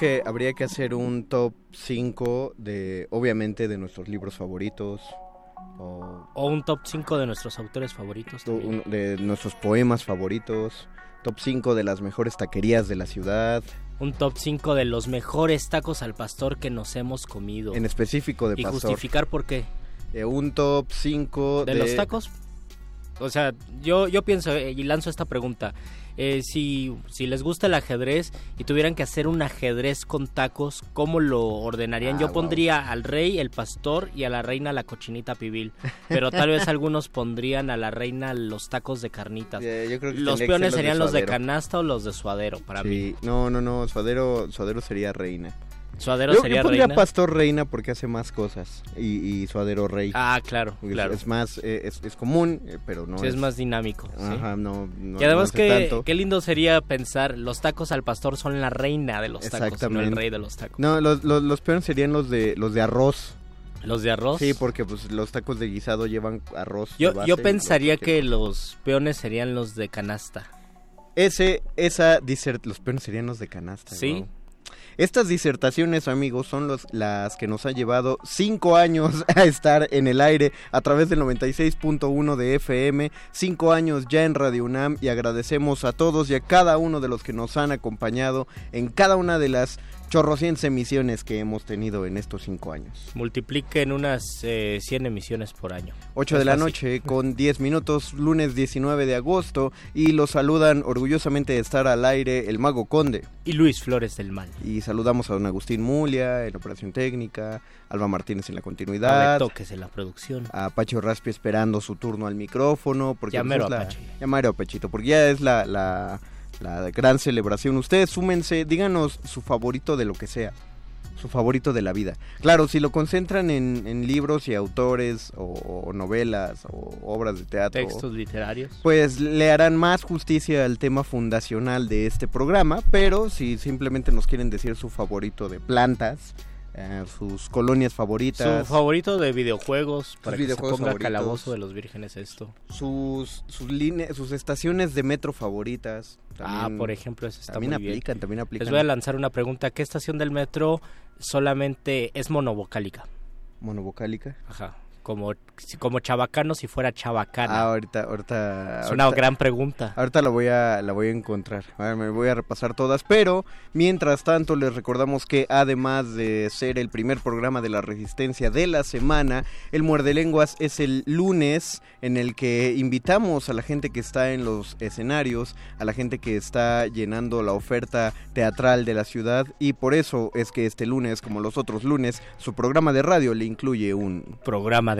Que habría que hacer un top 5 de, obviamente, de nuestros libros favoritos. O, O un top 5 de nuestros autores favoritos. también. un- de nuestros poemas favoritos. Top 5 de las mejores taquerías de la ciudad. Un top 5 de los mejores tacos al pastor que nos hemos comido. En específico de y Pastor. justificar por qué. Eh, un top 5 ¿De de, los tacos? O sea, yo, yo pienso eh, y lanzo esta pregunta. Eh, si, si les gusta el ajedrez y tuvieran que hacer un ajedrez con tacos, ¿cómo lo ordenarían? Ah, Yo wow. pondría al rey, el pastor y a la reina la cochinita pibil. Pero tal vez algunos pondrían a la reina los tacos de carnitas. Eh, yo creo que Los peones ser serían los de canasta o los de suadero para mí. No, no, no, suadero, suadero sería reina. Suadero Yo, sería yo pondría reina. pastor reina porque hace más cosas y, y suadero rey. Ah, claro, es- claro. Es, más, eh, es, es común, eh, pero no Sí, es más dinámico. sí. Ajá, no, no- y además no hace que tanto. qué lindo sería pensar, los tacos al pastor son la reina de los tacos, no el rey de los tacos. No, los, los, los peones serían los de los de arroz. Los de arroz. Sí, porque pues los tacos de guisado llevan arroz. Yo, base yo pensaría que los peones serían los de canasta. Ese, esa disert, los peones serían los de canasta. Sí. Estas disertaciones, amigos, son las que nos han llevado cinco años a estar en el aire a través del 96.1 de FM, cinco años ya en Radio UNAM y agradecemos a todos y a cada uno de los que nos han acompañado en cada una de las chorrocientas emisiones que hemos tenido en estos cinco años. Multipliquen unas eh, 100 emisiones por año. 8 Es de la fácil. noche con 10 minutos, lunes 19 de agosto, y los saludan orgullosamente de estar al aire el Mago Conde. Y Luis Flores del Mal. Y saludamos a don Agustín Mulia en operación técnica, Alba Martínez en la continuidad, toques en la producción. a Pacho Raspi esperando su turno al micrófono. Porque Ya pues, mero Apache. ya mero Pechito, porque ya es la, la, la gran celebración. Ustedes súmense, díganos su favorito de lo que sea. Su favorito de la vida. Claro, si lo concentran en, en libros y autores o, o novelas o obras de teatro. Textos literarios. Pues le harán más justicia al tema fundacional de este programa, pero si simplemente nos quieren decir su favorito de plantas, eh, sus colonias favoritas, Su favorito de videojuegos, para que se videojuegos ponga favoritos. calabozo de los vírgenes esto. sus sus líneas, sus estaciones de metro favoritas. ah, por ejemplo, eso está también muy bien. también aplican. Les voy a lanzar una pregunta. ¿Qué estación del metro solamente es monovocálica? Monovocálica. Ajá. Como, como chabacano si fuera chabacana. Ah, ahorita, ahorita. es una ahorita- gran pregunta. Ahorita la voy a la voy a encontrar. A ver, me voy a repasar todas, pero mientras tanto les recordamos que además de ser el primer programa de la resistencia de la semana, el Muerde Lenguas es el lunes en el que invitamos a la gente que está en los escenarios, a la gente que está llenando la oferta teatral de la ciudad y por eso es que este lunes, como los otros lunes, su programa de radio le incluye un Programa de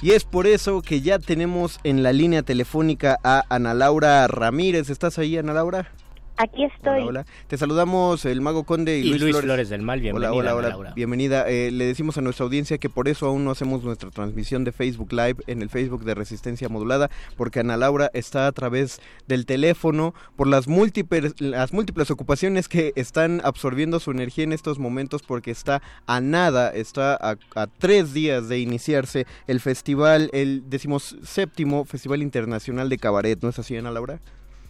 Y es por eso que ya tenemos en la línea telefónica a Ana Laura Ramírez. ¿Estás ahí, Ana Laura? Aquí estoy. Hola, hola. Te saludamos el Mago Conde y, Y Luis, Luis, Flores. Flores. del Mal, bienvenida. Hola, hola, hola. Laura. Bienvenida. Eh, le decimos a nuestra audiencia que por eso aún no hacemos nuestra transmisión de Facebook Live en el Facebook de Resistencia Modulada, porque Ana Laura está a través del teléfono por las múltiples, las múltiples ocupaciones que están absorbiendo su energía en estos momentos, porque está a nada, está a, a tres días de iniciarse el festival, el decimoséptimo Festival Internacional de Cabaret. ¿No es así, Ana Laura?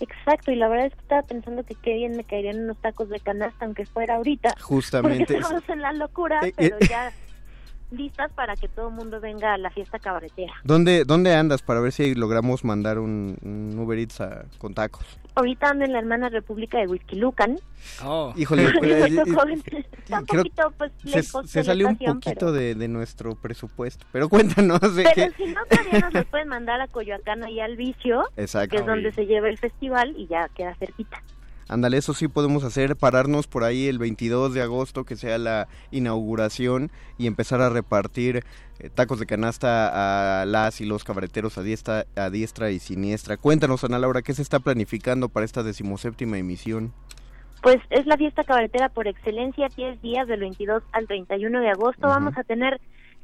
Exacto, y la verdad es que estaba pensando que qué bien me caerían unos tacos de canasta, aunque fuera ahorita. Justamente. Porque estamos en la locura, Eh, pero eh. ya listas para que todo el mundo venga a la fiesta cabaretera. ¿Dónde, ¿Dónde andas para ver si logramos mandar un, un Uber Eats a- con tacos? Ahorita ando en la hermana república de Whisky Lucan. Oh, Híjole, pues, eh, Está un creo- poquito pues se, lejos se la salió un poquito pero, de, de nuestro presupuesto. Pero cuéntanos de pero qué. si no todavía nos pueden mandar a Coyoacán ahí al vicio, Exacto. que es donde se lleva el festival y ya queda cerquita. Ándale, eso sí podemos hacer, pararnos por ahí el 22 de agosto, que sea la inauguración, y empezar a repartir eh, tacos de canasta a las y los cabareteros a diestra, a diestra y siniestra. Cuéntanos, Ana Laura, ¿qué se está planificando para esta decimoséptima emisión? Pues es la fiesta cabaretera por excelencia, 10 días del 22 al 31 de agosto. Vamos a tener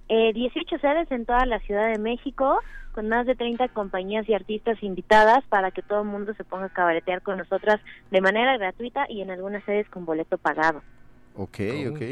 eh, 18 sedes en toda la Ciudad de México, con más de 30 compañías y artistas invitadas para que todo el mundo se ponga a cabaretear con nosotras de manera gratuita y en algunas sedes con boleto pagado. Ok, Oh. ok.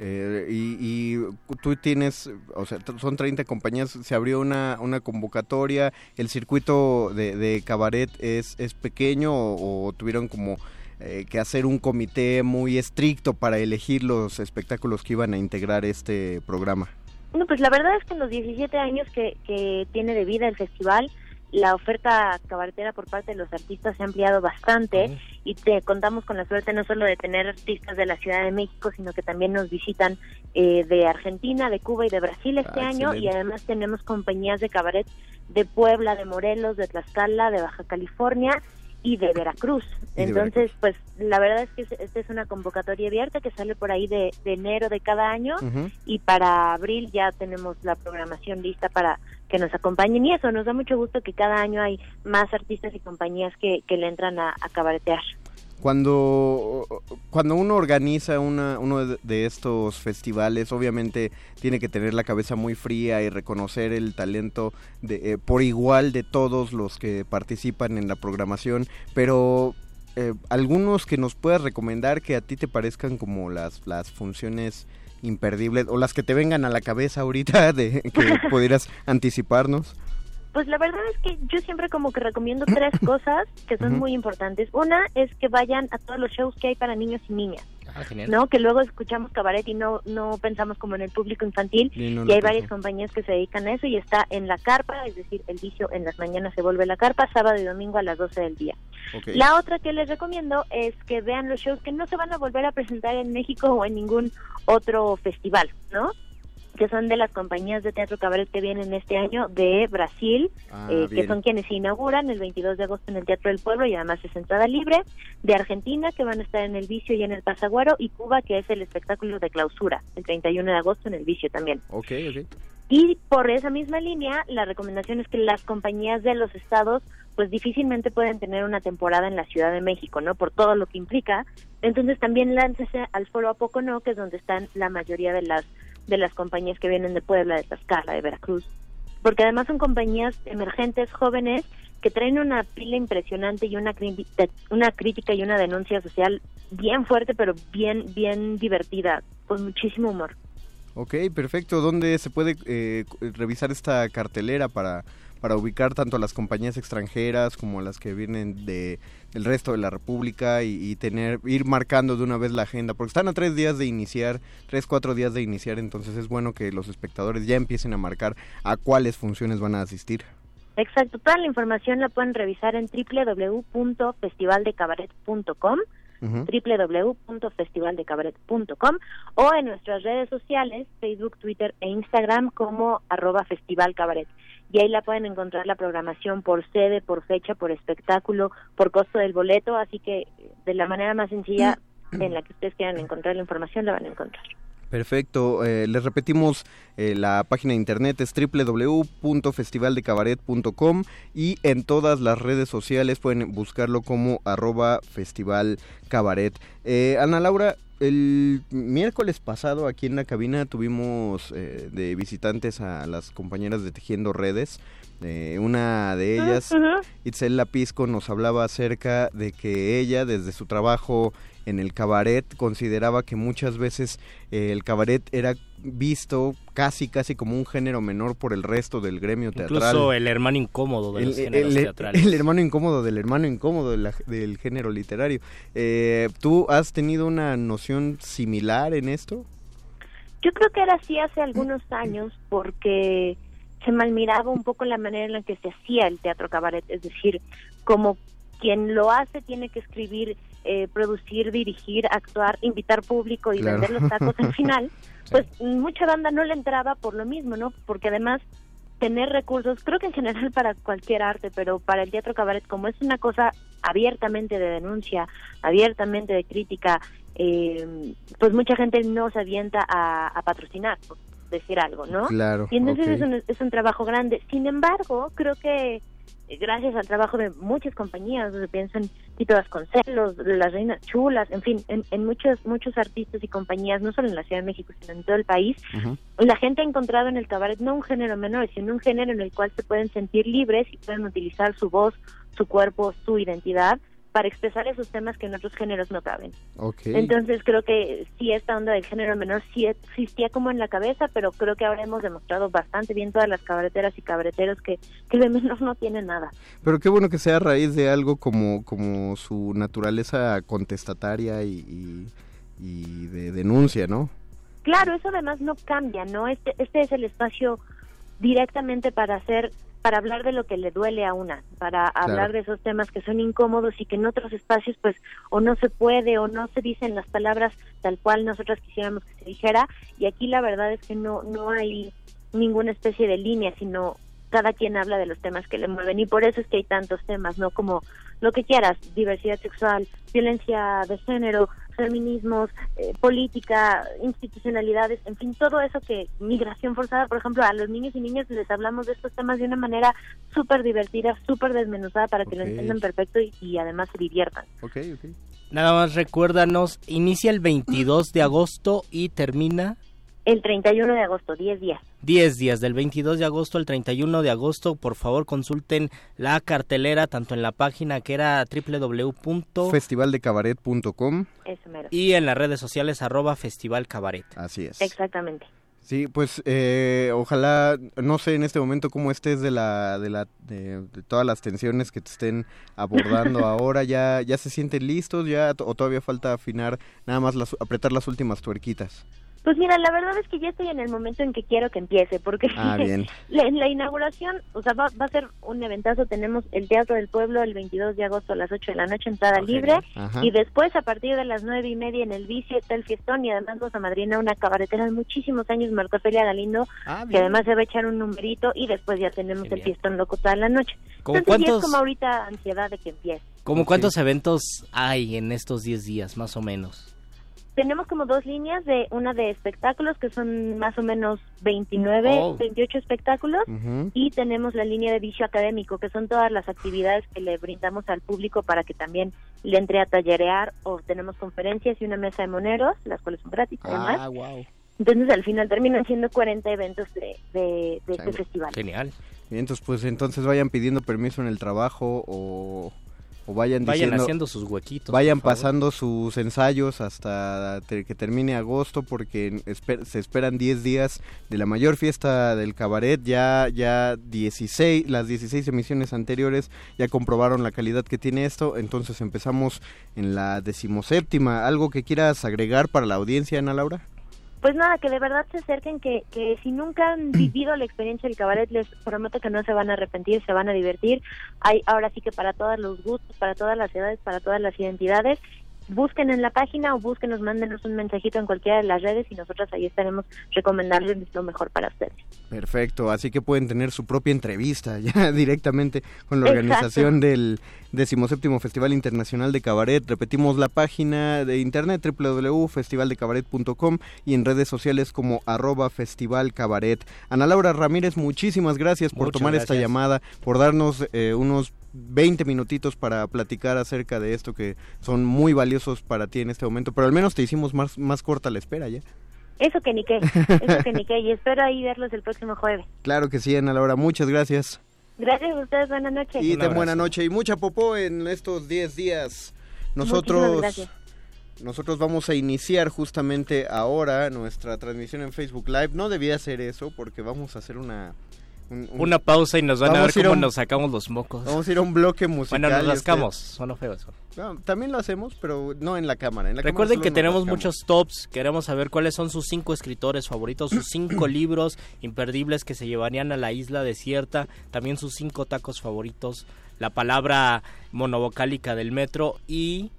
Eh, y, y tú tienes, o sea, son 30 compañías, se abrió una, una convocatoria, el circuito de, de cabaret es, es pequeño o, o tuvieron como eh, que hacer un comité muy estricto para elegir los espectáculos que iban a integrar este programa. No, pues la verdad es que en los 17 años que, que tiene de vida el festival, la oferta cabaretera por parte de los artistas se ha ampliado bastante y te contamos con la suerte no solo de tener artistas de la Ciudad de México, sino que también nos visitan eh, de Argentina, de Cuba y de Brasil este Ah, año. Y además tenemos compañías de cabaret de Puebla, de Morelos, de Tlaxcala, de Baja California y de Veracruz. Y de Entonces, pues la verdad es que es- esta es una convocatoria abierta que sale por ahí de, de enero de cada año y para abril ya tenemos la programación lista para que nos acompañen y eso, nos da mucho gusto que cada año hay más artistas y compañías que, que le entran a, a cabaretear. Cuando, cuando uno organiza una, uno de- estos festivales, obviamente tiene que tener la cabeza muy fría y reconocer el talento de, eh, por igual de todos los que participan en la programación, pero eh, algunos que nos puedas recomendar que a ti te parezcan como las, las funciones imperdibles o las que te vengan a la cabeza ahorita de que pudieras anticiparnos. Pues la verdad es que yo siempre como que recomiendo tres cosas que son muy importantes. Una es que vayan a todos los shows que hay para niños y niñas, Ah. ¿no? Que luego escuchamos cabaret y no no pensamos como en el público infantil Y no y lo hay varias compañías que se dedican a eso y está en la carpa, es decir, el vicio en las mañanas se vuelve la carpa, sábado y domingo a las 12 del día. La otra que les recomiendo es que vean los shows que no se van a volver a presentar en México o en ningún otro festival, ¿no? Que son de las compañías de teatro cabaret que vienen este año de Brasil, Ah, eh, que son quienes se inauguran el 22 de agosto en el Teatro del Pueblo y además es entrada libre, de Argentina, que van a estar en el Vicio y en el Pasaguaro, y Cuba, que es el espectáculo de clausura, el 31 de agosto en el Vicio también. Ok, ok. Y por esa misma línea, la recomendación es que las compañías de los estados pues difícilmente pueden tener una temporada en la Ciudad de México, ¿no? Por todo lo que implica. Entonces también láncese al foro a poco no, que es donde están la mayoría de las de las compañías que vienen de Puebla, de Tlaxcala, de Veracruz. Porque además son compañías emergentes, jóvenes, que traen una pila impresionante y una, una crítica y una denuncia social bien fuerte, pero bien, bien divertida, con muchísimo humor. Ok, perfecto. ¿Dónde se puede eh, revisar esta cartelera para, para ubicar tanto a las compañías extranjeras como a las que vienen de, del resto de la República y, y tener ir marcando de una vez la agenda? Porque están a tres días de iniciar, tres, cuatro días de iniciar, entonces es bueno que los espectadores ya empiecen a marcar a cuáles funciones van a asistir. Exacto, toda la información la pueden revisar en www.festivaldecabaret.com Ujú. www.festivaldecabaret.com o en nuestras redes sociales, Facebook, Twitter e Instagram como arroba festivalcabaret. Y ahí la pueden encontrar la programación por sede, por fecha, por espectáculo, por costo del boleto, así que de la manera más sencilla en la que ustedes quieran encontrar la información la van a encontrar. Perfecto. Eh, les repetimos, eh, la página de internet es www.festivaldecabaret.com y en todas las redes sociales pueden buscarlo como arroba festivalcabaret. Eh, Ana Laura, el miércoles pasado aquí en la cabina tuvimos eh, de visitantes a las compañeras de Tejiendo Redes. Eh, una de ellas, Itzel Lapisco, nos hablaba acerca de que ella, desde su trabajo en el cabaret, consideraba que muchas veces eh, el cabaret era visto casi, casi como un género menor por el resto del gremio teatral. Incluso el hermano incómodo de El- los géneros el- teatrales. el hermano incómodo del hermano incómodo de la- del género literario. Eh, ¿Tú has tenido una noción similar en esto? Yo creo que era así hace algunos años porque se malmiraba un poco la manera en la que se hacía el teatro cabaret, es decir, como quien lo hace tiene que escribir, eh, producir, dirigir, actuar, invitar público y Claro. vender los tacos al final, pues mucha banda no le entraba por lo mismo, ¿no? Porque además tener recursos, creo que en general para cualquier arte, pero para el teatro cabaret, como es una cosa abiertamente de denuncia, abiertamente de crítica, eh, pues mucha gente no se avienta a, a patrocinar, por decir algo, ¿no? Claro, Y entonces es, un, es un trabajo grande. Sin embargo, creo que gracias al trabajo de muchas compañías, se piensan Tito Vasconcelos, Las Reinas Chulas, en fin, en, en muchos muchos artistas y compañías, no solo en la Ciudad de México, sino en todo el país, la gente ha encontrado en el cabaret no un género menor, sino un género en el cual se pueden sentir libres y pueden utilizar su voz, su cuerpo, su identidad para expresar esos temas que en otros géneros no caben. Okay. Entonces creo que sí esta onda del género menor sí existía como en la cabeza, pero creo que ahora hemos demostrado bastante bien todas las cabareteras y cabareteros que, que el de menor no tiene nada. Pero qué bueno que sea a raíz de algo como, como su naturaleza contestataria y, y, y de denuncia, ¿no? Claro, eso además no cambia, ¿no? Este, este es el espacio directamente para hacer para hablar de lo que le duele a una, para hablar de esos temas que son incómodos y que en otros espacios pues o no se puede o no se dicen las palabras tal cual nosotros quisiéramos que se dijera. Y aquí la verdad es que no no hay ninguna especie de línea, sino cada quien habla de los temas que le mueven. Y por eso es que hay tantos temas, ¿no? Como lo que quieras, diversidad sexual, violencia de género, feminismos, eh, política, institucionalidades, en fin, todo eso que migración forzada, por ejemplo, a los niños y niñas les hablamos de estos temas de una manera súper divertida, súper desmenuzada para que lo entiendan perfecto y, y además se diviertan. Ok, ok. Nada más recuérdanos, inicia el 22 de agosto y termina El 31 de agosto, 10 días. 10 días, del 22 de agosto al 31 de agosto. Por favor, consulten la cartelera tanto en la página que era www. Festivaldecabaret.com. Eso mero. y en las redes sociales arroba Festival Cabaret. Así es. Exactamente. Sí, pues eh, ojalá, no sé en este momento cómo estés de la, de la, de, de todas las tensiones que te estén abordando ahora, ya, ya se sienten listos, ya o todavía falta afinar, nada más las, apretar las últimas tuerquitas. Pues mira, la verdad es que ya estoy en el momento en que quiero que empiece, porque Ah, bien. la, la inauguración, o sea, va, va a ser un eventazo. Tenemos el Teatro del Pueblo el 22 de agosto a las 8 de la noche, entrada Ah, libre. Y después, a partir de las nueve y media en el Vicio, está el fiestón. Y además nos amadrina una cabaretera de muchísimos años, Marcotelia Galindo, Ah, que además se va a echar un numerito. Y después ya tenemos el fiestón loco toda la noche. ¿Cómo Entonces, sí es cuántos- como ahorita ansiedad de que empiece. ¿Cómo cuántos eventos hay en estos 10 días, más o menos? Tenemos como dos líneas, de una de espectáculos, que son más o menos 29, Oh. 28 espectáculos. Y tenemos la línea de vicio académico, que son todas las actividades que le brindamos al público para que también le entre a tallerear o tenemos conferencias y una mesa de moneros, las cuales son gratis además. Ah, wow. Entonces al final terminan siendo 40 eventos de, de, de este festival. Genial. Bien, entonces pues entonces vayan pidiendo permiso en el trabajo o, o vayan Vayan diciendo... haciendo sus huequitos. Vayan pasando sus ensayos hasta que termine agosto porque esper- se esperan 10 días de la mayor fiesta del cabaret. Ya ya 16 las 16 emisiones anteriores ya comprobaron la calidad que tiene esto, entonces empezamos en la decimoséptima. ¿Algo que quieras agregar para la audiencia, Ana Laura? Pues nada, que de verdad se acerquen, que, que si nunca han vivido la experiencia del cabaret, les prometo que no se van a arrepentir, se van a divertir. Hay ahora sí que para todos los gustos, para todas las edades, para todas las identidades. Busquen en la página o búsquenos, mándenos un mensajito en cualquiera de las redes y nosotros ahí estaremos recomendándoles lo mejor para ustedes. Perfecto, así que pueden tener su propia entrevista ya directamente con la Exacto. organización del decimoséptimo Festival Internacional de Cabaret. Repetimos la página de internet www.festivaldecabaret.com y en redes sociales como arroba Festival Cabaret. Ana Laura Ramírez, muchísimas gracias por Muchas tomar esta llamada, por darnos eh, unos 20 minutitos para platicar acerca de esto que son muy valiosos para ti en este momento, pero al menos te hicimos más, más corta la espera ya. Eso que ni qué, eso que ni qué, y espero ahí verlos el próximo jueves. Claro que sí, Ana Laura, muchas gracias. Gracias a ustedes, buenas noches. Y de buena noche y mucha popó en estos 10 días. Nosotros nosotros vamos a iniciar justamente ahora nuestra transmisión en Facebook Live. No debía hacer eso porque vamos a hacer una un- un- Una pausa y nos van a ver a cómo un- nos sacamos los mocos. vamos a ir a un bloque musical. bueno, nos y rascamos. Suena feo eso. usted- no, también lo hacemos, pero no en la cámara. En la cámara Recuerden que tenemos rascamos. muchos tops. Queremos saber cuáles son sus cinco escritores favoritos, sus cinco libros imperdibles que se llevarían a la isla desierta, también sus cinco tacos favoritos, la palabra monovocálica del metro y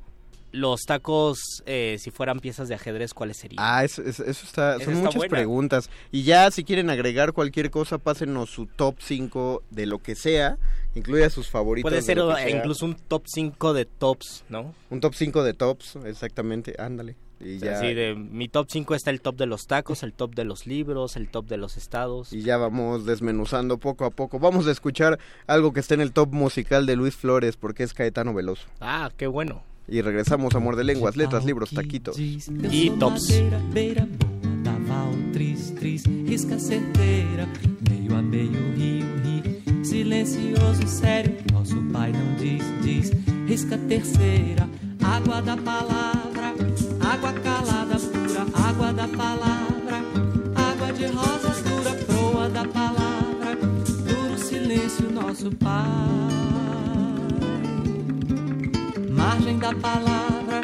los tacos, eh, si fueran piezas de ajedrez, ¿cuáles serían? Ah, eso, eso- eso está, son está muchas buena. preguntas. Y ya si quieren agregar cualquier cosa, pásenos su top 5 de lo que sea, incluya sus favoritos. Puede de ser incluso un top 5 de tops, ¿no? Un top 5 de tops, exactamente, ándale. Y ya, Así de mi top 5 está el top de los tacos, el top de los libros, el top de los estados. y ya vamos desmenuzando poco a poco. Vamos a escuchar algo que está en el top musical de Luis Flores, porque es Caetano Veloso. Ah, qué bueno. Y regresamos a Muerde Lenguas, letras, libros, taquitos. Y tops. Beira, beira boa, naval, tris, tris, risca certeira, meio a meio, rio, rio, silencioso, sério, nosso pai não diz, diz, risca terceira, água da palavra, água calada pura, água da palavra, água de rosas dura, proa da palavra, duro silêncio nosso Pai. Margem da palavra,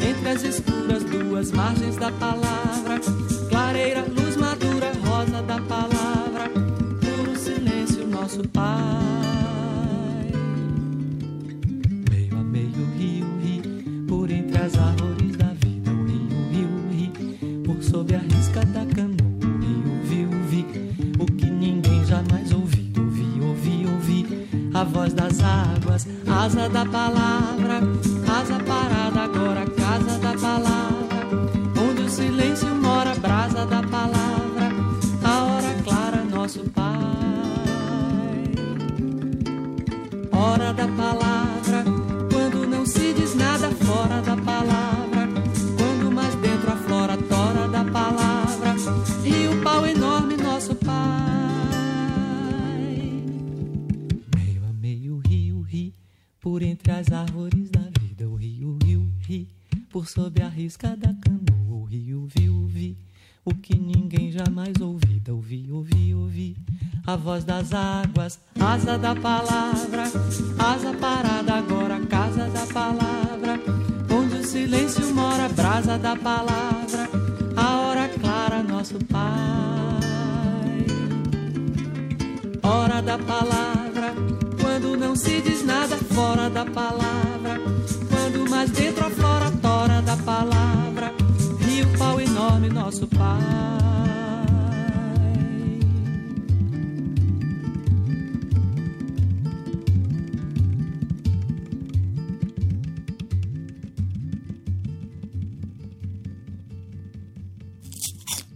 entre as escuras duas margens da palavra, clareira, luz madura, rosa da palavra, duro silêncio nosso Pai. as árvores a voz das águas, asa da palavra, asa parada agora, casa da palavra, onde o silêncio mora, brasa da palavra, a hora clara, nosso Pai. Hora da palavra, Por entre as árvores da vida. O rio, rio, ri. Por sob a risca da canoa. O rio, viu, vi. O que ninguém jamais ouvida. Ouvi, ouvi, ouvi. A voz das águas, asa da palavra. Asa parada agora, casa da palavra onde o silêncio mora, brasa da palavra, a hora clara, nosso Pai. Hora da palavra, não se diz nada fora da palavra, quando mais dentro aflora a tora da palavra, rio pau enorme, nosso Pai.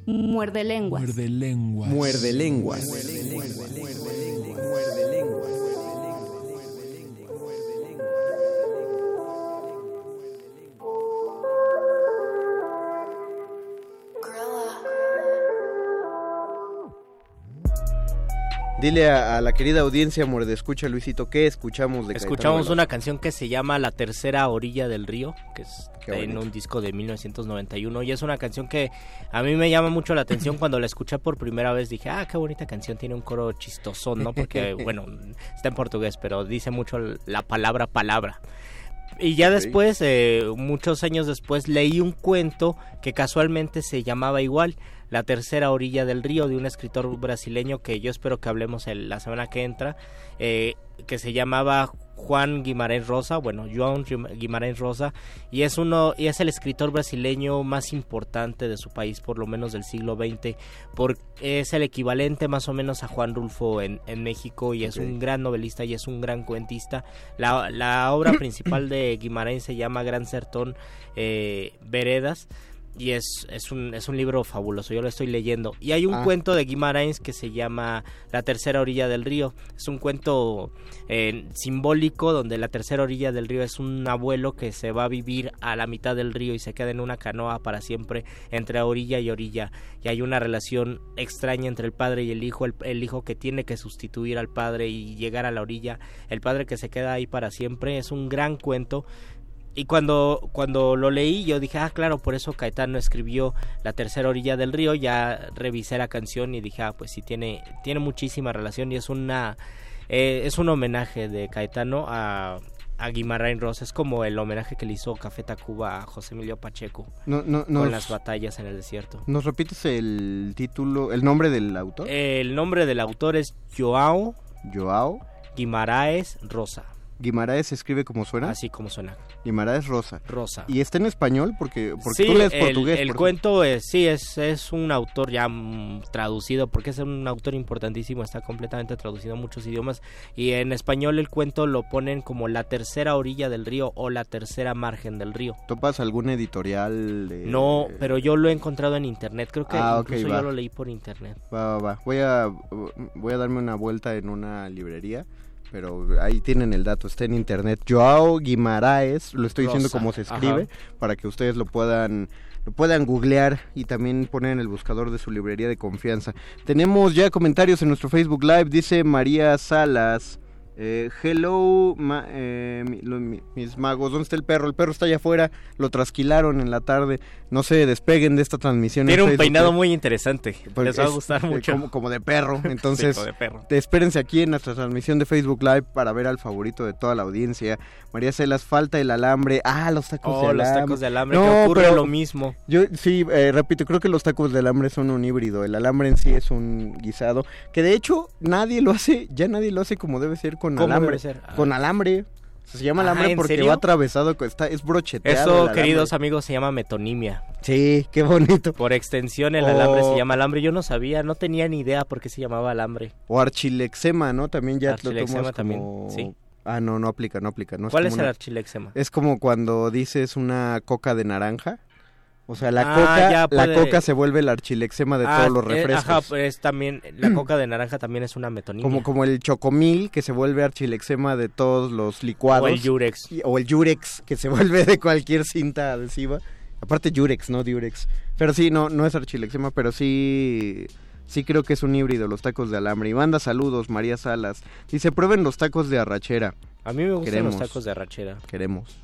Muerde lenguas. Muerde lenguas. Muerde lenguas. Dile a, a la querida audiencia muerde escucha Luisito qué escuchamos de Caetano Escuchamos Veloso? una canción que se llama La tercera orilla del río, que es en un disco de 1991 y es una canción que a mí me llama mucho la atención cuando la escuché por primera vez dije, "Ah, qué bonita canción, tiene un coro chistosón", ¿no? Porque bueno, está en portugués, pero dice mucho la palabra palabra. Y ya después, eh, muchos años después, leí un cuento que casualmente se llamaba igual, La tercera orilla del río, de un escritor brasileño que yo espero que hablemos el- la semana que entra, eh, que se llamaba Juan Guimarães Rosa, bueno, João Guim- Guimarães Rosa, y es uno, y es el escritor brasileño más importante de su país, por lo menos del siglo XX, porque es el equivalente más o menos a Juan Rulfo en, en México y es un gran novelista y es un gran cuentista. La, la obra principal de Guimarães se llama Gran Sertón eh, Veredas y es, es, un, es un libro fabuloso, yo lo estoy leyendo. Y hay un Ah. cuento de Guimarães que se llama La tercera orilla del río. Es un cuento eh, simbólico donde la tercera orilla del río es un abuelo que se va a vivir a la mitad del río y se queda en una canoa para siempre entre orilla y orilla. Y hay una relación extraña entre el padre y el hijo, el, el hijo que tiene que sustituir al padre y llegar a la orilla, el padre que se queda ahí para siempre. Es un gran cuento y cuando, cuando lo leí yo dije, ah, claro, por eso Caetano escribió La tercera orilla del río, ya revisé la canción y dije, ah, pues sí, tiene, tiene muchísima relación y es una... eh, es un homenaje de Caetano a, a Guimarães Rosa, es como el homenaje que le hizo Café Tacuba a José Emilio Pacheco No, no, con las batallas en el desierto. ¿Nos repites el título, el nombre del autor? El nombre del autor es Joao Joao Guimaraes Rosa, Guimaraes se escribe como suena. así como suena, Guimaraes Rosa. Rosa. Y está en español porque, porque sí, tú lees el, portugués. el por cuento es, sí, es, es un autor ya mm, traducido, porque es un autor importantísimo, está completamente traducido a muchos idiomas. Y en español el cuento lo ponen como la tercera orilla del río o la tercera margen del río. ¿Topas algún editorial de...? No, pero yo lo he encontrado en internet, creo que Ah, incluso yo lo leí por internet. Va, va, va. Voy a, voy a darme una vuelta en una librería, pero ahí tienen el dato, está en internet. Joao Guimaraes, lo estoy diciendo como se escribe, para que ustedes lo puedan lo puedan googlear y también poner en el buscador de su librería de confianza. Tenemos ya comentarios en nuestro Facebook Live, dice María Salas. Eh, hello, ma- eh, mis magos, ¿dónde está el perro? El perro está allá afuera, lo trasquilaron en la tarde. No se despeguen de esta transmisión. en Tiene un Facebook, peinado eh, muy interesante. Les va a gustar eh, mucho. Como, como de perro. Entonces, Sí, de perro. espérense aquí en nuestra transmisión de Facebook Live para ver al favorito de toda la audiencia. María Celas, falta el alambre. Ah, los tacos Oh, de los alambre. tacos de alambre, No, que ocurre pero lo mismo. Yo sí, eh, repito, creo que los tacos de alambre son un híbrido. El alambre en sí es un guisado. Que de hecho nadie lo hace, ya nadie lo hace como debe ser con ¿Cómo alambre. Ah. Con alambre. O sea, se llama Ah, alambre ¿en porque serio? va atravesado, con- está, es brocheteado. Eso, queridos amigos, se llama metonimia. Sí, qué bonito. Por extensión, el Oh. alambre se llama alambre. Yo no sabía, no tenía ni idea por qué se llamaba alambre. O archilexema, ¿no? También ya lo Archilexema tomas también, como... sí. Ah, no, no aplica, no aplica. No ¿Cuál es el una- archilexema? Es como cuando dices una coca de naranja. O sea, la Ah, coca, ya la puede- coca se vuelve el archilexema de Ah, todos los eh, refrescos. ajá, pues también, la coca de naranja también es una metonimia. Como, como el chocomil que se vuelve archilexema de todos los licuados. O el Yurex. Y- O el Yurex que se vuelve de cualquier cinta adhesiva. Aparte Yurex, no Durex. Pero sí, no, no es archilexema, pero sí... Sí creo que es un híbrido, los tacos de alambre. Y manda saludos, María Salas. Dice, prueben los tacos de arrachera. A mí me gustan Queremos. los tacos de arrachera. Queremos.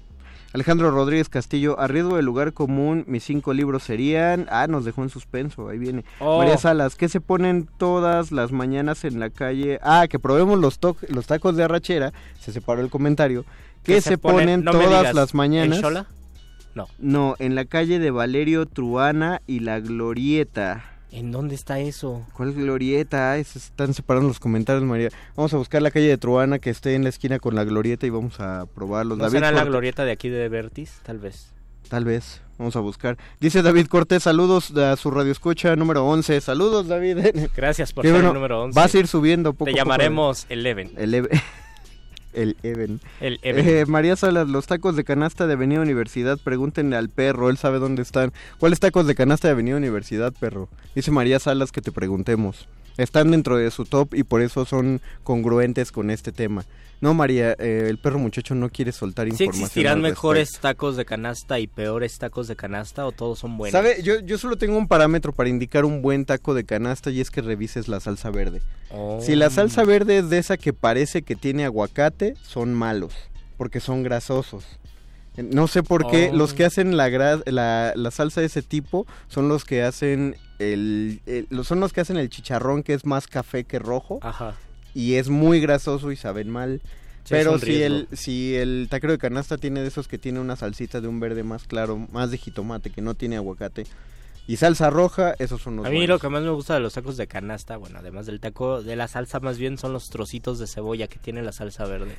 Alejandro Rodríguez Castillo, a riesgo del lugar común, mis cinco libros serían... Ah, nos dejó en suspenso, ahí viene. Oh. María Salas, ¿qué se ponen todas las mañanas en la calle? Ah, que probemos los, to- los tacos de arrachera, se separó el comentario. ¿Qué, se, ponen No todas digas, las mañanas? ¿En Xola? No. No, en la calle de Valerio Truana y la Glorieta. ¿En dónde está eso? ¿Cuál glorieta? Ay, se están separando los comentarios, María. Vamos a buscar la calle de Truana que esté en la esquina con la glorieta y vamos a probarlos. ¿No David será la Corte- glorieta de aquí de Vertis? Tal vez. Tal vez. Vamos a buscar. Dice David Cortés, saludos a su radio escucha número 11. Saludos, David. Gracias por ser bueno. el número 11. Vas a ir subiendo poco Te a poco. llamaremos Eleven. El Even. El Even. Eh, María Salas, los tacos de canasta de Avenida Universidad, pregúntenle al perro, él sabe dónde están. ¿Cuáles tacos de canasta de Avenida Universidad, perro? Dice María Salas que te preguntemos. Están dentro de su top y por eso son congruentes con este tema. No, María, eh, el perro muchacho no quiere soltar ¿Sí información. existirán al mejores tacos de canasta y peores tacos de canasta o todos son buenos? ¿Sabe? Yo, yo solo tengo un parámetro para indicar un buen taco de canasta y es que revises la salsa verde. Oh. Si la salsa verde es de esa que parece que tiene aguacate, son malos, porque son grasosos. No sé por qué Oh. los que hacen la, gra- la, la salsa de ese tipo son los que hacen el, el- son los que hacen el chicharrón que es más café que rojo Ajá. Y es muy grasoso y saben mal. Sí, Pero si el, si el taquero de canasta tiene de esos que tiene una salsita de un verde más claro, más de jitomate, que no tiene aguacate, y salsa roja, esos son los A mí buenos. lo que más me gusta de los tacos de canasta, bueno, además del taco de la salsa, más bien son los trocitos de cebolla que tiene la salsa verde.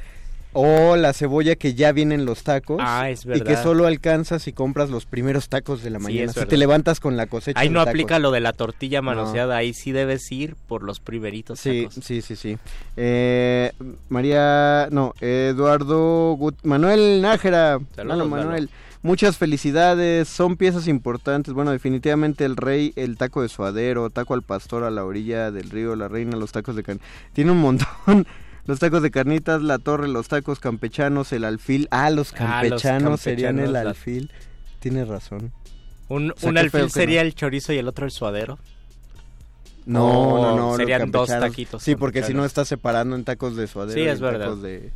O la cebolla que ya viene en los tacos. Ah, es Y que verdad. solo alcanzas si compras los primeros tacos de la mañana. si verdad. te levantas con la cosecha Ahí no tacos. aplica lo de la tortilla No. manoseada, ahí sí debes ir por los primeritos Sí, tacos. sí, sí, sí. Eh, María, no, Eduardo Gut- Manuel Nájera. Saludos. Manuel. Muchas felicidades, son piezas importantes. Bueno, definitivamente el rey, el taco de suadero, taco al pastor a la orilla del río, la reina, los tacos de can. Tiene un montón. Los tacos de carnitas, la torre, los tacos campechanos, el alfil. Ah, los Ah, los campechanos serían el campechanos, la- alfil. Tienes razón. Un, O sea, un alfil sería no. el chorizo y el otro el suadero. No, Oh, no, no. los serían dos taquitos Sí, porque si no estás separando en tacos de suadero Sí, y es en verdad. tacos de,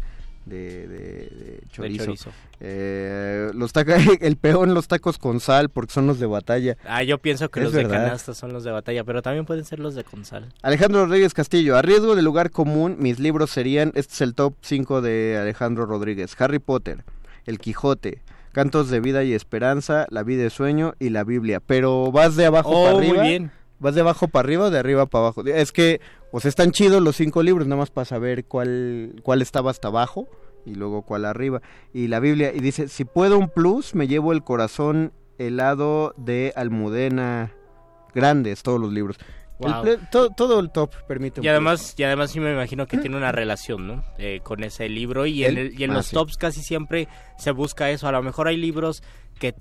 de, de- de chorizo. chorizo. Eh, los tacos, el peón, los tacos con sal, porque son los de batalla. Ah, yo pienso que Es los verdad. de canasta son los de batalla, pero también pueden ser los de con sal. Alejandro Rodríguez Castillo, a riesgo de lugar común, mis libros serían, este es el top 5 de Alejandro Rodríguez, Harry Potter, El Quijote, Cantos de Vida y Esperanza, La Vida y Sueño y la Biblia. Pero vas de abajo Oh, para muy arriba. bien. ¿Vas de abajo para arriba o de arriba para abajo? Es que, pues están chidos los cinco libros, nada más para saber cuál, cuál estaba hasta abajo y luego cuál arriba. Y la Biblia, y dice, si puedo un plus, me llevo el corazón helado de Almudena. Grandes, todos los libros. Wow. todo el top permite un Y además, y además sí me imagino que tiene una relación, ¿no? Eh, con ese libro y en, El- el- y en ah, los sí. tops casi siempre se busca eso. A lo mejor hay libros que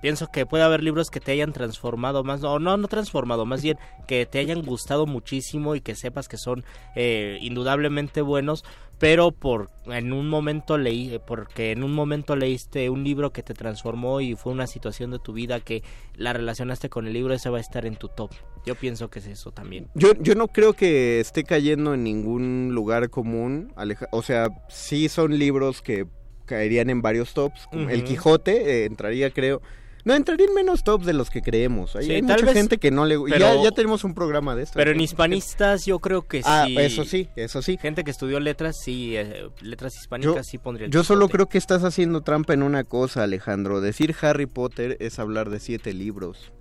pienso que puede haber libros que te hayan transformado más, o no, no transformado, más bien que te hayan gustado muchísimo y que sepas que son eh, indudablemente buenos, pero por en un momento leí porque en un momento leíste un libro que te transformó y fue una situación de tu vida que la relacionaste con el libro ese va a estar en tu top yo pienso que es eso también Yo, yo no creo que esté cayendo en ningún lugar común. Aleja- o sea, sí son libros que caerían en varios tops. como El. Quijote eh, entraría, creo. No, entraría en menos tops de los que creemos. Hay, Sí, hay tal mucha vez, gente que no le... pero- ya, ya tenemos un programa de esto. pero en hispanistas yo creo que Ah, sí eso sí, eso sí. gente que estudió letras sí eh, letras Yo, hispánicas sí pondría el yo solo creo que estás haciendo trampa en una cosa, Alejandro. Decir Harry Potter es hablar de siete libros.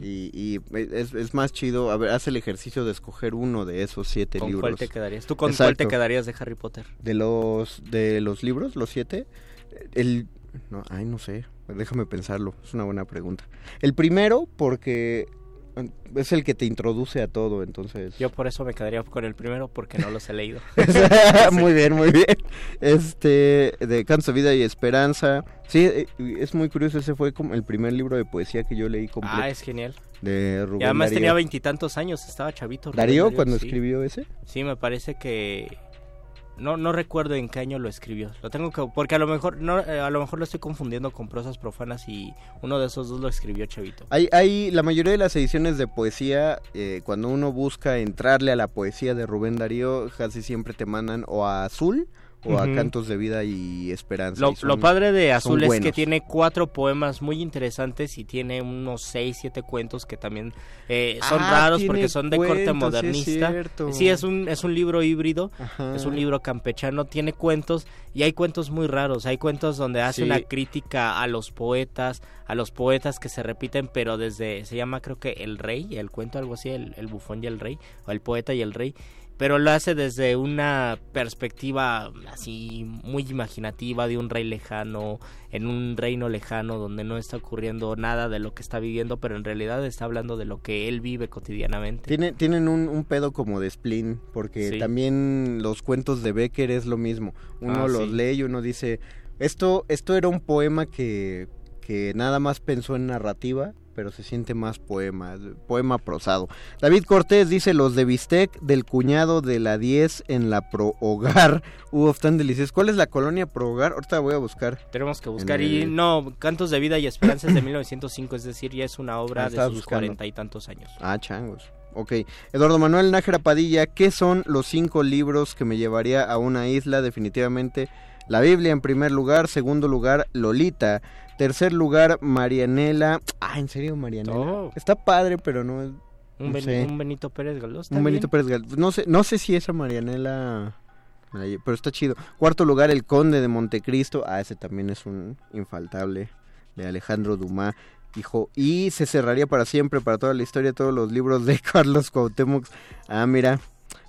Y, y es, es más chido, a ver, haz el ejercicio de escoger uno de esos siete ¿Con libros. cuál te quedarías? ¿Tú con cuál te quedarías de Harry Potter? De los, de los libros, los siete, el... No, ay, no sé, déjame pensarlo, es una buena pregunta. El primero, porque es el que te introduce a todo, entonces... Yo por eso me quedaría con el primero porque no los he leído. muy bien, muy bien. Este, de Canto, Vida y Esperanza. Sí, eh, es muy curioso, ese fue como el primer libro de poesía que yo leí completo. ah, es genial. De Rubén Y además Darío. tenía veintitantos años, estaba chavito. Rubén ¿Darío cuando sí. escribió ese? Sí, me parece que no no recuerdo en qué año lo escribió. Lo tengo que porque a lo mejor no eh, a lo mejor lo estoy confundiendo con prosas profanas y uno de esos dos lo escribió chavito. Hay, hay la mayoría de las ediciones de poesía, eh, cuando uno busca entrarle a la poesía de Rubén Darío, casi siempre te mandan o a Azul o a. Cantos de Vida y Esperanza. Lo, y son- lo padre de Azul es que tiene cuatro poemas muy interesantes y tiene unos seis, siete cuentos que también eh, son Ah, raros porque son de corte cuentos, sí es modernista. Sí, es un, es un libro híbrido, Ajá. es un libro campechano, tiene cuentos y hay cuentos muy raros. Hay cuentos donde hace Sí. una crítica a los poetas, a los poetas que se repiten, pero desde, se llama creo que El Rey, el cuento algo así, el, el bufón y el rey, o el poeta y el rey pero lo hace desde una perspectiva así muy imaginativa de un rey lejano, en un reino lejano donde no está ocurriendo nada de lo que está viviendo, pero en realidad está hablando de lo que él vive cotidianamente. Tiene, tienen un, un pedo como de spleen, porque Sí. también los cuentos de Becker es lo mismo. Uno Ah, los sí. lee y uno dice, esto, esto era un poema que, que nada más pensó en narrativa, pero se siente más poema, poema prosado. David Cortés dice, los de Bistec del cuñado de la 10 en la Pro Hogar. Tan deliciosos. ¿Cuál es la colonia Pro Hogar? Ahorita voy a buscar. Tenemos que buscar. Y no, Cantos de Vida y Esperanzas de 1905, es decir, ya es una Ah, obra de sus cuarenta y tantos años. Ah, changos. Ok. Eduardo Manuel Nájera Padilla, ¿qué son los cinco libros que me llevaría a una isla? Definitivamente la Biblia en primer lugar, segundo lugar Lolita, tercer lugar Marianela. Ah, ¿en serio Marianela? Oh. Está padre, pero no es... Un, no Ben- sé. un Benito Pérez Galdós. Un Benito Pérez Gal- No sé, no sé si esa Marianela... Pero está chido. Cuarto lugar, El Conde de Montecristo. Ah, ese también es un infaltable de Alejandro Dumas. Hijo, y se cerraría para siempre, para toda la historia, todos los libros de Carlos Cuauhtémoc. Ah, mira,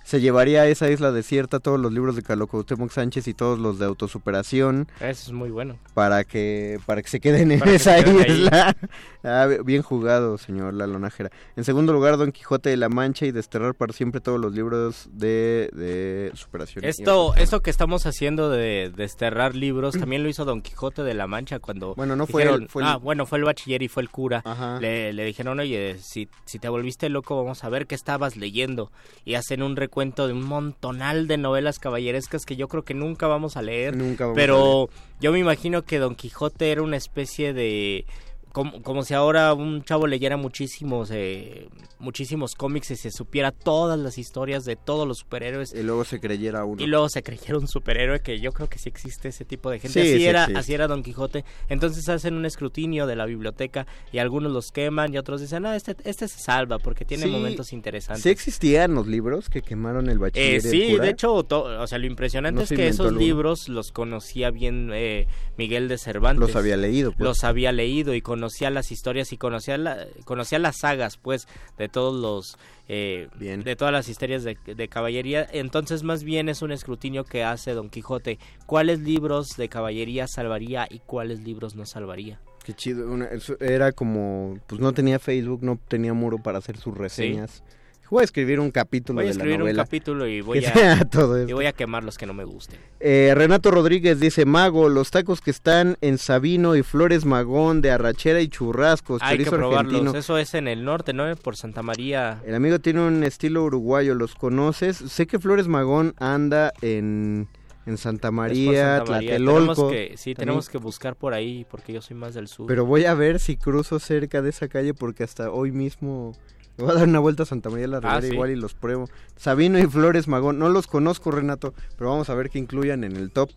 se llevaría a esa isla desierta todos los libros de Carlos Cuauhtémoc Sánchez y todos los de autosuperación Eso es muy bueno. para que para que se queden en Para que se esa queden isla. Ah, bi- bien jugado, señor Lalo Nájera. En segundo lugar, Don Quijote de la Mancha y desterrar para siempre todos los libros de, de superación. Esto, esto que estamos haciendo de desterrar libros, también lo hizo Don Quijote de la Mancha cuando... Bueno, no fue dijeron- él, fue el- Ah, bueno, fue el bachiller y fue el cura. Le, le dijeron, oye, si, si te volviste loco, vamos a ver qué estabas leyendo. Y hacen un recuento de un montonal de novelas caballerescas que yo creo que nunca vamos a leer. Nunca vamos a pero yo me imagino que Don Quijote era una especie de... Como, como si ahora un chavo leyera muchísimos eh, muchísimos cómics y se supiera todas las historias de todos los superhéroes Y luego se creyera uno. y luego se creyera un superhéroe que yo creo que sí existe ese tipo de gente Sí, así sí era existe. así era Don Quijote entonces hacen un escrutinio de la biblioteca y algunos los queman y otros dicen no este este se salva porque tiene Sí, momentos interesantes ¿Sí existían los libros que quemaron el bachiller? eh, sí, de hecho, to- o sea, lo impresionante No es que esos libros los conocía bien eh, Miguel de Cervantes. Los había leído. pues. Los había leído y conocía las historias y conocía, la- conocía las sagas, pues, de todos los... eh, Bien. de todas las historias de, de caballería. Entonces, más bien es un escrutinio que hace Don Quijote. ¿Cuáles libros de caballería salvaría y cuáles libros no salvaría? Qué chido. una- eso era como, pues no tenía Facebook, no tenía muro para hacer sus reseñas. Voy a escribir un capítulo Voy a de la escribir un capítulo y voy, a, todo y voy a quemar los que no me gusten. Eh, Renato Rodríguez dice, Mago, los tacos que están en Sabino y Flores Magón de arrachera y churrascos, Hay que probarlos. argentino. Eso es en el norte, ¿no? Por Santa María. El amigo tiene un estilo uruguayo, ¿los conoces? Sé que Flores Magón anda en, en Santa María, Santa María. Tlatelolco. Tenemos que, sí, también. tenemos que buscar por ahí porque yo soy más del sur. Pero voy a ver si cruzo cerca de esa calle porque hasta hoy mismo me voy a dar una vuelta a Santa María la Ribera Ah, ¿sí? igual y los pruebo. Sabino y Flores Magón, no los conozco Renato, pero vamos a ver que incluyan en el top.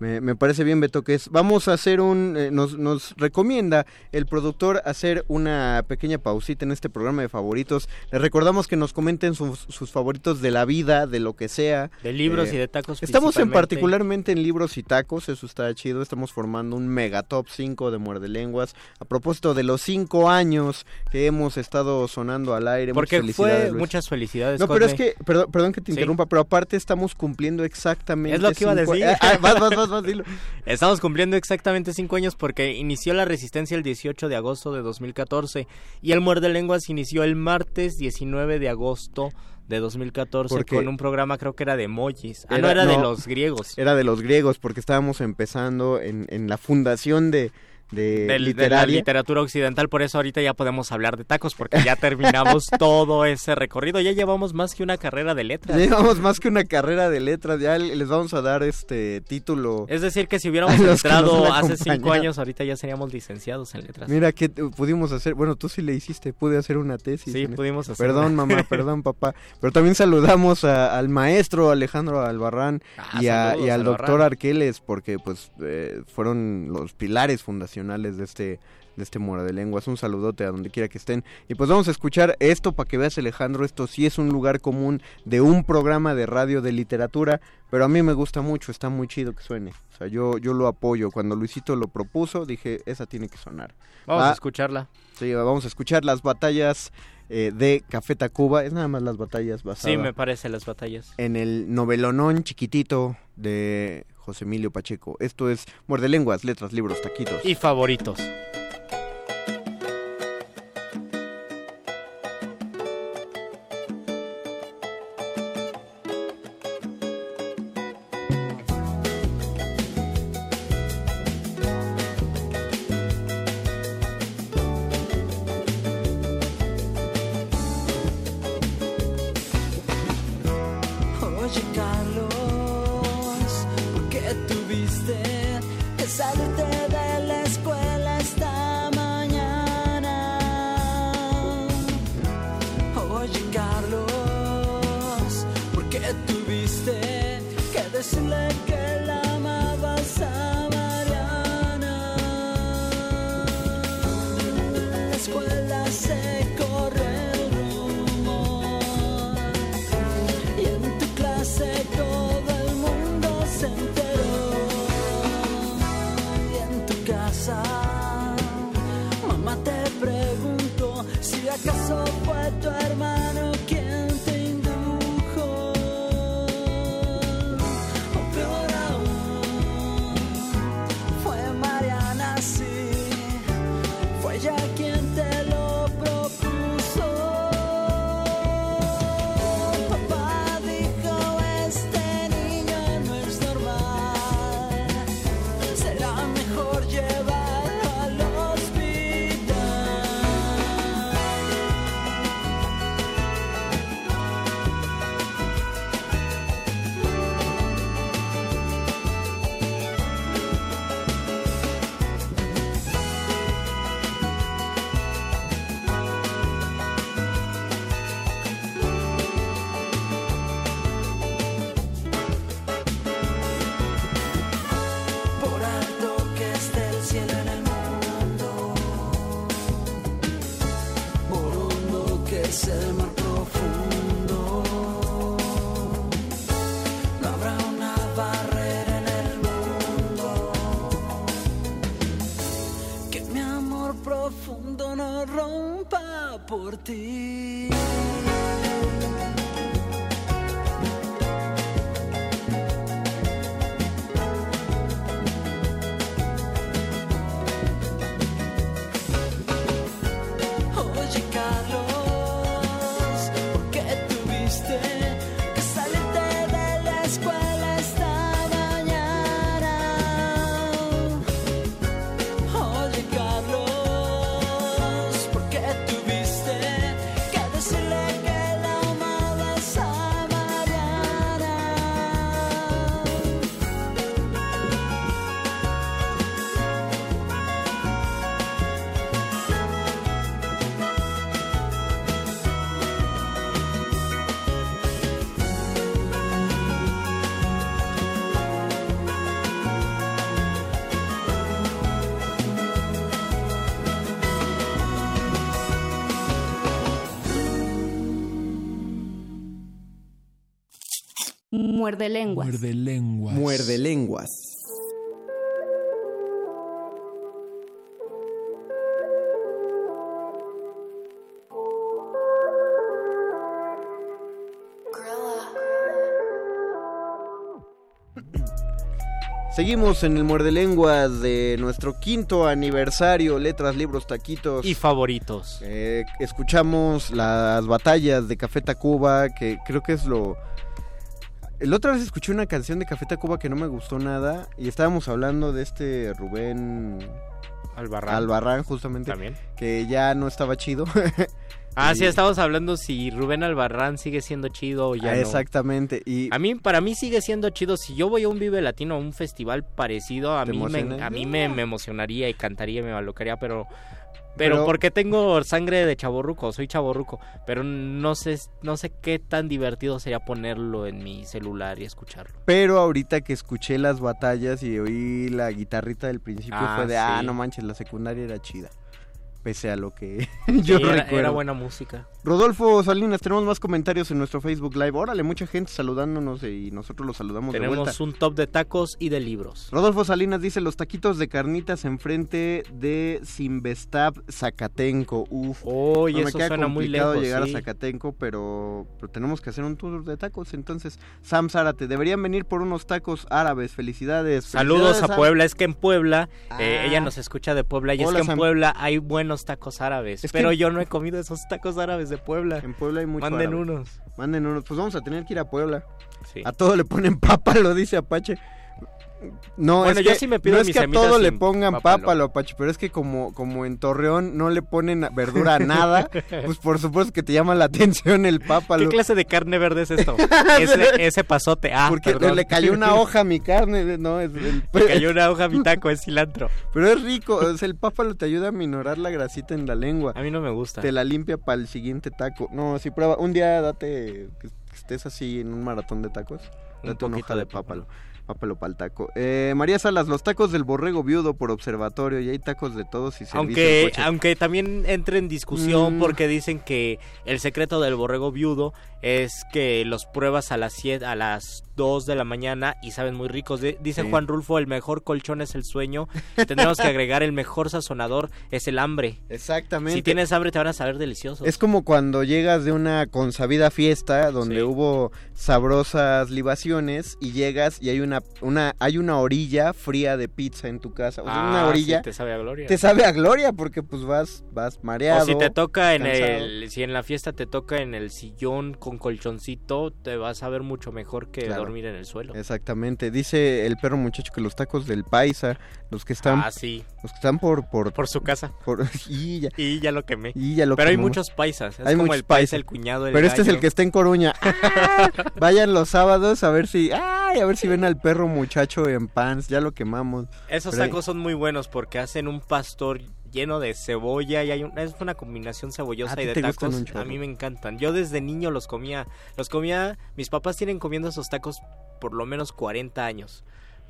Me, me parece bien, Beto, que es. Vamos a hacer un. eh, nos, nos recomienda el productor hacer una pequeña pausita en este programa de favoritos. Les recordamos que nos comenten sus, sus favoritos de la vida, de lo que sea. De libros Eh, y de tacos. Estamos en particularmente en libros y tacos, eso está chido. Estamos formando un mega top 5 de muerde lenguas. A propósito de los 5 años que hemos estado sonando al aire. Porque muchas fue Luis. muchas felicidades. No, pero es que, perdón, perdón que te Sí. interrumpa, pero aparte estamos cumpliendo exactamente. Es lo que iba a decir. Ah, ah, vas, vas, dilo. Estamos cumpliendo exactamente cinco años porque inició la resistencia el 18 de agosto de 2014 y el Muerde Lenguas inició el martes 19 de agosto de 2014 Porque- con un programa creo que era de emojis. Ah, Era- no, era de los griegos. Era de los griegos, porque estábamos empezando en, en la fundación de, de Del- de la literatura occidental, por eso ahorita ya podemos hablar de tacos porque ya terminamos todo ese recorrido, ya llevamos más que una carrera de letras. Llevamos más que una carrera de letras, ya les vamos a dar este título. Es decir, que si hubiéramos entrado hace cinco años, ahorita ya seríamos licenciados en letras. Mira que pudimos hacer, bueno, tú sí le hiciste, pude hacer una tesis. Sí, eso. pudimos hacer Perdón, mamá, perdón, papá. Pero también saludamos a- al maestro Alejandro Albarrán Ah, y, a- saludos, y al Albarrán. doctor Arqueles, porque pues eh, fueron los pilares fundacionales de este de este Mora de Lenguas. Un saludote a donde quiera que estén. Y pues vamos a escuchar esto para que veas, Alejandro. Esto sí es un lugar común de un programa de radio de literatura, pero a mí me gusta mucho, está muy chido que suene. O sea, yo, yo lo apoyo. Cuando Luisito lo propuso, dije, esa tiene que sonar. Vamos Va- a escucharla. Sí, vamos a escuchar las batallas eh, de Café Tacuba. Es nada más las batallas basadas Sí, me parece las batallas. en el novelonón chiquitito de José Emilio Pacheco. Esto es Muerde Lenguas, Letras, Libros, Taquitos. Y favoritos. Muerde lenguas. Muerde lenguas. Muerde lenguas. Seguimos en el Muerde Lenguas de nuestro quinto aniversario, letras, libros, taquitos. Y favoritos. Eh, escuchamos las batallas de Café Tacuba, que creo que es lo... El otra vez escuché una canción de Café Tacuba que no me gustó nada y estábamos hablando de este Rubén Albarrán. Albarrán justamente, También. que ya no estaba chido. Ah, Y- sí, estamos hablando si Rubén Albarrán sigue siendo chido o ya Ah, no. Exactamente. Y A mí, para mí sigue siendo chido. Si yo voy a un Vive Latino, a un festival parecido, a ¿Te mí, me, emociona? a mí me, me emocionaría y cantaría y me alocaría, pero... Pero, Pero- porque tengo sangre de chaborruco, soy chaborruco, pero no sé, no sé qué tan divertido sería ponerlo en mi celular y escucharlo. Pero ahorita que escuché las batallas y oí la guitarrita del principio Ah, fue de, ah, no manches, la secundaria era chida. Pese a lo que Sí, yo era, recuerdo. era buena música. Rodolfo Salinas, tenemos más comentarios en nuestro Facebook Live. Órale, mucha gente saludándonos y nosotros los saludamos de vuelta. Tenemos un top de tacos y de libros. Rodolfo Salinas dice los taquitos de carnitas enfrente de Simvestab Zacatenco. Uf. Oye, No, me eso queda suena muy complicado lejos. llegar sí. a Zacatenco, pero, pero tenemos que hacer un tour de tacos. Entonces, Sam Zárate, deberían venir por unos tacos árabes. Felicidades. Saludos Felicidades, a. Puebla, es que en Puebla, eh, Ah. ella nos escucha de Puebla y es que en Sam. Puebla hay buenos tacos árabes, Es que- pero yo no he comido esos tacos árabes de Puebla. En Puebla hay mucho Manden árabe. unos. Manden unos. Pues vamos a tener que ir a Puebla. Sí. A todo le ponen papa, lo dice Apache. No, Bueno, es yo que, sí me pido no es que a todo le pongan papa, papa, ¿no? lo Apache, pero es que como, como en Torreón no le ponen verdura a nada, pues por supuesto que te llama la atención el pápalo. ¿Qué clase de carne verde es esto? ese, ese pasote. Ah, Porque perdón. le cayó una hoja a mi carne, no, es el- Le cayó una hoja a mi taco, es cilantro. Pero es rico, o sea, el pápalo te ayuda a minorar la grasita en la lengua. A mí no me gusta. Te la limpia para el siguiente taco. No, si prueba, un día date que estés así en un maratón de tacos, Un date una poquito hoja de de pápalo. Pápalo para el taco. Eh, María Salas, los tacos del borrego viudo por observatorio y hay tacos de todos y Aunque, coche. aunque también entra en discusión Mm. porque dicen que el secreto del borrego viudo es que los pruebas a las 7, a las 2 de la mañana y saben muy ricos. De- dice Sí. Juan Rulfo, el mejor colchón es el sueño. Tendremos que agregar el mejor sazonador es el hambre. Exactamente. Si tienes hambre te van a saber deliciosos. Es como cuando llegas de una consabida fiesta donde Sí. hubo sabrosas libaciones y llegas y hay una, una hay una orilla fría de pizza en tu casa. O sea, Ah, una orilla sí, te sabe a gloria. te sabe a gloria porque pues vas vas mareado. O si te toca en el, si en la fiesta te toca en el sillón con colchoncito, te vas a ver mucho mejor que Claro. Dormir en el suelo. Exactamente. Dice el perro muchacho que los tacos del paisa, los que están Ah, sí, los que están por por, por su casa. por- y ya, Y ya lo quemé. y ya lo Pero hay muchos paisas. Es Hay como muchos el paisa, el cuñado, el Pero este es el que está en Coruña. ¡Ah! Vayan los sábados a ver si ay, a ver si ven al perro muchacho en pants, ya lo quemamos. Esos Pero tacos son muy buenos porque hacen un pastor lleno de cebolla y hay un- es una combinación cebollosa ¿A ti y de tacos. A mí me encantan. Yo desde niño los comía. Los comía. Mis papás tienen comiendo esos tacos por lo menos 40 años.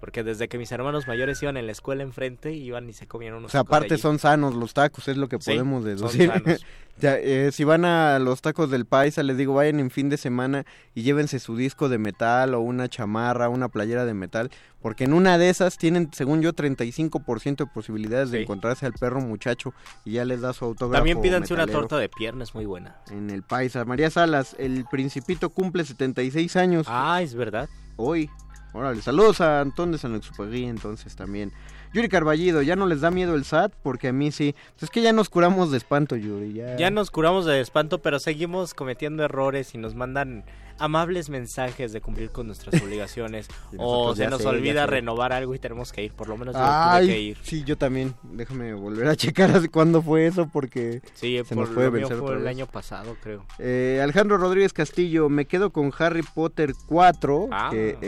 Porque desde que mis hermanos mayores iban en la escuela enfrente, iban y se comían unos O sea, aparte son sanos los tacos, es lo que Sí, podemos son deducir. sanos. Ya, eh, si van a los tacos del paisa, les digo, vayan en fin de semana y llévense su disco de metal o una chamarra, una playera de metal, porque en una de esas tienen, según yo, 35% de posibilidades de Sí. encontrarse al perro muchacho y ya les da su autógrafo. También pídanse una metalero. torta de pierna, es muy buena. En el paisa. María Salas, el principito cumple 76 años Ah, es verdad. hoy. Órale, saludos a Antón de San Exupagui entonces también. Yuri Carballido, ¿ya no les da miedo el SAT? Porque a mí sí. Es que ya nos curamos de espanto, Yuri. Ya nos curamos de espanto, pero seguimos cometiendo errores y nos mandan amables mensajes de cumplir con nuestras obligaciones. O se nos sé, olvida renovar algo y tenemos que ir. Por lo menos yo tuve que Ay, ir. sí, yo también. Déjame volver a checar hace cuándo fue eso porque... Sí, se por nos puede vencer fue el año pasado, creo. Eh, Alejandro Rodríguez Castillo, me quedo con Harry Potter 4, Ah. que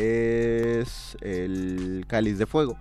es el cáliz de fuego.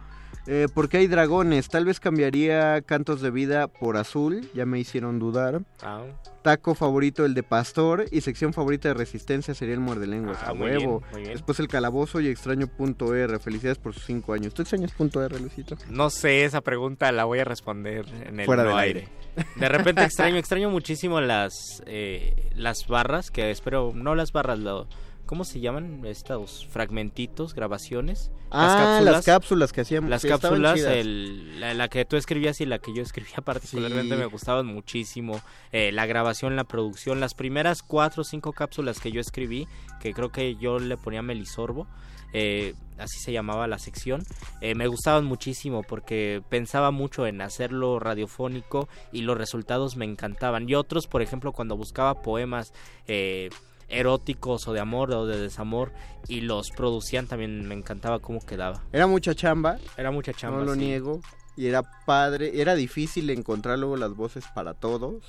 Eh, porque hay dragones, tal vez cambiaría Cantos de Vida por azul, ya me hicieron dudar. Ah, Taco favorito el de Pastor y sección favorita de Resistencia sería el Muerde Lenguas. Ah, a muy huevo. bien, muy bien. Después el Calabozo y extraño punto R. Felicidades por sus 5 años. ¿Tú extrañas punto R, Luisito? no sé, esa pregunta la voy a responder en el Fuera no del aire. De repente extraño, extraño muchísimo las eh, las barras, que espero, no las barras, lo- ¿cómo se llaman estos fragmentitos, grabaciones? Ah, las cápsulas que hacíamos. Las cápsulas, el- la, la que tú escribías y la que yo escribía particularmente Sí. me gustaban muchísimo. Eh, la grabación, la producción, las primeras cuatro o cinco cápsulas que yo escribí, que creo que yo le ponía Melisorbo, eh, así se llamaba la sección, eh, me gustaban muchísimo porque pensaba mucho en hacerlo radiofónico y los resultados me encantaban. Y otros, por ejemplo, cuando buscaba poemas... Eh, eróticos o de amor o de desamor y los producían también me encantaba cómo quedaba Era mucha chamba, era mucha chamba. no lo sí. niego. Y era padre, era difícil encontrar luego las voces para todos.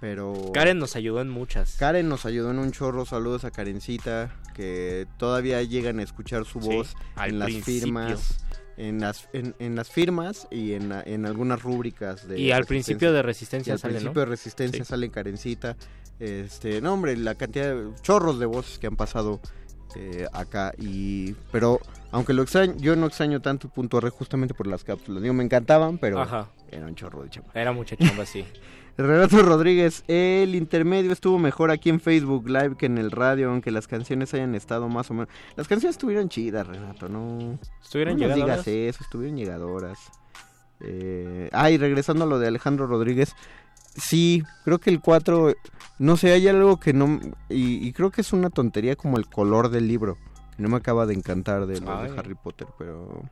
Pero Karen nos ayudó en muchas. Karen nos ayudó en un chorro. Saludos a Karencita, que todavía llegan a escuchar su voz en las principio. firmas. En las, en, en las firmas y en, en algunas rúbricas de y al principio de Y Resistencia al sale, ¿no? principio de Resistencia Sí. sale Karencita. Este, no, hombre, la cantidad de chorros de voces que han pasado eh, acá. y Pero, aunque lo extraño, yo no extraño tanto punto R justamente por las cápsulas. Digo, me encantaban, pero Ajá. era un chorro de chamba. Era mucha chamba, sí. Renato Rodríguez, el intermedio estuvo mejor aquí en Facebook Live que en el radio, aunque las canciones hayan estado más o menos. Las canciones estuvieron chidas, Renato, no. ¿Estuvieron no llegadoras? digas eso, estuvieron llegadoras. Eh, ah, y regresando a lo de Alejandro Rodríguez, sí, creo que el 4, no sé, hay algo que no. Y, y creo que es una tontería como el color del libro, que no me acaba de encantar de, los de. Harry Potter, pero.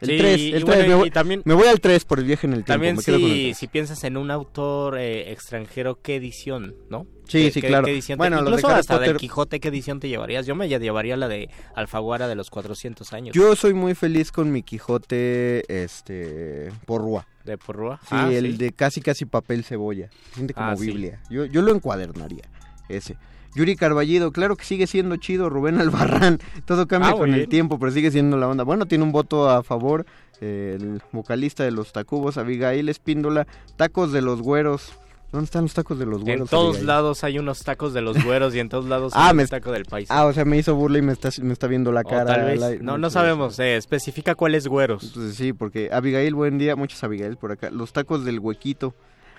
El Sí, 3, y el bueno, 3, me, voy, también- me voy al 3 por el viaje en el tiempo. También me quedo con el si, piensas en un autor eh, extranjero, ¿qué edición, no? Sí, ¿Qué- sí, qué- claro. qué edición te- Bueno, de incluso Harry hasta del Potter- Quijote, ¿qué edición te llevarías? Yo me ya llevaría la de Alfaguara de los 400 años. Yo soy muy feliz con mi Quijote, este, porrúa. ¿De Porrúa? Sí, Ah, el sí. de casi casi papel cebolla. Se siente como Ah, sí. Biblia. Yo, yo lo encuadernaría, ese. Yuri Carballido, claro que sigue siendo chido. Rubén Albarrán, todo cambia Ah, con el tiempo, pero sigue siendo la onda. Bueno, tiene un voto a favor. eh, el vocalista de los Tacubos, Abigail Espíndola. Tacos de los güeros. ¿Dónde están los tacos de los En güeros? todos Abigail? lados hay unos tacos de los güeros y en todos lados Ah, hay me- un taco del país. Ah, o sea, me hizo burla y me está, me está viendo la O cara. tal vez. No, no sabemos. Eh, especifica cuáles güeros. Entonces sí, porque Abigail, buen día, muchas Abigail por acá. Los tacos del huequito.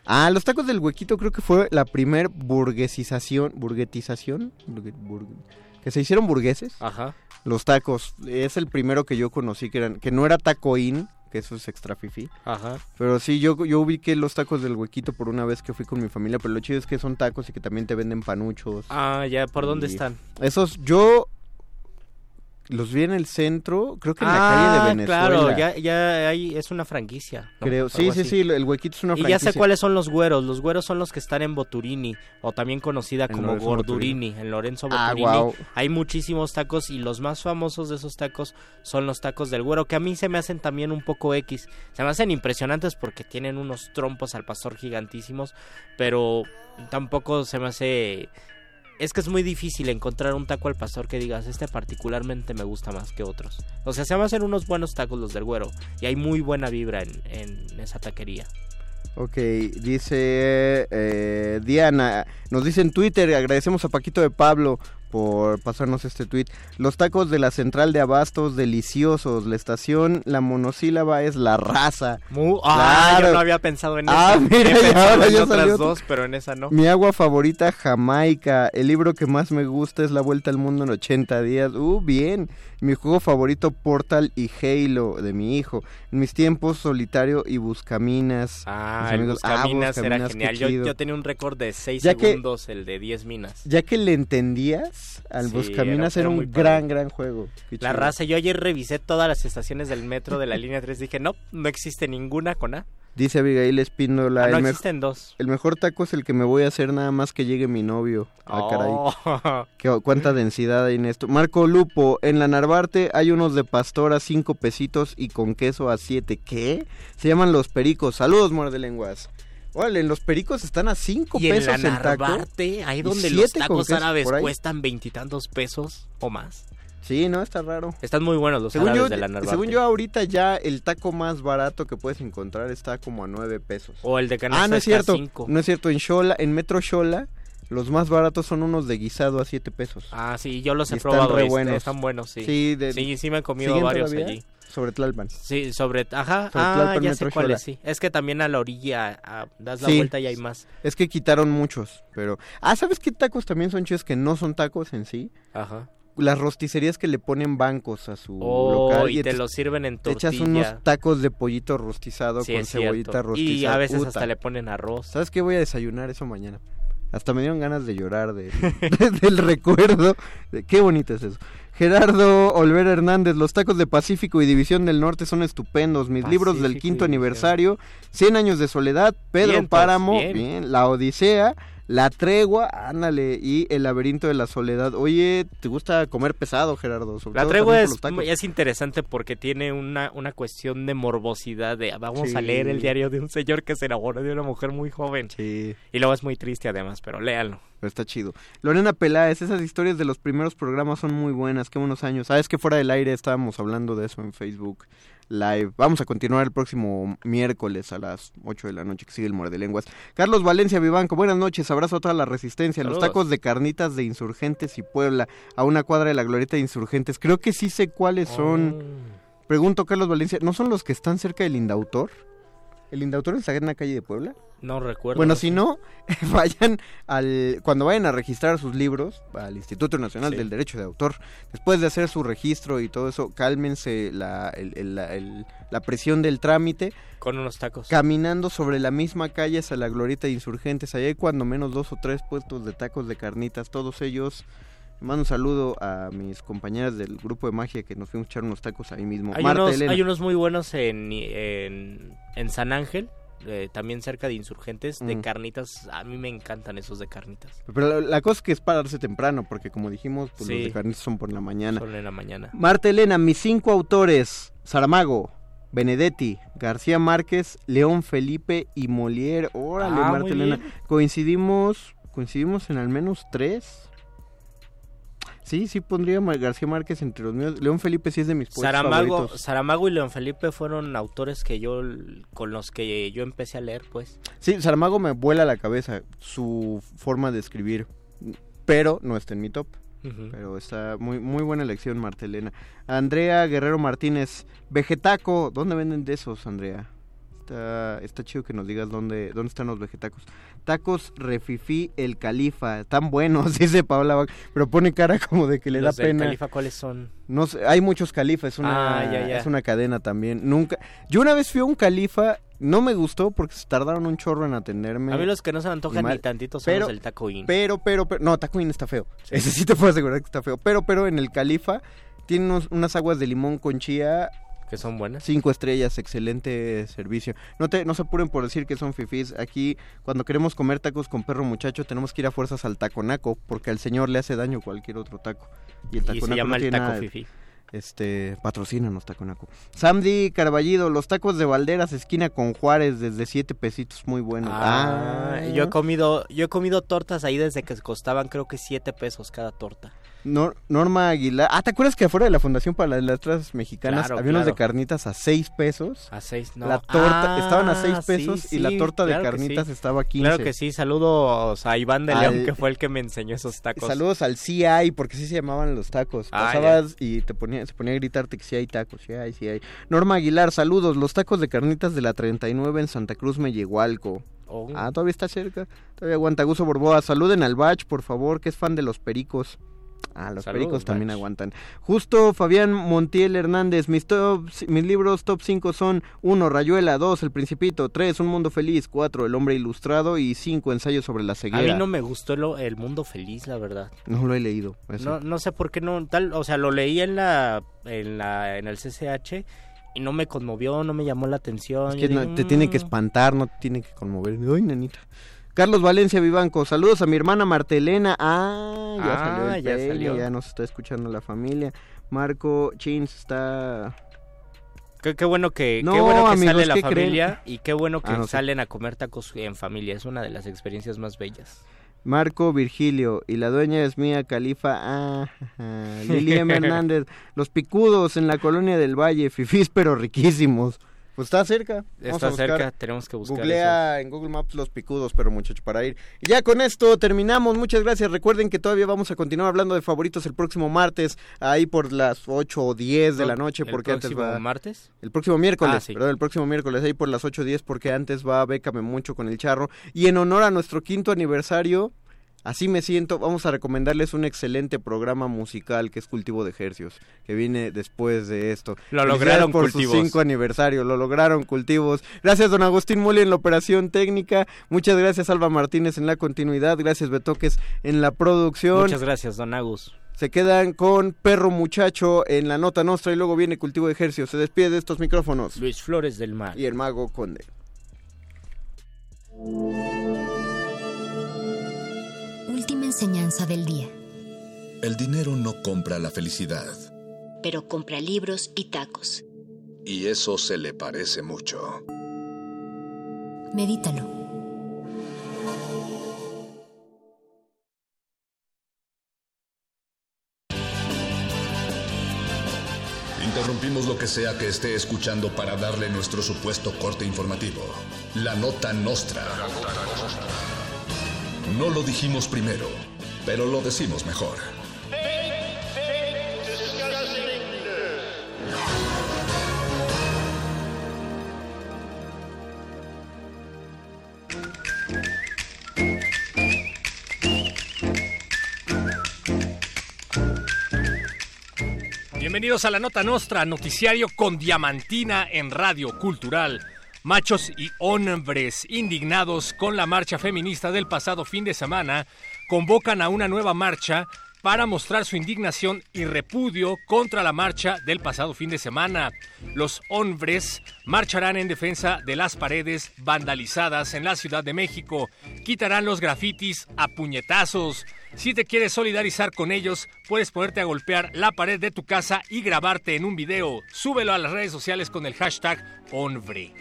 Ah, los tacos del huequito creo que fue la primer burguesización, burguetización, burgue- burgue- que se hicieron burgueses. Ajá. Los tacos, es el primero que yo conocí que eran, que no era tacoín, que eso es extra fifi. Ajá. Pero sí, yo, yo ubiqué los tacos del huequito por una vez que fui con mi familia, pero lo chido es que son tacos y que también te venden panuchos. Ah, ya, ¿por dónde están? Esos, yo los vi en el centro, creo que en la ah, calle de Venezuela. claro, ya, ya hay, es una franquicia. ¿no? Creo, sí, sí, sí, el huequito es una Y ya franquicia. sé cuáles son los güeros. Los güeros son los que están en Boturini, o también conocida En como Lorenzo Gordurini, en Lorenzo Ah, Boturini. guau. Hay muchísimos tacos y los más famosos de esos tacos son los tacos del güero, que a mí se me hacen también un poco X. Se me hacen impresionantes porque tienen unos trompos al pastor gigantísimos, pero tampoco se me hace... Es que es muy difícil encontrar un taco al pastor que digas, este particularmente me gusta más que otros. O sea, se me hacen unos buenos tacos los del güero. Y hay muy buena vibra en, en esa taquería. Ok, dice eh, Diana, nos dice en Twitter, agradecemos a Paquito de Pablo por pasarnos este tweet. Los tacos de la central de abastos, deliciosos. La estación, la monosílaba es la raza. Mu- Ah, Claro. yo no había pensado en Ah, esa. mira, He pensado en otras dos, pero en esa no. Mi agua favorita, Jamaica. El libro que más me gusta es La Vuelta al Mundo en 80 días. Uh, bien. Mi juego favorito, Portal y Halo, de mi hijo. En mis tiempos, Solitario y Buscaminas. Ah, el ah, Buscaminas era genial. Yo, tenía un récord de 6 Ya que- segundos, el de 10 minas. Ya que le entendías, al Sí, Buscaminas era- era, era muy un gran, gran juego. La raza, yo ayer revisé todas las estaciones del metro de la línea 3. Dije, no, no existe ninguna con A. Dice Abigail Espíndola. Ah, no el, existen dos. el mejor taco es el que me voy a hacer nada más que llegue mi novio. Ah, caray. Oh. Qué- cuánta densidad hay en esto. Marco Lupo, en la Narvarte hay unos de pastor a cinco pesitos y con queso a siete. ¿Qué? Se llaman los pericos. Saludos, muerde lenguas. Órale, los pericos están a cinco Y en pesos la el taco. Narvarte, ahí donde los tacos árabes cuestan veintitantos pesos o más. Sí, no, está raro. Están muy buenos los Según árabes yo, de la Narvarte. según yo, ahorita ya el taco más barato que puedes encontrar está como a nueve pesos. O el de canasta Ah, no es cierto. cinco. No es cierto. En Xola, en Metro Xola, los más baratos son unos de guisado a siete pesos. Ah, sí, yo los Y he están probado. re y est- buenos. Están buenos, sí. Sí, de- sí, sí me he comido ¿siguen varios todavía? allí. Sobre Tlalpan. Sí, sobre, ajá, Sobre ah, Tlalpan, ya sé cuál es, sí. Es que también a la orilla das la Sí. vuelta y hay más. Es que quitaron muchos, pero... Ah, ¿sabes qué tacos también son chidos que no son tacos en sí? Ajá. Las rosticerías que le ponen bancos a su Oh, local. y te lo sirven en Te tortilla. echas unos tacos de pollito rostizado Sí, con cebollita rostizada. Y a veces Puta. hasta le ponen arroz. ¿Sabes qué? Voy a desayunar eso mañana. Hasta me dieron ganas de llorar de- del recuerdo. de- qué bonito es eso. Gerardo Olvera Hernández, los tacos de Pacífico y División del Norte son estupendos. Mis libros del quinto aniversario, 100 años de soledad, Pedro Vientos, Páramo, bien. bien, La Odisea, La Tregua, ándale, y El laberinto de la soledad. Oye, ¿te gusta comer pesado, Gerardo? Sobre La todo tregua es, es interesante porque tiene una, una cuestión de morbosidad de vamos a leer el diario de un señor que se enamoró de una mujer muy joven. Sí. Y luego es muy triste además, pero léanlo. Pero está chido. Lorena Peláez, esas historias de los primeros programas son muy buenas, qué buenos años. Sabes que fuera del aire estábamos hablando de eso en Facebook Live. Vamos a continuar el próximo miércoles a las 8 de la noche que sigue el Muerde Lenguas. Carlos Valencia Vivanco, buenas noches, abrazo a toda la resistencia. Los tacos de carnitas de Insurgentes y Puebla, a una cuadra de la Glorieta de Insurgentes. Creo que sí sé cuáles son. Oh. Pregunto, Carlos Valencia, ¿no son los que están cerca del Indautor? ¿El Indautor está en la calle de Puebla? No recuerdo. Bueno, si no, vayan al cuando vayan a registrar sus libros al Instituto Nacional Sí. del Derecho de Autor, después de hacer su registro y todo eso, cálmense la, el- el- la, el- la presión del trámite, Con unos tacos. caminando sobre la misma calle hacia la Glorieta de Insurgentes, allá hay cuando menos dos o tres puestos de tacos de carnitas, todos ellos. Mando un saludo a mis compañeras del grupo de magia que nos fuimos a echar unos tacos ahí mismo. Hay Marta unos, Elena. hay unos muy buenos en, en, en San Ángel, eh, también cerca de Insurgentes, de Mm. carnitas. A mí me encantan esos de carnitas. Pero la, la cosa es que es pararse temprano, porque como dijimos, pues Sí. los de carnitas son por la mañana. Solo en la mañana. Marta Elena, mis cinco autores, Saramago, Benedetti, García Márquez, León Felipe y Molière. Órale, Ah, Marta Elena. bien. Coincidimos, coincidimos en al menos tres. Sí, sí pondría a García Márquez entre los míos. León Felipe sí es de mis poetas Saramago, favoritos. Saramago y León Felipe fueron autores que yo con los que yo empecé a leer, pues. Sí, Saramago me vuela la cabeza su forma de escribir, pero no está en mi top. Pero está muy muy buena elección, Marta Elena. Andrea Guerrero Martínez, Vegetaco, ¿dónde venden de esos, Andrea? Está, está chido que nos digas dónde, dónde están los vegetacos. Tacos Refifi el Califa, tan buenos, dice Paola pero pone cara como de que le Los da pena. Califa, ¿cuáles son? No sé, hay muchos califas, es una, Ah, ya, ya. es una cadena también. Nunca, yo una vez fui a un califa, no me gustó porque se tardaron un chorro en atenderme. A mí los que no se me antojan mal. ni tantito son Pero- los del Taco Inn. Pero, pero, pero, no, Taco Inn está feo. Ese sí te puedo asegurar que está feo. Pero, pero en el Califa tiene unos- unas aguas de limón con chía, que son buenas. cinco estrellas, excelente servicio. No te, no se apuren por decir que son fifís. Aquí, cuando queremos comer tacos con perro muchacho, tenemos que ir a fuerzas al taconaco, porque al señor le hace daño cualquier otro taco. Y el Y taconaco se llama no el tiene Taco nada Fifi. este, patrocínanos, Taconaco. Samdi Carballido, los tacos de Valderas, esquina con Juárez, desde siete pesitos, muy buenos. Ah, Ah, yo he comido, yo he comido tortas ahí desde que costaban creo que siete pesos cada torta. Nor- Norma Aguilar. Ah, ¿te acuerdas que afuera de la Fundación para las Letras Mexicanas Claro, había unos de carnitas a seis pesos? A seis, no. La torta, Ah, estaban a seis sí, pesos y la torta de claro carnitas sí. estaba a 15. Claro que sí, saludos a Iván de Al- León, que fue el que me enseñó esos tacos. Saludos al CI, porque sí se llamaban los tacos. Ah, Pasabas y te ponía, se ponía a gritarte que sí hay tacos, sí hay, sí hay. Norma Aguilar, saludos. Los tacos de carnitas de la 39 en Santa Cruz, Mellehualco. Oh, Ah, todavía está cerca. Todavía aguanta Guso Borboa. Saluden al Bach, por favor, que es fan de los pericos. Ah, los Saludos, pericos también aguantan. Justo Fabián Montiel Hernández. Mis, top, mis libros top 5 son 1. Rayuela. 2. El Principito. 3. Un Mundo Feliz. 4. El Hombre Ilustrado. Y 5. Ensayos sobre la a ceguera. mí no me gustó lo- el mundo feliz, la verdad. No lo he leído. No, no sé por qué no, tal, o sea, lo leí en la, en la, en el CCH y no me conmovió, no me llamó la atención. Es que no- dije, te tiene que "Mm". espantar, no te tiene que conmover. Ay, nanita. Carlos Valencia Vivanco, saludos a mi hermana Martelena. Ah, ya Ah, salió el ya salió. ya nos está escuchando la familia. Marco Chins está Qué, qué bueno que, No, qué bueno que amigos, sale la familia y qué bueno que Ah, no sé. salen a comer tacos en familia. Es una de las experiencias más bellas. Marco Virgilio y la dueña es mía Califa. Ah. Lili M. Hernández, los picudos en la colonia del Valle, fifís pero riquísimos. Pues está cerca. Vamos Está cerca, tenemos que buscar Googlea en Google Maps los picudos, pero muchacho, para ir. Y ya con esto terminamos. Muchas gracias. Recuerden que todavía vamos a continuar hablando de favoritos el próximo martes, ahí por las 8 o 10 de la noche, ¿El porque antes próximo va... martes? El próximo miércoles, Ah, sí. perdón, el próximo miércoles, ahí por las 8 o 10, porque antes va Bécame Mucho con el Charro. Y en honor a nuestro quinto aniversario, así me siento, vamos a recomendarles un excelente programa musical que es Cultivo de Ejercios, que viene después de esto. Lo lograron, por Cultivos. su cinco aniversario, lo lograron Cultivos. Gracias, don Agustín Muli en la operación técnica. Muchas gracias, Alba Martínez en la continuidad. Gracias, Betoques en la producción. Muchas gracias, don Agus. Se quedan con Perro Muchacho en la nota nostra y luego viene Cultivo de Ejercios. Se despide de estos micrófonos. Luis Flores del Mar. Y el Mago Conde. Enseñanza del día. El dinero no compra la felicidad. Pero compra libros y tacos. Y eso se le parece mucho. Medítalo. Interrumpimos lo que sea que esté escuchando para darle nuestro supuesto corte informativo. La nota nostra. No lo dijimos primero, pero lo decimos mejor. Bienvenidos a la Nota Nostra, noticiario con Diamantina en Radio Cultural. Machos y hombres indignados con la marcha feminista del pasado fin de semana convocan a una nueva marcha para mostrar su indignación y repudio contra la marcha del pasado fin de semana. Los hombres marcharán en defensa de las paredes vandalizadas en la Ciudad de México, quitarán los grafitis a puñetazos. Si te quieres solidarizar con ellos, puedes ponerte a golpear la pared de tu casa y grabarte en un video. Súbelo a las redes sociales con el hashtag hombre.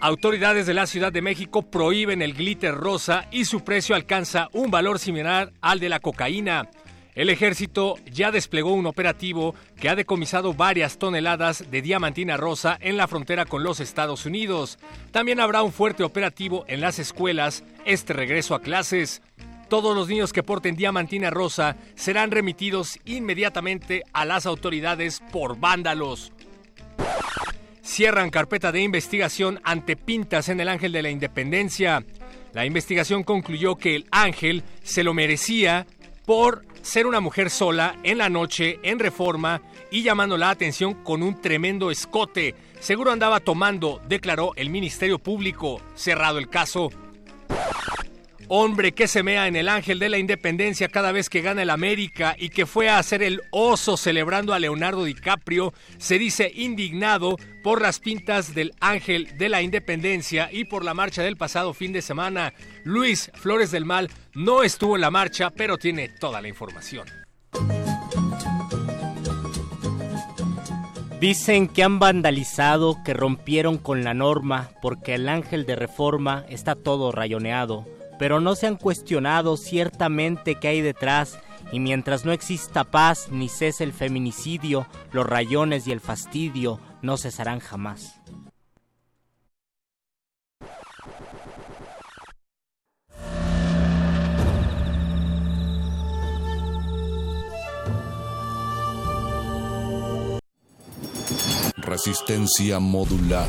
Autoridades de la Ciudad de México prohíben el glitter rosa y su precio alcanza un valor similar al de la cocaína. El ejército ya desplegó un operativo que ha decomisado varias toneladas de diamantina rosa en la frontera con los Estados Unidos. También habrá un fuerte operativo en las escuelas este regreso a clases. Todos los niños que porten diamantina rosa serán remitidos inmediatamente a las autoridades por vándalos. Cierran carpeta de investigación ante pintas en el Ángel de la Independencia. La investigación concluyó que el ángel se lo merecía por ser una mujer sola en la noche en reforma y llamando la atención con un tremendo escote. Seguro andaba tomando, declaró el Ministerio Público. Cerrado el caso. Hombre que se mea en el ángel de la independencia cada vez que gana el América y que fue a hacer el oso celebrando a Leonardo DiCaprio, se dice indignado por las pintas del ángel de la independencia y por la marcha del pasado fin de semana. Luis Flores del Mal no estuvo en la marcha, pero tiene toda la información. Dicen que han vandalizado, que rompieron con la norma, porque el ángel de reforma está todo rayoneado, pero no se han cuestionado ciertamente qué hay detrás, y mientras no exista paz ni cese el feminicidio, los rayones y el fastidio no cesarán jamás. Resistencia modular.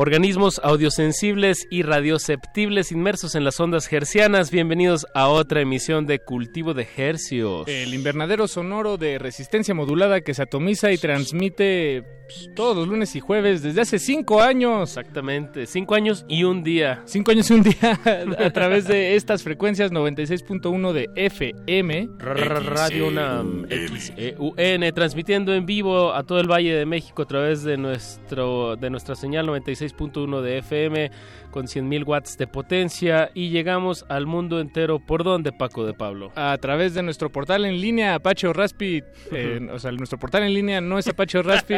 Organismos audiosensibles y radioceptibles inmersos en las ondas hercianas. Bienvenidos a otra emisión de Cultivo de Hercios. El invernadero sonoro de resistencia modulada que se atomiza y transmite todos los lunes y jueves desde hace cinco años. Exactamente, cinco años y un día. Cinco años y un día a través de estas frecuencias 96.1 de FM. Radio UNAM, XEUN, transmitiendo en vivo a todo el Valle de México a través de, nuestro, de nuestra señal 96.1 de FM con 100.000 watts de potencia y llegamos al mundo entero. ¿Por dónde, Paco de Pablo? A través de nuestro portal en línea, Apache o Raspi. eh, o sea, nuestro portal en línea no es Apache o Raspi.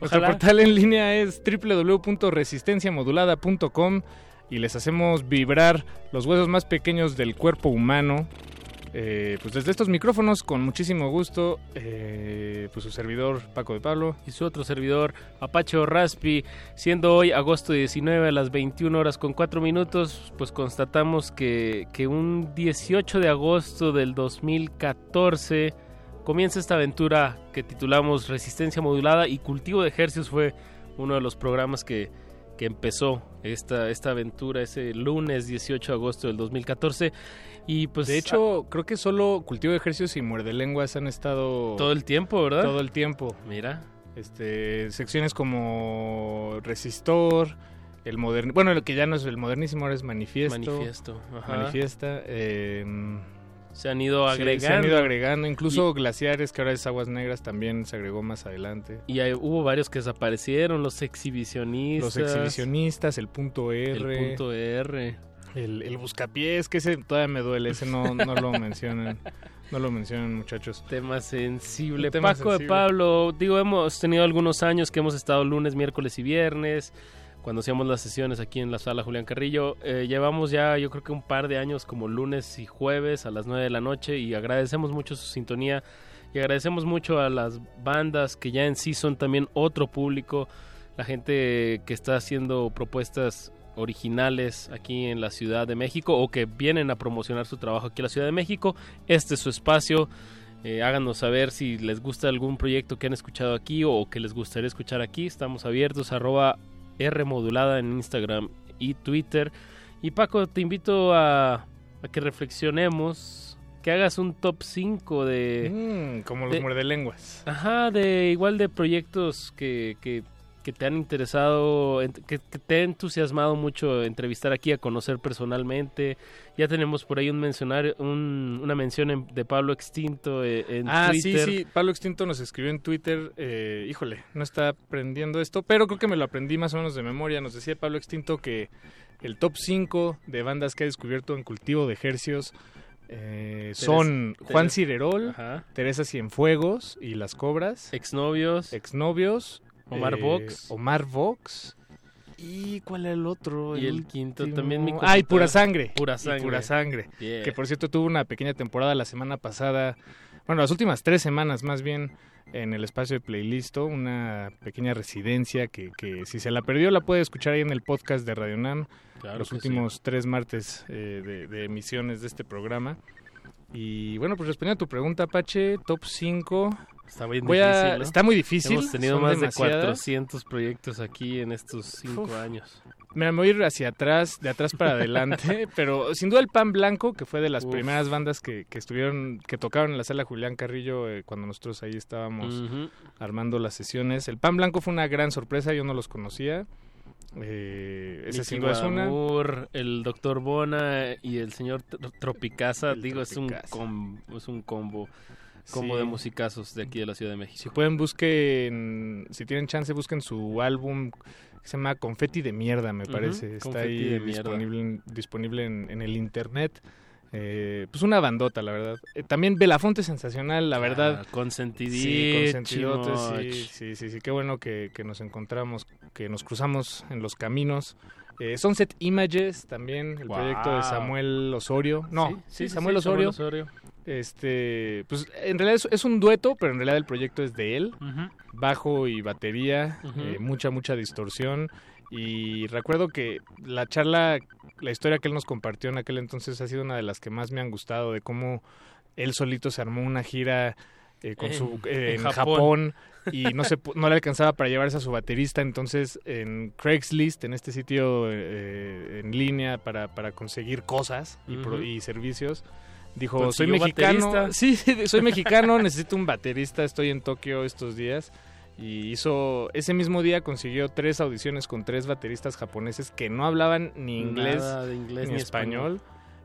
Nuestro portal en línea es www.resistenciamodulada.com y les hacemos vibrar los huesos más pequeños del cuerpo humano. Eh, pues desde estos micrófonos, con muchísimo gusto, eh, pues su servidor Paco de Pablo. Y su otro servidor, Apache o Raspi, siendo hoy agosto 19 a las 21 horas con 4 minutos, pues constatamos que, que un 18 de agosto del 2014 comienza esta aventura que titulamos Resistencia Modulada y Cultivo de Ejercicios fue uno de los programas que, que empezó esta, esta aventura ese lunes 18 de agosto del 2014 y pues De hecho, creo que solo Cultivo de Ejercicios y Muerde Lenguas han estado todo el tiempo, ¿verdad? todo el tiempo. Mira, Este, secciones como Resistor, el moderni bueno, lo que ya no es el modernísimo, ahora es Manifiesto. manifiesto. ajá. Manifiesta. eh, Se han ido sí, agregando. se han ido agregando, incluso Glaciares, que ahora es Aguas Negras, también se agregó más adelante. Y hay- hubo varios que desaparecieron, los exhibicionistas. Los exhibicionistas, el punto R, El punto R. el, el buscapiés, que ese todavía me duele, ese no, no lo mencionan. No lo mencionan, muchachos. Tema sensible. Tema Paco de. Pablo, digo, hemos tenido algunos años que hemos estado lunes, miércoles y viernes, cuando hacíamos las sesiones aquí en la sala Julián Carrillo. Eh, llevamos ya, yo creo que un par de años como lunes y jueves a las 9 de la noche y agradecemos mucho su sintonía y agradecemos mucho a las bandas que ya en sí son también otro público, la gente que está haciendo propuestas originales aquí en la Ciudad de México o que vienen a promocionar su trabajo aquí en la Ciudad de México. Este es su espacio. Eh, háganos saber si les gusta algún proyecto que han escuchado aquí o que les gustaría escuchar aquí. Estamos abiertos, arroba R modulada en Instagram y Twitter. Y Paco, te invito a, a que reflexionemos, que hagas un top 5 de... Mm, como los de- muerde lenguas. Ajá, de igual de proyectos que, que, que te han interesado, que, que te ha entusiasmado mucho entrevistar aquí, a conocer personalmente. Ya tenemos por ahí un mencionar, un- una mención en- de Pablo Extinto eh, en ah, Twitter. sí, sí. Pablo Extinto nos escribió en Twitter. eh, híjole, no está aprendiendo esto, pero creo que me lo aprendí más o menos de memoria. Nos decía Pablo Extinto que el top 5 de bandas que ha descubierto en cultivo de ejercios eh, son Juan Teres- Cirerol, Ajá. Teresa Cienfuegos y Las Cobras, Exnovios, Exnovios, Omar eh, Vox. Omar Vox. ¿Y cuál era el otro? Y el quinto último? también mi Ah, y. Pura Sangre. Pura Y Sangre. Pura Sangre. Que por cierto tuvo una pequeña temporada la semana pasada, bueno, las últimas tres semanas más bien, en el espacio de Playlisto, una pequeña residencia que, que si se la perdió la puede escuchar ahí en el podcast de Radio Nam, Claro los sí. últimos tres martes eh, de, de emisiones de este programa. Y bueno, pues respondiendo a tu pregunta, Apache, top 5. Está bien Voy a- difícil, ¿no? Está muy difícil. Hemos tenido son más demasiadas. de 400 proyectos aquí en estos cinco Uf. años. Me voy a ir hacia atrás, de atrás para adelante, pero sin duda el Pan Blanco, que fue de las Uf. primeras bandas que, que estuvieron, que tocaron en la sala Julián Carrillo eh, cuando nosotros ahí estábamos armando las sesiones. El Pan Blanco fue una gran sorpresa, yo no los conocía. Eh, esa Miki sin duda es una. El doctor Bona y el señor Tro- Tropicasa, El digo, es un, com- es un combo, combo Sí. de musicazos de aquí de la Ciudad de México. Si pueden, busquen, si tienen chance, busquen su álbum que se llama Confetti de Mierda, me parece. Está Confetti ahí disponible, disponible en, en el internet. Eh, pues una bandota, la verdad. Eh, también Belafonte sensacional, la verdad. Ah, consentidísimo. Sí, sí, sí, sí, sí, qué bueno que, que nos encontramos, que nos cruzamos en los caminos. Eh, Sunset Images, también el proyecto de Samuel Osorio. No, sí, sí, sí, Samuel. Osorio. Este, pues en realidad es, es un dueto, pero en realidad el proyecto es de él. Bajo y batería, eh, mucha, mucha distorsión. Y recuerdo que la charla, la historia que él nos compartió en aquel entonces ha sido una de las que más me han gustado, de cómo él solito se armó una gira eh, con En- su, eh, en en Japón. Japón. y no, se, no le alcanzaba para llevarse a su baterista. Entonces, en Craigslist, en este sitio eh, en línea para, para conseguir cosas y, pro- y servicios, dijo: Soy mexicano. baterista. Sí, sí, soy mexicano, necesito un baterista. Estoy en Tokio estos días. Y hizo, ese mismo día consiguió tres audiciones con tres bateristas japoneses que no hablaban ni inglés, ni, ni español.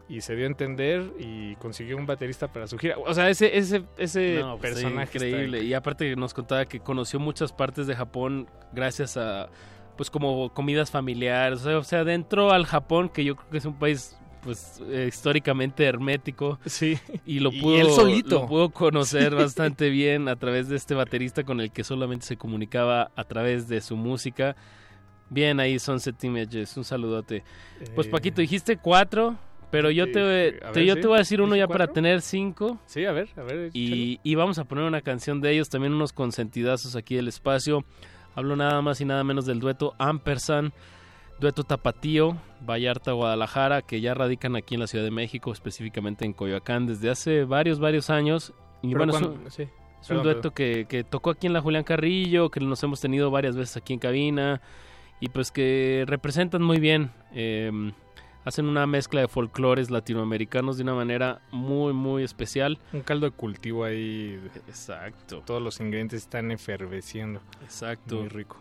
Y se dio a entender y consiguió un baterista para su gira. O sea, ese, ese, ese No, pues, personaje está increíble. Y aparte nos contaba que conoció muchas partes de Japón gracias a, pues como comidas familiares. O sea, o sea, dentro al Japón, que yo creo que es un país, pues eh, históricamente hermético. Sí. Y lo Y pudo, él solito. lo pudo conocer Sí. bastante bien a través de este baterista con el que solamente se comunicaba a través de su música. Bien ahí, Sunset Images, un saludote. Pues Eh, Paquito, dijiste cuatro, pero yo te, ver, yo sí. te voy a decir uno ¿Dije ya para tener cinco. Sí, a ver, a ver. Y, y vamos a poner una canción de ellos, también unos consentidazos aquí del espacio. Hablo nada más y nada menos del dueto Ampersand, dueto Tapatío, Vallarta, Guadalajara, que ya radican aquí en la Ciudad de México, específicamente en Coyoacán, desde hace varios, varios años. Y Pero bueno, es cuando- un, sí. es un dueto que, que tocó aquí en la Julián Carrillo, que nos hemos tenido varias veces aquí en cabina, y pues que representan muy bien. eh, hacen una mezcla de folclores latinoamericanos de una manera muy, muy especial. Un caldo de cultivo ahí. Exacto. Todos los ingredientes están efervesciendo. Exacto. Muy rico.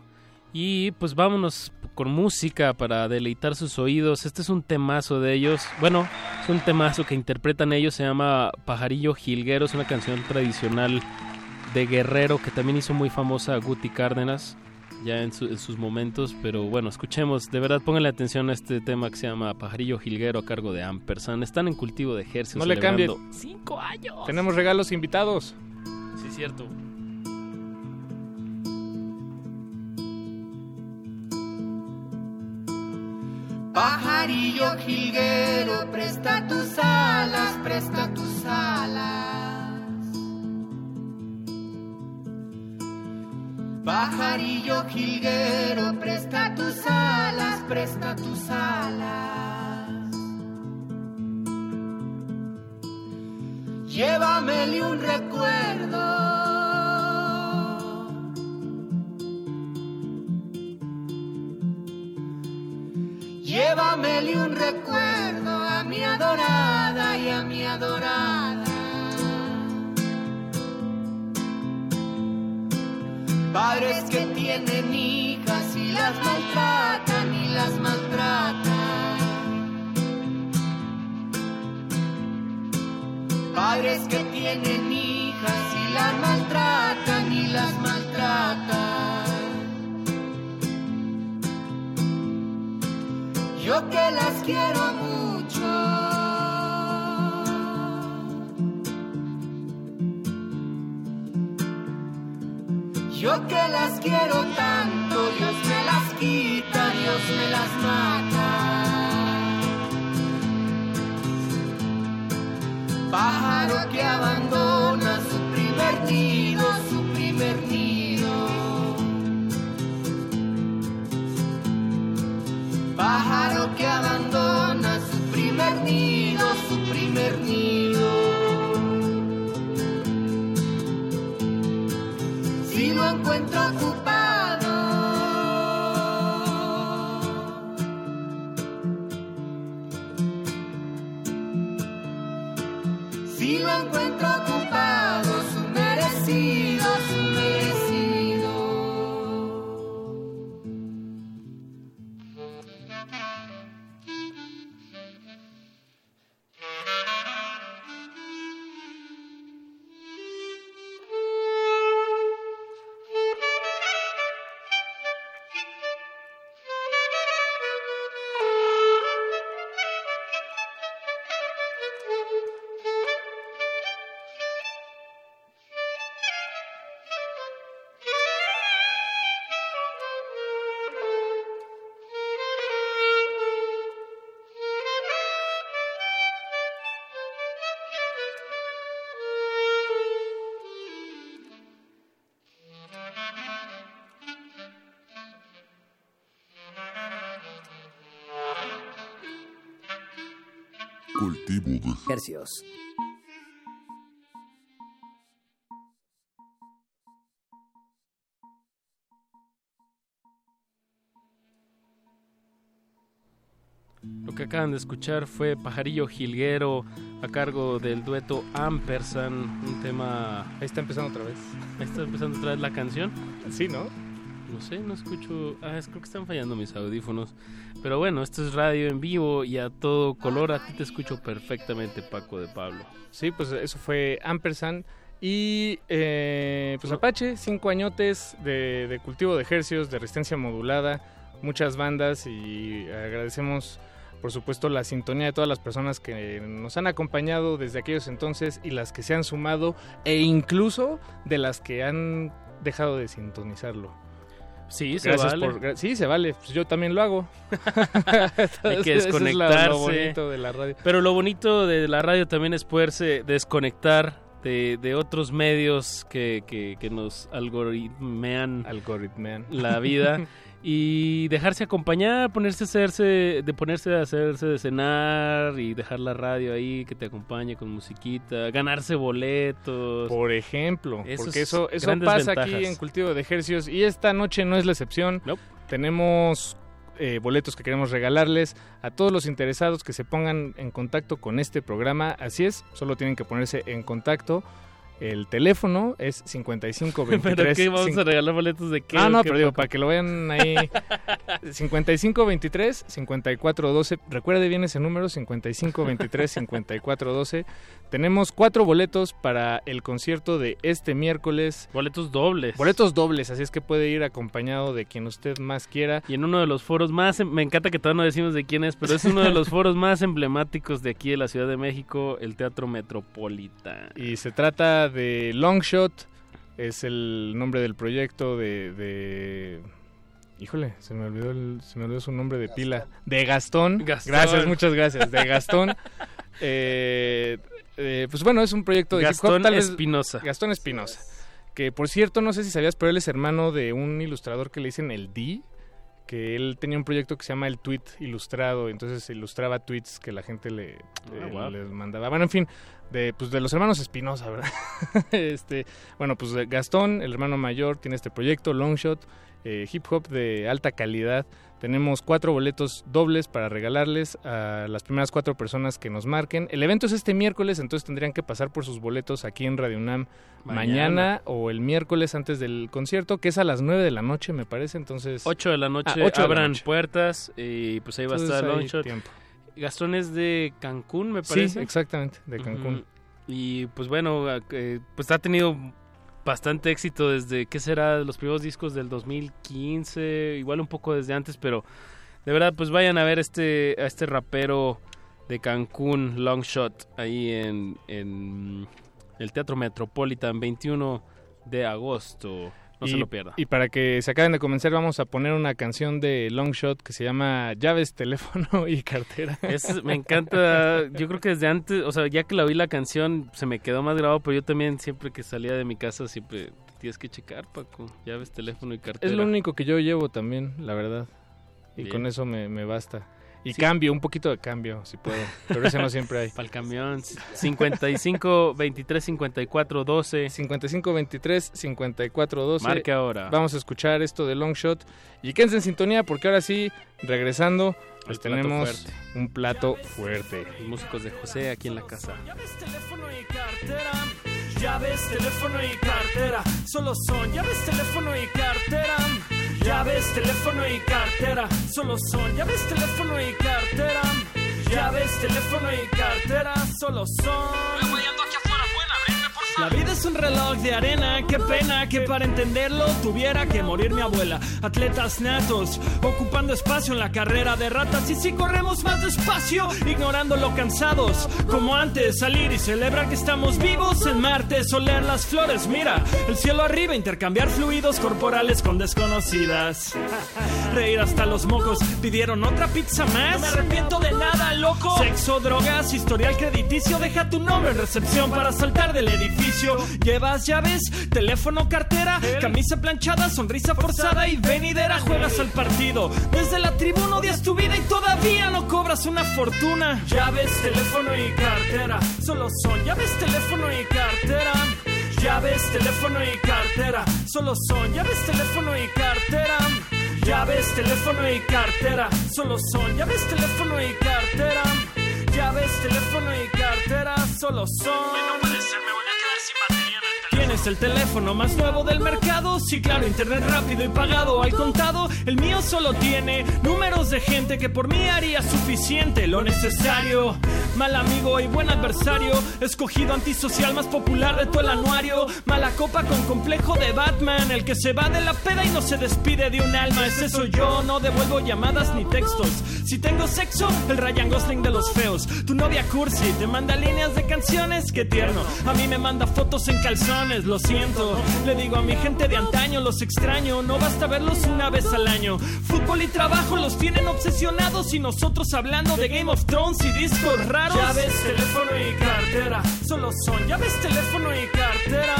Y pues vámonos con música para deleitar sus oídos. Este es un temazo de ellos. Bueno, es un temazo que interpretan ellos. Se llama Pajarillo Jilguero. Es una canción tradicional de Guerrero que también hizo muy famosa a Guti Cárdenas ya en, su- en sus momentos. Pero bueno, escuchemos. De verdad, pónganle atención a este tema que se llama Pajarillo Jilguero a cargo de Ampersand. Están en cultivo de ejército. No le cambie. celebrando Cinco años. Tenemos regalos invitados. Sí, cierto. Pajarillo jilguero, presta tus alas, presta tus alas. Pajarillo jilguero, presta tus alas, presta tus alas. Llévamele un recuerdo. Llévamele un recuerdo a mi adorada y a mi adorada. Padres que tienen hijas y las maltratan y las maltratan. Padres que tienen hijas y las maltratan Yo que las quiero mucho. Yo que las quiero tanto, Dios me las quita, Dios me las mata. Pájaro que abandona su primer nido, su primer nido. Pájaro que abandona su primer nido, su primer nido. Si lo encuentro Lo que acaban de escuchar fue Pajarillo Jilguero a cargo del dueto Ampersand, un tema... Ahí está empezando otra vez. Ahí está empezando otra vez la canción. Sí, ¿no? No sé, no escucho... Ah, creo que están fallando mis audífonos. Pero bueno, esto es radio en vivo y a todo color. A ti te escucho perfectamente, Paco de Pablo. Sí, pues eso fue Ampersand. Y eh, pues Apache, cinco añotes de, de cultivo de ejercios, de resistencia modulada, muchas bandas y agradecemos por supuesto la sintonía de todas las personas que nos han acompañado desde aquellos entonces y las que se han sumado e incluso de las que han dejado de sintonizarlo. Sí, se Gracias vale. por- sí, se vale. Pues yo también lo hago. Hay que Eso es lo- desconectarse. lo bonito de la radio. Pero lo bonito de la radio también es poderse desconectar de, de otros medios que, que, que nos algoritmean, Algoritmean. la vida y dejarse acompañar, ponerse a hacerse, de ponerse a hacerse de cenar y dejar la radio ahí que te acompañe con musiquita, ganarse boletos. Por ejemplo, Esos porque eso, eso pasa aquí en Cultivo de Ejercios y esta noche no es la excepción. Tenemos eh, boletos que queremos regalarles a todos los interesados que se pongan en contacto con este programa. Así es, solo tienen que ponerse en contacto. El teléfono es 5523. ¿Pero qué? ¿Vamos a regalar boletos de qué? Ah, no, qué, pero digo, para que lo vean ahí. 5523 5412. Recuerde bien ese número, 5523 5412. Tenemos cuatro boletos para el concierto de este miércoles. Boletos dobles. Boletos dobles, así es que puede ir acompañado de quien usted más quiera. Y en uno de los foros más, em- me encanta que todavía no decimos de quién es, pero es uno de los foros más emblemáticos de aquí de la Ciudad de México, el Teatro Metropolitan. Y se trata de Longshot, es el nombre del proyecto de... de- Híjole, se me olvidó el- se me olvidó su nombre de pila. De Gastón. Gastón. Gracias, muchas gracias. De Gastón. Eh, eh, pues bueno, es un proyecto de hip hop, Gastón tal vez- Espinosa. Gastón Espinosa. Que por cierto, no sé si sabías, pero él es hermano de un ilustrador que le dicen el D. Que él tenía un proyecto que se llama El Tweet Ilustrado. Entonces ilustraba tweets que la gente le, le- Ah, wow. les mandaba. Bueno, en fin, de, pues de los hermanos Espinosa, ¿verdad? este, bueno, pues eh, Gastón, el hermano mayor, tiene este proyecto, Longshot, eh, hip hop de alta calidad. Tenemos cuatro boletos dobles para regalarles a las primeras cuatro personas que nos marquen. El evento es este miércoles, entonces tendrían que pasar por sus boletos aquí en Radio UNAM mañana, Mañana. o el miércoles antes del concierto, que es a las 9 de la noche, me parece. Entonces, 8 de la noche Ah, ocho la abran noche. puertas y pues ahí va a estar Longshot. tiempo. Gastón es de Cancún, me Sí, parece. exactamente, de Cancún. Y pues bueno, eh, pues ha tenido bastante éxito desde, ¿qué será? Los primeros discos del 2015, igual un poco desde antes, pero de verdad, pues vayan a ver este, a este rapero de Cancún, Longshot, ahí en, en el Teatro Metropolitan, 21 de agosto. No y, se lo pierda. Y para que se acaben de convencer, vamos a poner una canción de Longshot que se llama Llaves, teléfono y cartera. Es- me encanta, yo creo que desde antes, o sea, ya que la oí la canción, se me quedó más grabado, pero yo también siempre que salía de mi casa, siempre tienes que checar, Paco, llaves, teléfono y cartera. Es lo único que yo llevo también, la verdad. Y Bien. con eso me, me basta. Y Sí. cambio, un poquito de cambio, si puedo. Pero ese no siempre hay. Para el camión, 55 23 54 12. 55 23 54 12. Marque ahora. Vamos a escuchar esto de Longshot. Y quédense en sintonía porque ahora sí, regresando, pues El plato tenemos fuerte. un plato fuerte. Los músicos de José aquí en la casa. teléfono y cartera. Llaves, teléfono y cartera. Solo son llaves, teléfono y cartera. Llaves, teléfono y cartera. Solo son llaves, teléfono y cartera. Llaves, teléfono y cartera. Solo son. La vida es un reloj de arena, qué pena que para entenderlo tuviera que morir mi abuela. Atletas natos, ocupando espacio en la carrera de ratas y si corremos más despacio, ignorando lo cansados. Como antes, salir y celebrar que estamos vivos en Marte, oler las flores, mira, el cielo arriba, intercambiar fluidos corporales con desconocidas. Reír hasta los mocos, pidieron otra pizza más. No me arrepiento de nada, loco. Sexo, drogas, historial crediticio, deja tu nombre en recepción para saltar del edificio. Llevas llaves, teléfono, cartera, camisa planchada, sonrisa forzada y venidera. Juegas al partido. Desde la tribuna odias tu vida y todavía no cobras una fortuna. Llaves, teléfono y cartera. Solo son llaves, teléfono y cartera. Llaves, teléfono y cartera. Solo son llaves, teléfono y cartera. Llaves, teléfono y cartera, solo son llaves, teléfono y cartera. Llaves, teléfono y cartera, solo son. ¿Tienes el teléfono más nuevo del mercado? Sí, claro, internet rápido y pagado al contado. El mío solo tiene números de gente que por mí haría suficiente lo necesario. Mal amigo y buen adversario, escogido antisocial más popular de todo el anuario. Mala copa con complejo de Batman, el que se va de la peda y no se despide de un alma. Ese soy yo, no devuelvo llamadas ni textos. Si tengo sexo, el Ryan Gosling de los feos. Tu novia Cursi te manda líneas de canciones, qué tierno. A mí me manda fotos en calzones, lo siento. Le digo a mi gente de antaño, los extraño. No basta verlos una vez al año. Fútbol y trabajo los tienen obsesionados y nosotros hablando de Game of Thrones y discos raros. Llaves, teléfono y cartera, solo son llaves, teléfono y cartera.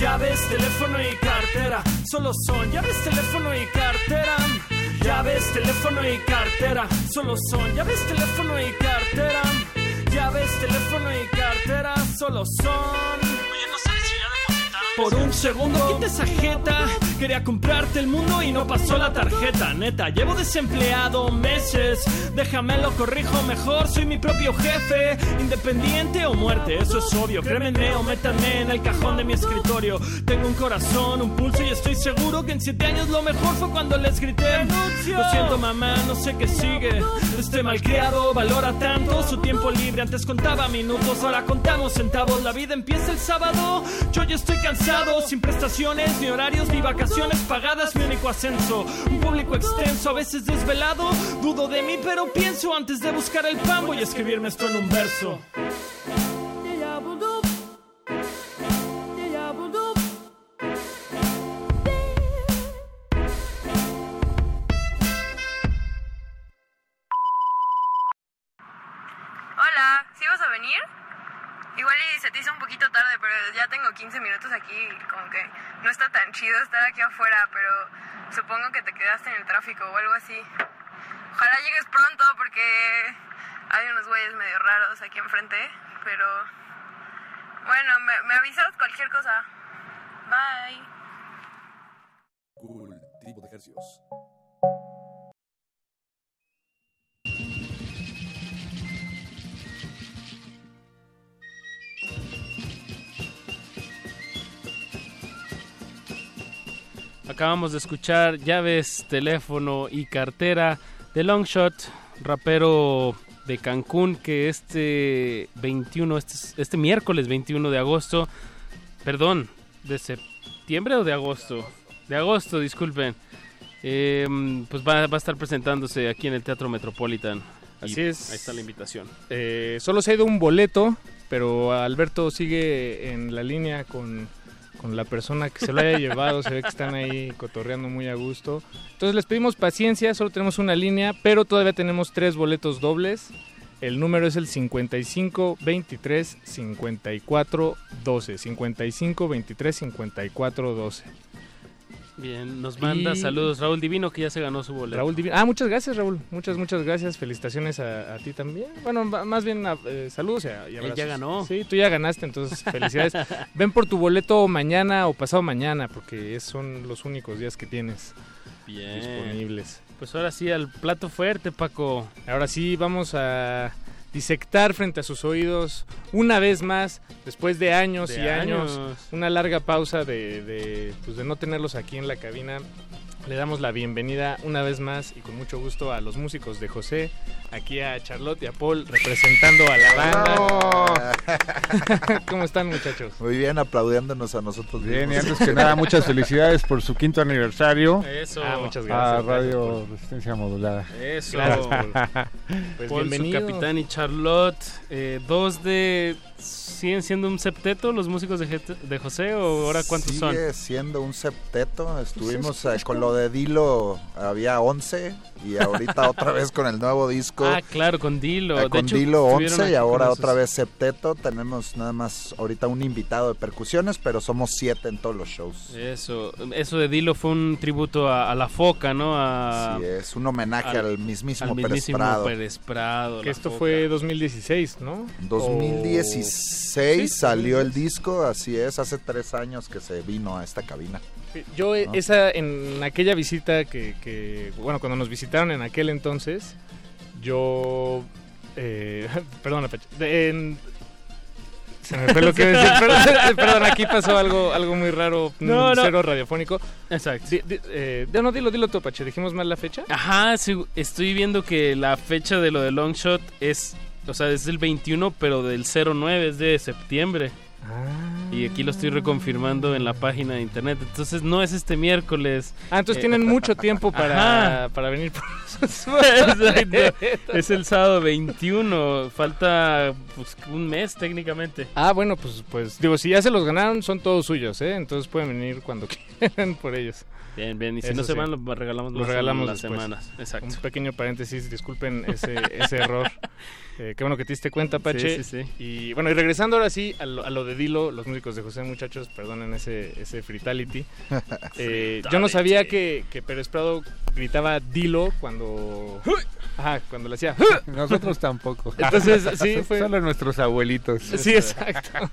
Llaves, teléfono y cartera, solo son llaves, teléfono y cartera. Llaves, teléfono y cartera, solo son llaves, teléfono y cartera. Llaves, teléfono y cartera, solo son. Por un segundo quita esa jeta Quería comprarte el mundo y no pasó la tarjeta Neta, llevo desempleado meses. Déjame lo corrijo mejor. Soy mi propio jefe Independiente o muerte, eso es obvio. Crémenme o métanme en el cajón de mi escritorio. Tengo un corazón, un pulso y estoy seguro Que en siete años lo mejor fue cuando les grité. Lo siento mamá, no sé qué sigue. Este malcriado valora tanto Su tiempo libre, antes contaba minutos Ahora contamos centavos. La vida empieza el sábado. Yo ya estoy cansado sin prestaciones, ni horarios, ni vacaciones pagadas, mi único ascenso. Un público extenso, a veces desvelado. Dudo de mí, pero pienso antes de buscar el pan, voy a escribirme esto en un verso. Aquí afuera, pero supongo que te quedaste en el tráfico o algo así. Ojalá llegues pronto porque hay unos güeyes medio raros aquí enfrente, pero bueno, me, me avisas cualquier cosa. Bye. Cultivo de ejercicios. Acabamos de escuchar llaves, teléfono y cartera de Longshot, rapero de Cancún, que este 21, este, este miércoles 21 de agosto, perdón, de septiembre o de agosto, de agosto, disculpen, eh, pues va, va, a estar presentándose aquí en el Teatro Metropolitan. Así Y es. Ahí está la invitación. Eh, solo se ha ido un boleto, pero Alberto sigue en la línea con, con la persona que se lo haya llevado. Se ve que están ahí cotorreando muy a gusto. Entonces les pedimos paciencia, solo tenemos una línea, pero todavía tenemos tres boletos dobles. El número es el 55 23 54 12. 55 23 54 12. Bien, nos manda Y- saludos Raúl Divino, que ya se ganó su boleto. Raúl Divino. Ah, muchas gracias, Raúl. Muchas, muchas gracias. Felicitaciones a, a ti también. Bueno, más bien a- eh, saludos y, a- y Él abrazos. ya ganó. Sí, tú ya ganaste, entonces felicidades. Ven por tu boleto mañana o pasado mañana, porque son los únicos días que tienes Bien. disponibles. Pues ahora sí, al plato fuerte, Paco. Ahora sí, vamos a disectar frente a sus oídos una vez más, después de años De y años, años. una larga pausa de, de, pues, de no tenerlos aquí en la cabina. Le damos la bienvenida una vez más y con mucho gusto a los músicos de José, aquí a Charlotte y a Paul representando a la banda. ¿Cómo están muchachos? Muy bien, aplaudiéndonos a nosotros Bien, y mismos. antes que nada, muchas felicidades por su quinto aniversario. Eso. Ah, muchas A gracias. Radio Resistencia Modulada. Eso. Gracias, Paul. Pues Paul, su bienvenido. capitán y Charlotte. eh, dos de... ¿Siguen siendo un septeto los músicos de, José o ahora cuántos son? Sigue siendo un septeto. Estuvimos eh, con lo de Dilo, había 11 y ahorita otra vez con el nuevo disco. Ah, claro, con Dilo. eh, con hecho, Dilo estuvieron 11 aquí y ahora otra vez septeto. Tenemos nada más ahorita un invitado de percusiones, pero somos siete en todos los shows. Eso, eso de Dilo fue un tributo a, a la foca, ¿no? A, Sí, es un homenaje al mismísimo Pérez mismísimo Prado. Pérez Prado. Que esto Foca. fue 2016, ¿no? 2016 Sí, salió el disco, así es, hace tres años que se vino a esta cabina. Yo ¿no? esa en aquella visita que, que- bueno cuando nos visitaron en aquel entonces yo eh, perdón en- se me fue lo que iba a decir perdón, perdón, aquí pasó algo algo muy raro No, no. cero radiofónico Exacto. Di- di- eh, no dilo dilo tú Apache dijimos mal la fecha Ajá, sí, estoy viendo que la fecha de lo de Longshot es, o sea, es del 21, pero del 09 es de septiembre. Y aquí lo estoy reconfirmando en la página de internet. Entonces no es este miércoles. ah entonces Eh, tienen mucho tiempo para, para venir por Exacto. Es el sábado 21. Falta pues, un mes técnicamente. Ah, bueno, pues, pues digo, si ya se los ganaron, son todos suyos, ¿eh? Entonces pueden venir cuando quieran por ellos. Bien, bien. Y si Eso no se sí. van, los regalamos, Los las- regalamos las después. semanas. Exacto. Un pequeño paréntesis, disculpen ese, ese error. Eh, qué bueno que te diste cuenta, Pache. Sí, sí, sí. Y bueno, y regresando ahora sí a lo, a lo de Dilo, los músicos de José, muchachos, perdonen ese, ese fritality. Eh, yo no sabía que, que Pérez Prado gritaba Dilo cuando... Ajá, cuando le hacía... Nosotros tampoco. Entonces, sí, fue... Solo nuestros abuelitos. Sí, exacto.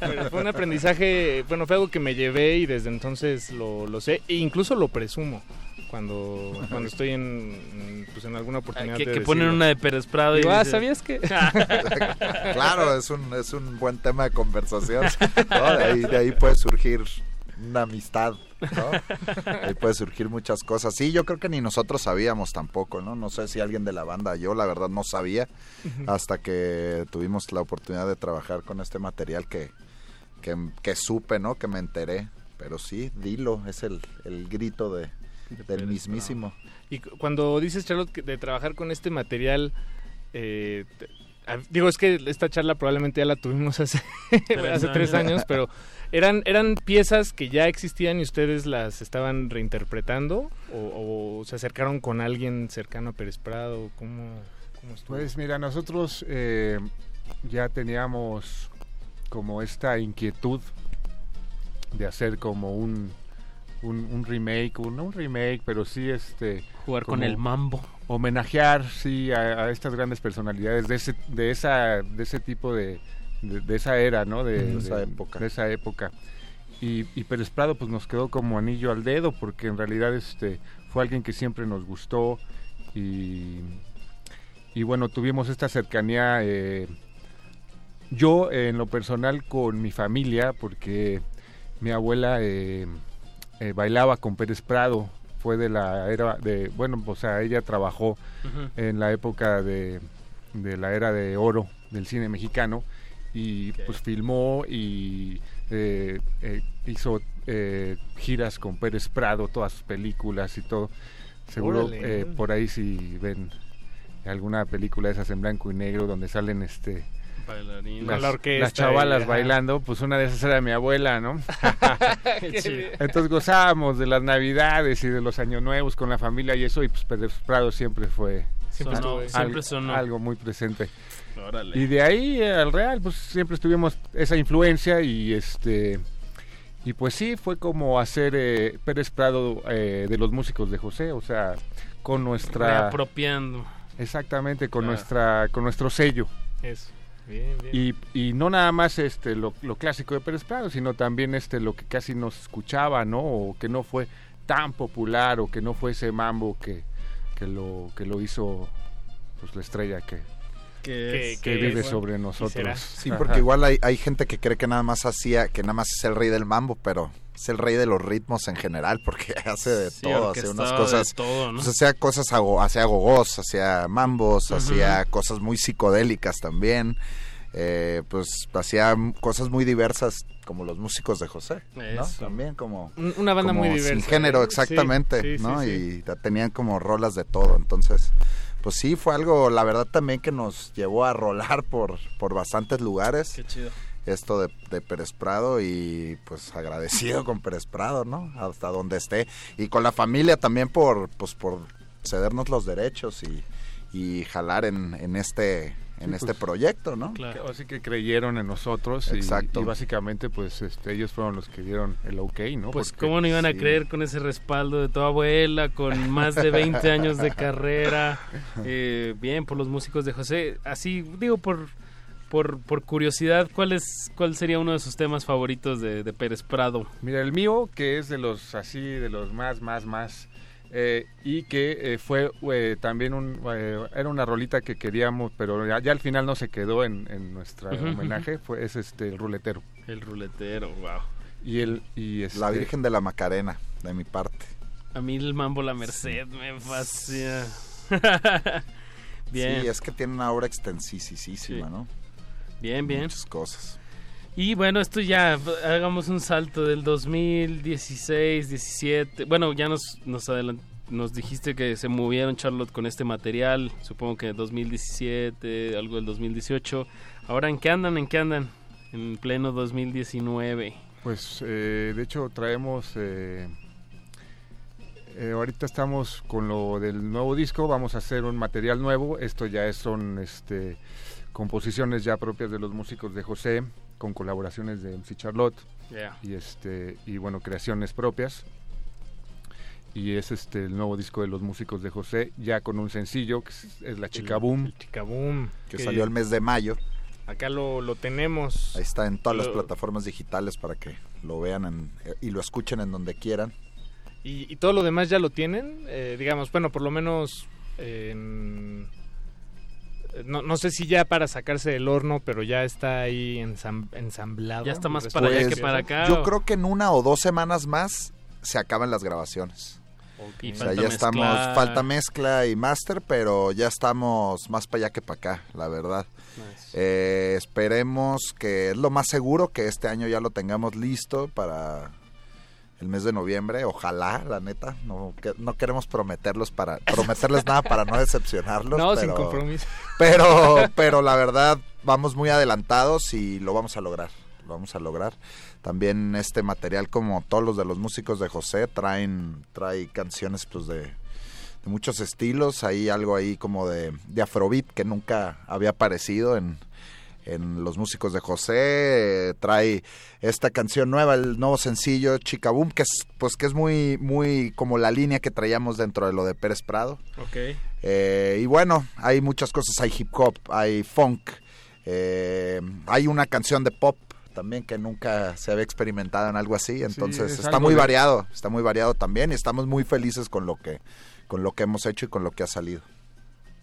Pero fue un aprendizaje, bueno, fue algo que me llevé y desde entonces lo, lo sé e incluso lo presumo cuando, cuando estoy en, pues, en alguna oportunidad. que, de que ponen una de Pérez Prado y Digo, ah, dice- ¿sabías que? claro, es un, es un buen tema de conversación. ¿no? De, ahí, de ahí puede surgir una amistad, ¿no? Ahí puede surgir muchas cosas. Sí, yo creo que ni nosotros sabíamos tampoco, ¿no? No sé si alguien de la banda, yo la verdad no sabía hasta que tuvimos la oportunidad de trabajar con este material que, que, que supe, ¿no? Que me enteré. Pero sí, dilo, es el, el grito de, del mismísimo. Y cu- cuando dices, Charlotte, que de trabajar con este material, eh, te- digo, es que esta charla probablemente ya la tuvimos hace, hace tres años, pero ¿eran, ¿eran piezas que ya existían y ustedes las estaban reinterpretando? ¿O, o se acercaron con alguien cercano a Pérez Prado? ¿Cómo, cómo estuvo? Pues mira, nosotros eh, ya teníamos como esta inquietud de hacer como un, un, un remake, un, no un remake, pero sí este... Jugar con el mambo. Homenajear, sí, a, a estas grandes personalidades de ese, de esa, de ese tipo de, de, de esa era, ¿no? De, De esa de- época. de esa época. Y, y Pérez Prado pues nos quedó como anillo al dedo porque en realidad este fue alguien que siempre nos gustó y, y bueno, tuvimos esta cercanía eh, yo eh, en lo personal con mi familia porque mi abuela eh, eh, bailaba con Pérez Prado, fue de la era de, bueno, o sea, ella trabajó en la época de, de la era de oro del cine mexicano y pues filmó y eh, eh, hizo eh, giras con Pérez Prado, todas sus películas y todo. Seguro por ahí si ven alguna película de esas en blanco y negro donde salen este Bailarines. las, la orquesta las chavalas bailando, pues una de esas era mi abuela, ¿no? Qué chido. bien. Entonces gozábamos de las navidades y de los años nuevos con la familia y eso, y pues Pérez Prado siempre fue Siempre Sonó, algo, sonó. algo muy presente. Órale. Y de ahí al Real, pues siempre estuvimos esa influencia y este y pues sí, fue como hacer eh, Pérez Prado eh, de los músicos de José, o sea, con nuestra Reapropiando. exactamente con Claro. nuestra con nuestro sello. Eso. Bien, bien. Y, y no nada más este lo, lo clásico de Pérez Prado, sino también este lo que casi no se escuchaba, ¿no? O que no fue tan popular o que no fue ese mambo que, que lo que lo hizo pues la estrella que, Que, que que vive sobre nosotros. Sí, porque igual hay, hay gente que cree que nada más hacía, que nada más es el rey del mambo, pero es el rey de los ritmos en general, porque hace de Sí, todo, hace unas cosas, todo, ¿no? pues hacía cosas, hacía gogos, hacía mambos, Ujú. hacía cosas muy psicodélicas también, eh, pues hacía cosas muy diversas como los músicos de José. También como Un- Una banda como muy diversa. sin género exactamente, Sí, sí, ¿no? Y tenían como rolas de todo, entonces, pues sí, fue algo, la verdad también que nos llevó a rolar por, por bastantes lugares, Qué chido. Esto de, de Pérez Prado y pues agradecido con Pérez Prado, ¿no? Hasta donde esté y con la familia también por, pues por cedernos los derechos y, y jalar en, en este en Sí, este pues, proyecto, ¿no? Que- Así que creyeron en nosotros y, Exacto. y básicamente pues este, ellos fueron los que dieron el ok, ¿no? Pues Porque- cómo no iban a creer con ese respaldo de tu abuela, con más de 20 años de carrera. Eh, bien, por los músicos de José. Así, digo, por, por, por curiosidad, ¿cuál, es, ¿cuál sería uno de sus temas favoritos de, de Pérez Prado? Mira, el mío, que es de los así, de los más, más, más, eh, y que eh, fue eh, también un, eh, era una rolita que queríamos, pero ya, ya al final no se quedó en, en nuestro homenaje, fue, es este, el ruletero. El ruletero, wow. Y el, y La este- Virgen de la Macarena, de mi parte. A mí el Mambo La Merced me fascina. bien. Sí, es que tiene una obra extensísima, ¿no? Bien, bien. Muchas cosas. Y bueno, esto ya, hagamos un salto del 2016, 17. Bueno, ya nos, nos, nos dijiste que se movieron Charlotte con este material, supongo que 2017, algo del 2018. Ahora, ¿en qué andan? ¿En qué andan? En pleno 2019. Pues eh, de hecho traemos, eh, eh, ahorita estamos con lo del nuevo disco, vamos a hacer un material nuevo, esto ya es- son este, composiciones ya propias de los músicos de José, con colaboraciones de MC Charlotte Yeah. y este y bueno creaciones propias y es este el nuevo disco de los músicos de José ya con un sencillo que es, es la Chica Boom Chica Boom. Que salió el mes de mayo. Acá lo, lo tenemos. Ahí está en todas las plataformas digitales para que lo vean en- y lo escuchen en donde quieran. Y, y todo lo demás ya lo tienen, eh, digamos, bueno, por lo menos eh, en- no, no sé si ya para sacarse del horno, pero ya está ahí ensam- ensamblado. Ya está más Pues, para allá que para acá. Yo o- creo que en una o dos semanas más se acaban las grabaciones. O sea, ya estamos, falta mezcla y máster, pero ya estamos más para allá que para acá, la verdad. Eh, esperemos que es lo más seguro que este año ya lo tengamos listo para el mes de noviembre. Ojalá, la neta. No, que- no queremos prometerlos para prometerles nada para no decepcionarlos. No, pero, sin compromiso. Pero, pero la verdad, vamos muy adelantados y lo vamos a lograr. Lo vamos a lograr. También este material, como todos los de los músicos de José, traen, trae canciones pues de, de muchos estilos. Hay algo ahí como de, de afrobeat que nunca había aparecido en, en los músicos de José. Eh, trae esta canción nueva, el nuevo sencillo Chica Boom, que es pues que es muy, muy como la línea que traíamos dentro de lo de Pérez Prado. Ok. Eh, y bueno, hay muchas cosas, hay hip hop, hay funk, eh, hay una canción de pop también que nunca se había experimentado en algo así, entonces es está algo muy de- variado, está muy variado también y estamos muy felices con lo que con lo que hemos hecho y con lo que ha salido.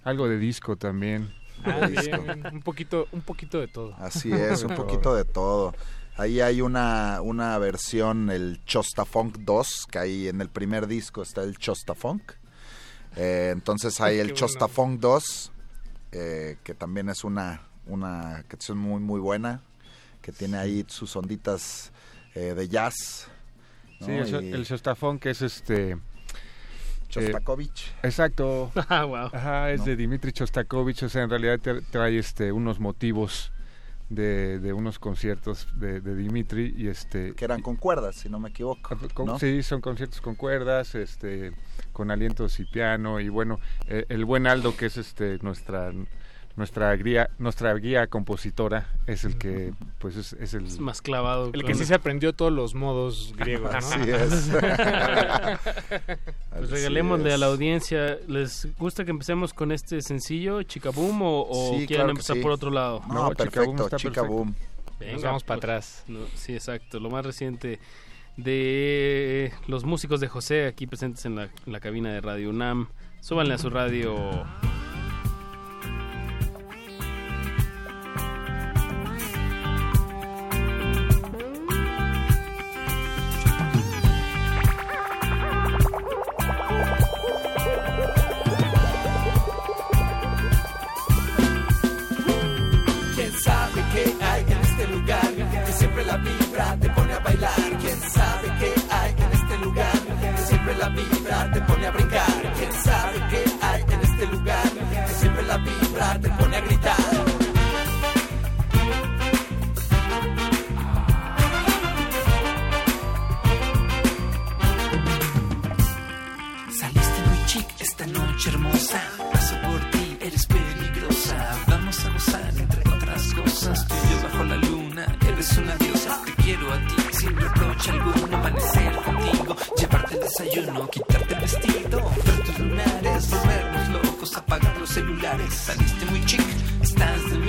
algo de disco también Ah, bien, un poquito, un poquito de todo. Así es, un poquito de todo. Ahí hay una, una versión, el Chostafunk 2, que ahí en el primer disco está el Chostafunk. Eh, entonces hay el. Chostafunk 2, eh, que también es una, una canción muy, muy buena, que tiene ahí sus onditas eh, de jazz. ¿no? sí el, Y el Shostafón que es este Shostakovich. Eh, exacto. Ah, wow. Ajá, es ¿No? de Dimitri Shostakovich, o sea, en realidad tra- trae este unos motivos de, de unos conciertos de, de Dimitri y este que eran con cuerdas, si no me equivoco. con- ¿no? sí, son conciertos con cuerdas, este con alientos y piano y bueno, eh, el buen Aldo que es este nuestra nuestra guía nuestra guía compositora es el que pues es, es el Es más clavado. El que sí se aprendió todos los modos griegos, ¿no? Así es. Pues regalémosle a la audiencia. ¿Les gusta que empecemos con este sencillo, Chica Boom, o, o Sí, quieren claro empezar sí. por otro lado? No, No, perfecto, está Chica perfecto. Boom. Venga, Nos vamos para pues, atrás. no, sí, exacto. Lo más reciente de los músicos de José aquí presentes en la, en la cabina de Radio UNAM. Súbanle a su radio. hermosa, paso por ti, eres peligrosa. Vamos a gozar entre otras cosas. Tú y yo bajo la luna, eres una diosa. Te quiero a ti, sin reproche alguno. Amanecer contigo, llevarte el desayuno, quitarte el vestido, ver tus lunares, volvernos locos, apagar los celulares. Saliste muy chic, estás de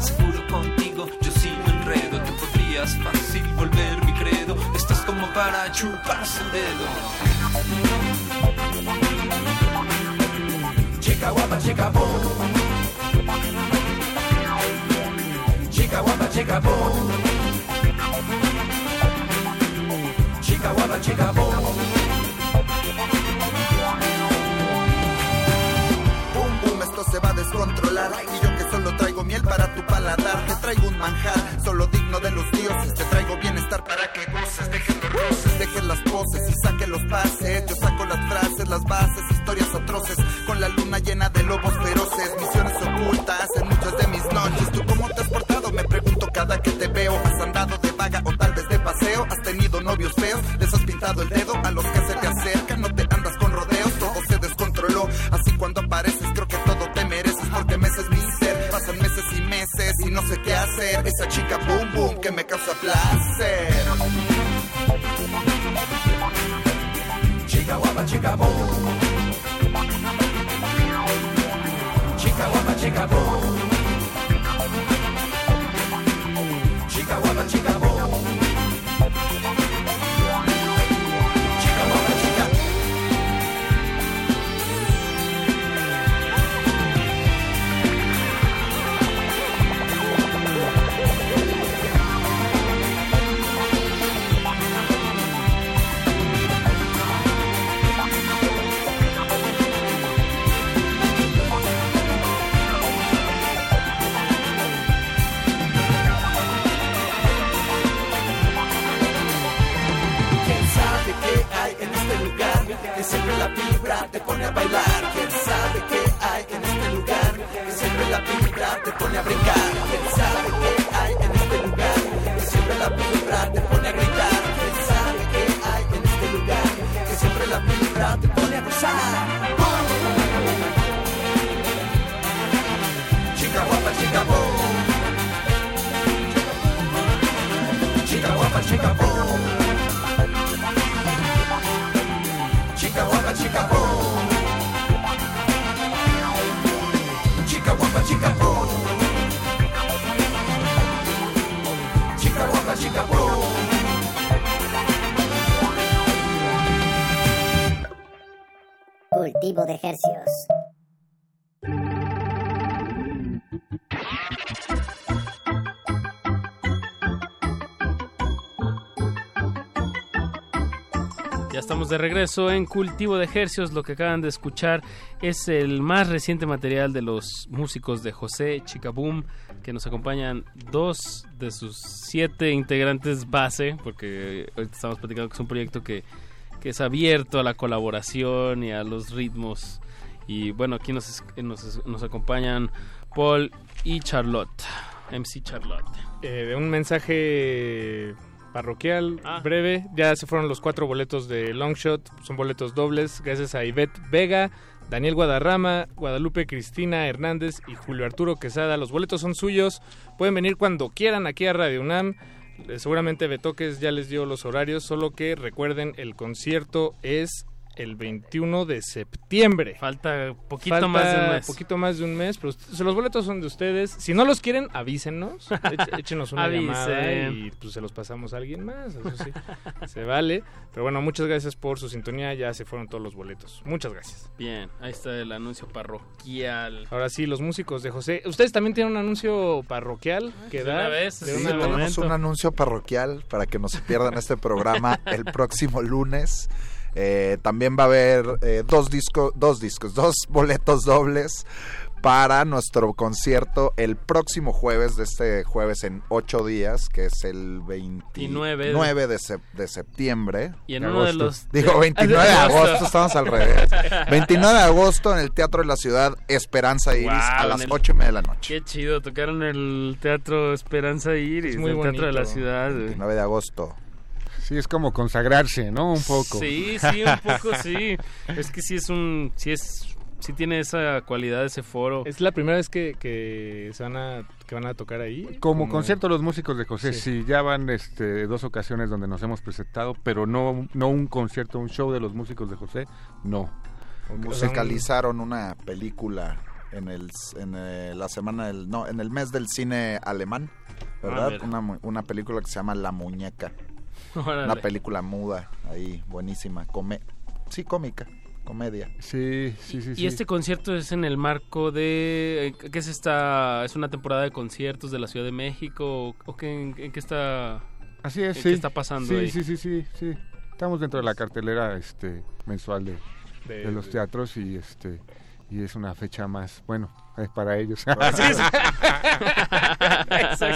seguro contigo. Yo sí me enredo, te podrías fácil volver mi credo. Estás como para chuparse el dedo. Chica guapa, chica boom. Chica guapa, chica boom. Chica guapa, chica boom. Boom, boom, esto se va a descontrolar. Y solo traigo miel para tu paladar. Te traigo un manjar, solo digno de los dioses. Te traigo bienestar para que goces. Dejen los roces, dejen las poses y saquen los pases. Yo saco las frases, las bases, historias atroces. Con la luna llena de lobos feroces. Misiones ocultas en muchas de mis noches. ¿Tú cómo te has portado? Me pregunto cada que te veo. ¿Has andado de vaga o tal vez de paseo? ¿Has tenido novios feos? ¿Les has pintado el dedo a los que se te acercan? ¿No te andas con rodeos? Todo se descontroló. Así cuando apareces y no sé qué hacer. Esa chica boom boom que me causa placer. Chica guapa, chica boom. Que siempre la vibra te pone a bailar. ¿Quién sabe qué hay en este lugar? Que siempre la vibra te pone a brincar. ¿Quién sabe qué hay en este lugar? Que siempre la vibra te pone a gritar. ¿Quién sabe qué hay en este lugar? Que siempre la vibra te pone a gozar. Chica guapa, chica boom. Chica guapa, chica boom. Chica boom. Chica guapa, chica boom. Chica guapa, chica boom. Cultivo de hercios. Ya estamos de regreso en Cultivo de Ejercios. Lo que acaban de escuchar es el más reciente material de los músicos de José Chicaboom, que nos acompañan dos de sus siete integrantes base, porque ahorita estamos platicando que es un proyecto que, que es abierto a la colaboración y a los ritmos. Y bueno, aquí nos, nos, nos acompañan Paul y Charlotte, MC Charlotte. Eh, un mensaje parroquial breve. Ya se fueron los cuatro boletos de Longshot. Son boletos dobles. Gracias a Ivette Vega, Daniel Guadarrama, Guadalupe Cristina Hernández y Julio Arturo Quesada. Los boletos son suyos. Pueden venir cuando quieran aquí a Radio UNAM. Eh, Seguramente Betoques ya les dio los horarios, solo que recuerden, el concierto es el 21 de septiembre. Falta poquito Falta más de un mes. poquito más de un mes, pero los boletos son de ustedes. Si no los quieren, avísenos, échenos una llamada y pues se los pasamos a alguien más, eso sí, se vale. Pero bueno, muchas gracias por su sintonía, ya se fueron todos los boletos. Muchas gracias. Bien, ahí está el anuncio parroquial. Ahora sí, los músicos de José. ¿Ustedes también tienen un anuncio parroquial que de dar? una vez, De Sí, una vez. tenemos un anuncio parroquial para que no se pierdan este programa el próximo lunes. Eh, también va a haber eh, dos discos, dos discos, dos boletos dobles para nuestro concierto el próximo jueves, de este jueves en ocho días, que es el 29 29 de, sep- de septiembre. Y en uno de los- Digo, de- 29 de agosto. agosto, estamos al revés. 29 de agosto en el Teatro de la Ciudad, Esperanza Iris, a las ocho y media de la noche. Qué chido, tocaron el Teatro Esperanza Iris, Es muy el Teatro de la. Ciudad. güey. 29 de agosto. Sí, es como consagrarse, ¿no? Un poco. Sí, sí, un poco sí. Es que sí es un, sí es sí tiene esa cualidad, ese foro. Es la primera vez que, que se van a que van a tocar ahí. Como, concierto los músicos de José, Sí. sí, ya van este, dos ocasiones donde nos hemos presentado, pero no, no un concierto, un show de los músicos de José, no. musicalizaron una película en el en eh, la semana del no en el mes del cine alemán Ah, verdad una mu- una película que se llama La muñeca Órale. una película muda ahí buenísima come sí cómica comedia sí sí sí Y este concierto es en el marco de eh, ¿qué es esta es una temporada de conciertos de la Ciudad de México o, qué en, en qué está Así es, en sí. qué está pasando sí, ahí? Sí, sí, sí, sí. Estamos dentro de la cartelera este mensual de, De- de los teatros y este y es una fecha más, bueno, es para ellos.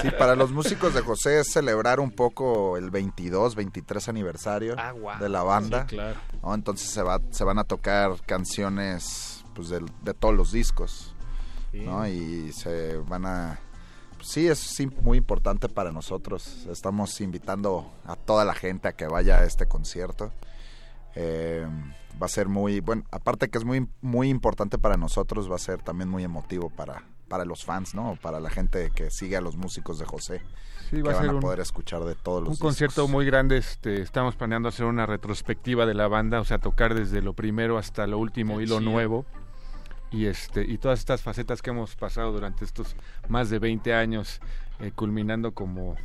Sí, para los músicos de José es celebrar un poco el 22, 23 aniversario Ah, de la banda. Sí, claro. ¿no? Entonces se va se van a tocar canciones pues de, todos los discos, ¿no? Y se van a pues, sí es sí, muy importante para nosotros. Estamos invitando a toda la gente a que vaya a este concierto. Eh, va a ser muy bueno, aparte que es muy muy importante para nosotros, va a ser también muy emotivo para para los fans, ¿no? Para la gente que sigue a los músicos de José. Sí, que va a van ser a un- poder escuchar de todos los un discos. concierto muy grande, este, estamos planeando hacer una retrospectiva de la banda, o sea, tocar desde lo primero hasta lo último Qué y lo nuevo. Y este y todas estas facetas que hemos pasado durante estos más de 20 años eh, culminando como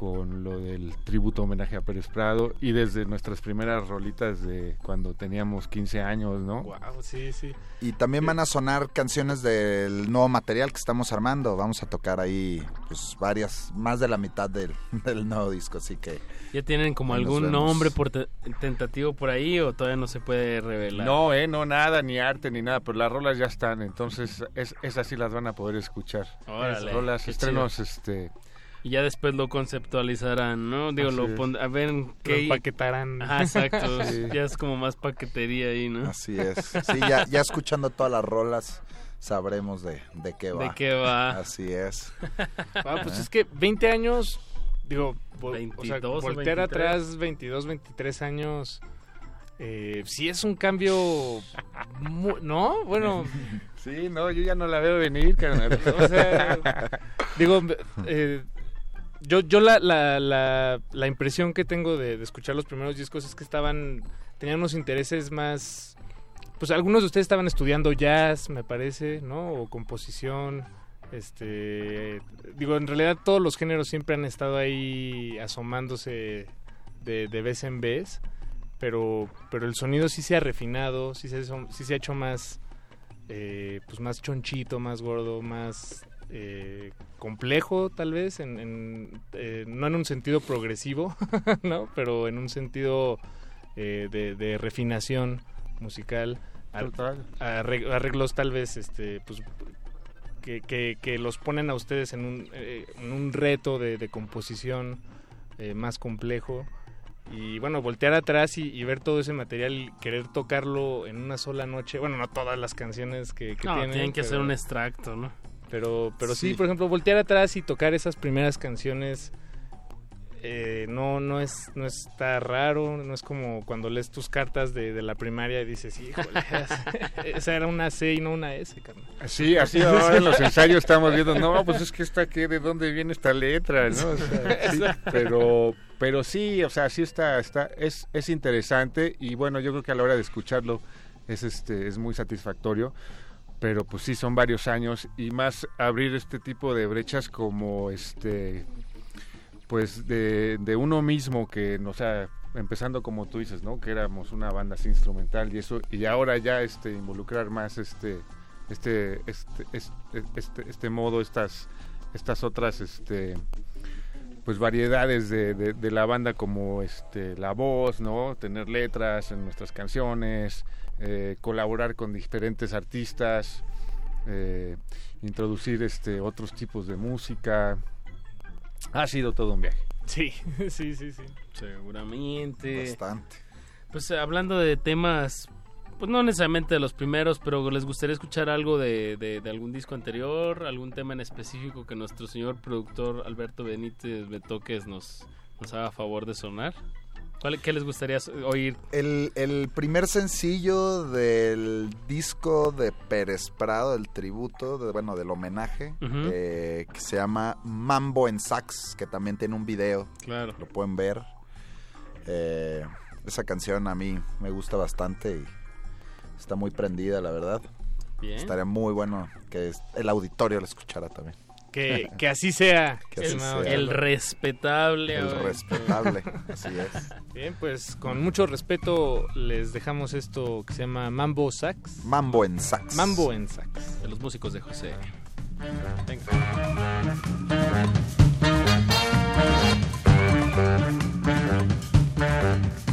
con lo del tributo homenaje a Pérez Prado y desde nuestras primeras rolitas de cuando teníamos 15 años, ¿no? Wow, sí, sí. Y también van a sonar canciones del nuevo material que estamos armando. Vamos a tocar ahí pues varias, más de la mitad del, del nuevo disco, así que... ¿Ya tienen como algún vemos. nombre por te- tentativo por ahí o todavía no se puede revelar? No, eh, no nada, ni arte ni nada, pero las rolas ya están, entonces es, esas sí las van a poder escuchar. Órale, Las rolas, estrenos, este... Y ya después lo conceptualizarán, ¿no? Digo, Así lo pon- a ver qué empaquetarán. Ajá, exacto. Sí. Ya es como más paquetería ahí, ¿no? Así es. Sí, ya, ya escuchando todas las rolas sabremos de, de qué va. De qué va. Así es. Ah, pues ¿Eh? es que 20 años, digo, vol- o sea, 22 o voltear 23. atrás 22, 23 años, eh, sí es un cambio, mu- ¿no? Bueno, Sí, no, yo ya no la veo venir, carnal. o sea, digo, eh, yo, yo la, la, la, la impresión que tengo de, escuchar los primeros discos es que estaban, tenían unos intereses más, pues algunos de ustedes estaban estudiando jazz, me parece, ¿no? O composición, este, digo, en realidad todos los géneros siempre han estado ahí asomándose de, de vez en vez, pero, pero el sonido sí se ha refinado, sí se, sí se ha hecho más, eh, pues más chonchito, más gordo, más eh, complejo tal vez, en, en, eh, no en un sentido progresivo, ¿no? Pero en un sentido eh, de, de refinación musical. Total. arreglos tal vez, este, pues que, que, que los ponen a ustedes en un, eh, en un reto de, de composición eh, más complejo. Y bueno, voltear atrás y, y ver todo ese material y querer tocarlo en una sola noche. Bueno, no todas las canciones que, que No, tienen. tienen que hacer un extracto, ¿no? Pero, pero sí. Sí. por ejemplo, voltear atrás y tocar esas primeras canciones eh, no, no es, no está raro, no es como cuando lees tus cartas de, de la primaria y dices, híjole, esa era una C y no una S, carnal. Sí, así ahora en los ensayos estamos viendo, no, pues es que esta, ¿qué? ¿De dónde viene esta letra? ¿no? O sea, sí, pero, pero sí, o sea, sí está, está es, es interesante y bueno, yo creo que a la hora de escucharlo es, este, es muy satisfactorio, pero pues sí, son varios años y más abrir este tipo de brechas como este pues de, de uno mismo que, o sea, empezando como tú dices, ¿no? Que éramos una banda así instrumental y eso, y ahora ya este involucrar más este este este este, este, este modo, estas estas otras este pues variedades de, de, de la banda como este la voz, ¿no? Tener letras en nuestras canciones, eh, colaborar con diferentes artistas, eh, introducir este otros tipos de música. Ha sido todo un viaje. Sí, sí, sí, sí. Seguramente. Bastante. Pues eh, hablando de temas, pues no necesariamente de los primeros, pero les gustaría escuchar algo de, de- de algún disco anterior, algún tema en específico que nuestro señor productor Alberto Benítez Betoques nos, nos haga favor de sonar. ¿Cuál, ¿Qué les gustaría oír? El, el primer sencillo del disco de Pérez Prado, el tributo, de, bueno, del homenaje, eh, que se llama Mambo en Sax, que también tiene un video. Claro. Lo pueden ver. Eh, esa canción a mí me gusta bastante y está muy prendida, la verdad. Bien. Estaría muy bueno que el auditorio la escuchara también. Que, que así sea. Que así estimado sea. El respetable. El ahora. respetable, así es. Bien, pues con mucho respeto les dejamos esto que se llama Mambo Sax. Mambo en Sax. Mambo en Sax. De los músicos de José. Cultivo